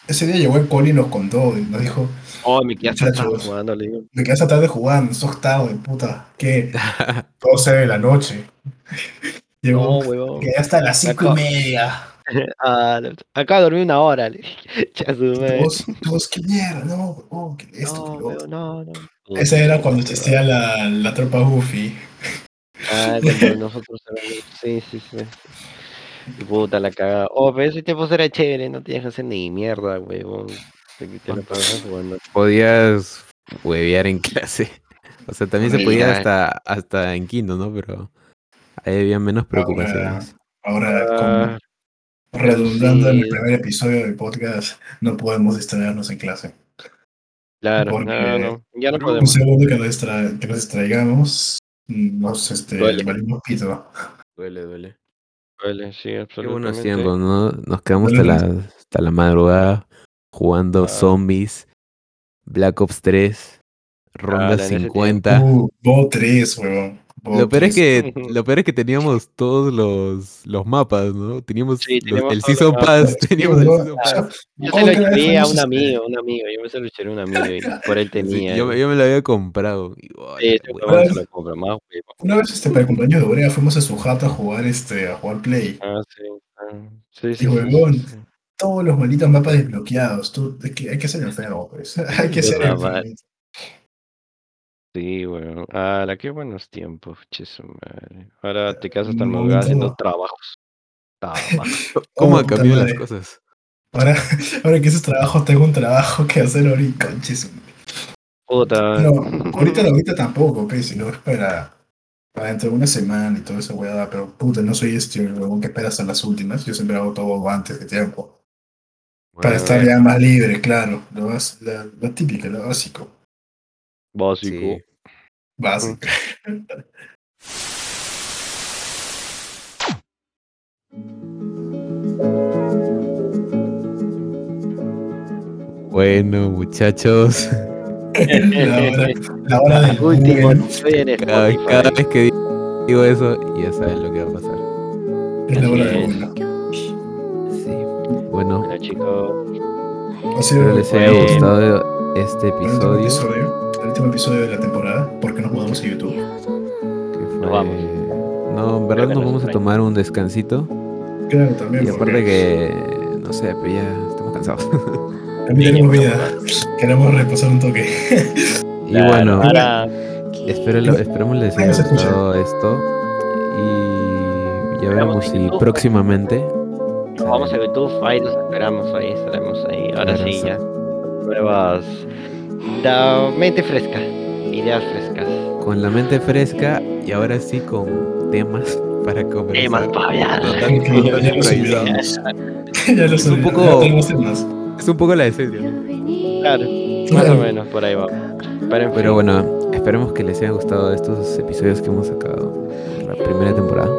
S2: ese día llegó el Coli y nos contó y nos dijo:
S1: Oh, me quedé hasta tarde jugando, le digo.
S2: Me quedé hasta tarde jugando, sos tarde, puta. ¿Qué? 12 de la noche.
S1: No,
S2: Llegó.
S1: weón.
S2: Me quedé hasta las 5 y media.
S1: Ah, de dormir una hora, le dije.
S2: Qué mierda, no, oh, qué esto,
S1: No, no, no.
S2: Esa era cuando existía la, la tropa Goofy.
S1: Ah, cuando nosotros. Sí, sí, sí. Y puta la cagada. Oh, pero ese tiempo era chévere, no tenías que hacer ni mierda, weón. Te, jugando.
S3: Podías huevear en clase. O sea, también se podía hasta, hasta en quinto, ¿no? Pero ahí había menos preocupaciones.
S2: Ahora,
S1: Ah,
S2: redundando en el primer episodio del podcast, no podemos distraernos en clase.
S1: claro,
S2: porque-
S1: no, no. Ya no
S2: Un
S1: podemos.
S2: segundo que nos, distra- que nos distraigamos, nos este,
S1: Duele.
S2: valimos pito.
S3: Duele, duele.
S1: Vale, sí,
S3: Qué
S1: absolutamente.
S3: tiempos, ¿no? Nos quedamos hasta
S2: Duele
S3: la, hasta la madrugada jugando
S1: Ah.
S3: zombies, Black Ops 3, ronda
S1: ese
S3: 50.
S2: Uh, Bo 3, weón.
S3: Lo peor, es
S2: 3.
S3: que, lo peor es que teníamos todos los, los mapas, ¿no? Teníamos,
S1: Sí,
S3: los- el Season
S1: mapas.
S3: Pass, teníamos el
S2: Yo-
S3: Season
S2: yo-
S3: Pass.
S1: Yo se
S2: ¿cómo
S1: lo eché a un amigo, un amigo. Yo me se lo eché a un amigo y por él
S3: Sí,
S1: tenía.
S3: yo, me- yo me lo había comprado. Y, oh,
S1: Sí, se lo compra más, huevón.
S2: Una vez este, para el cumpleaños de Urea fuimos a su jato a jugar, este, a jugar Play.
S1: Ah, sí. ah, sí, sí,
S2: Y
S1: sí,
S2: huevón.
S1: sí, sí.
S2: Todos los malditos mapas desbloqueados. Tú, es que hay que ser enfermo, pues. Hay que ser enfermo.
S1: Sí, weón. Ah, qué buenos tiempos, che su madre. Ahora te quedas hasta el
S2: Un
S1: madrugada haciendo trabajos. Trabajos.
S3: ¿Cómo
S2: Oh,
S3: han cambiado las cosas?
S2: Ahora, ahora que ese trabajo, tengo un trabajo que hacer ahorita, conches.
S1: Puta.
S2: No, ahorita, ahorita tampoco, pues, sino es para, para dentro de una semana y todo eso, weá. Pero puta, no soy este huevón que espera hasta las últimas. Yo siempre hago todo antes de tiempo. Para
S3: Bueno,
S2: estar ya más libre, claro. Lo, la, lo típico, lo básico.
S1: Básico.
S3: sí.
S2: Básico.
S3: Bueno, muchachos,
S2: la, hora, la hora del
S1: Último
S3: cada, vez que digo eso, ya saben lo que va a pasar.
S2: es la hora del.
S3: Sí. Bueno,
S1: Bueno, chicos.
S3: Espero les haya gustado este episodio.
S2: El último episodio de la temporada, porque nos mudamos a YouTube.
S3: fue-
S1: vamos.
S3: No, en verdad nos
S1: nos
S3: vamos a tomar un descansito.
S2: Claro, también.
S3: Y aparte
S2: porque
S3: que, no sé, pero ya estamos cansados.
S2: También tenemos vida. Queremos repasar un toque.
S3: y
S1: Claro,
S3: bueno,
S1: Ahora,
S3: espero, esperemos les haya gustado esto. Y ya
S1: Nos
S3: veremos si
S1: YouTube.
S3: próximamente.
S1: nos vamos a YouTube. Ahí los esperamos. Ahí estaremos ahí. Ahora sí. ya. Nuevas. Da mente fresca. Ideas frescas.
S3: Con la mente fresca y ahora sí con temas para conversar.
S1: Temas para hablar.
S3: No tan-
S2: Ok,
S3: no
S2: ya, ya los olvidamos. ya los
S3: Es un poco-
S2: Ya tenemos temas.
S3: Es un poco la esencia.
S1: Claro. Más o menos por ahí va. Pero, en
S3: bueno, esperemos que les haya gustado estos episodios que hemos sacado por la primera temporada.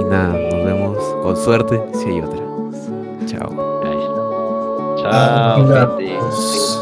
S3: Y nada, nos vemos con suerte si hay otra. Chao.
S2: Ah,
S1: Chao,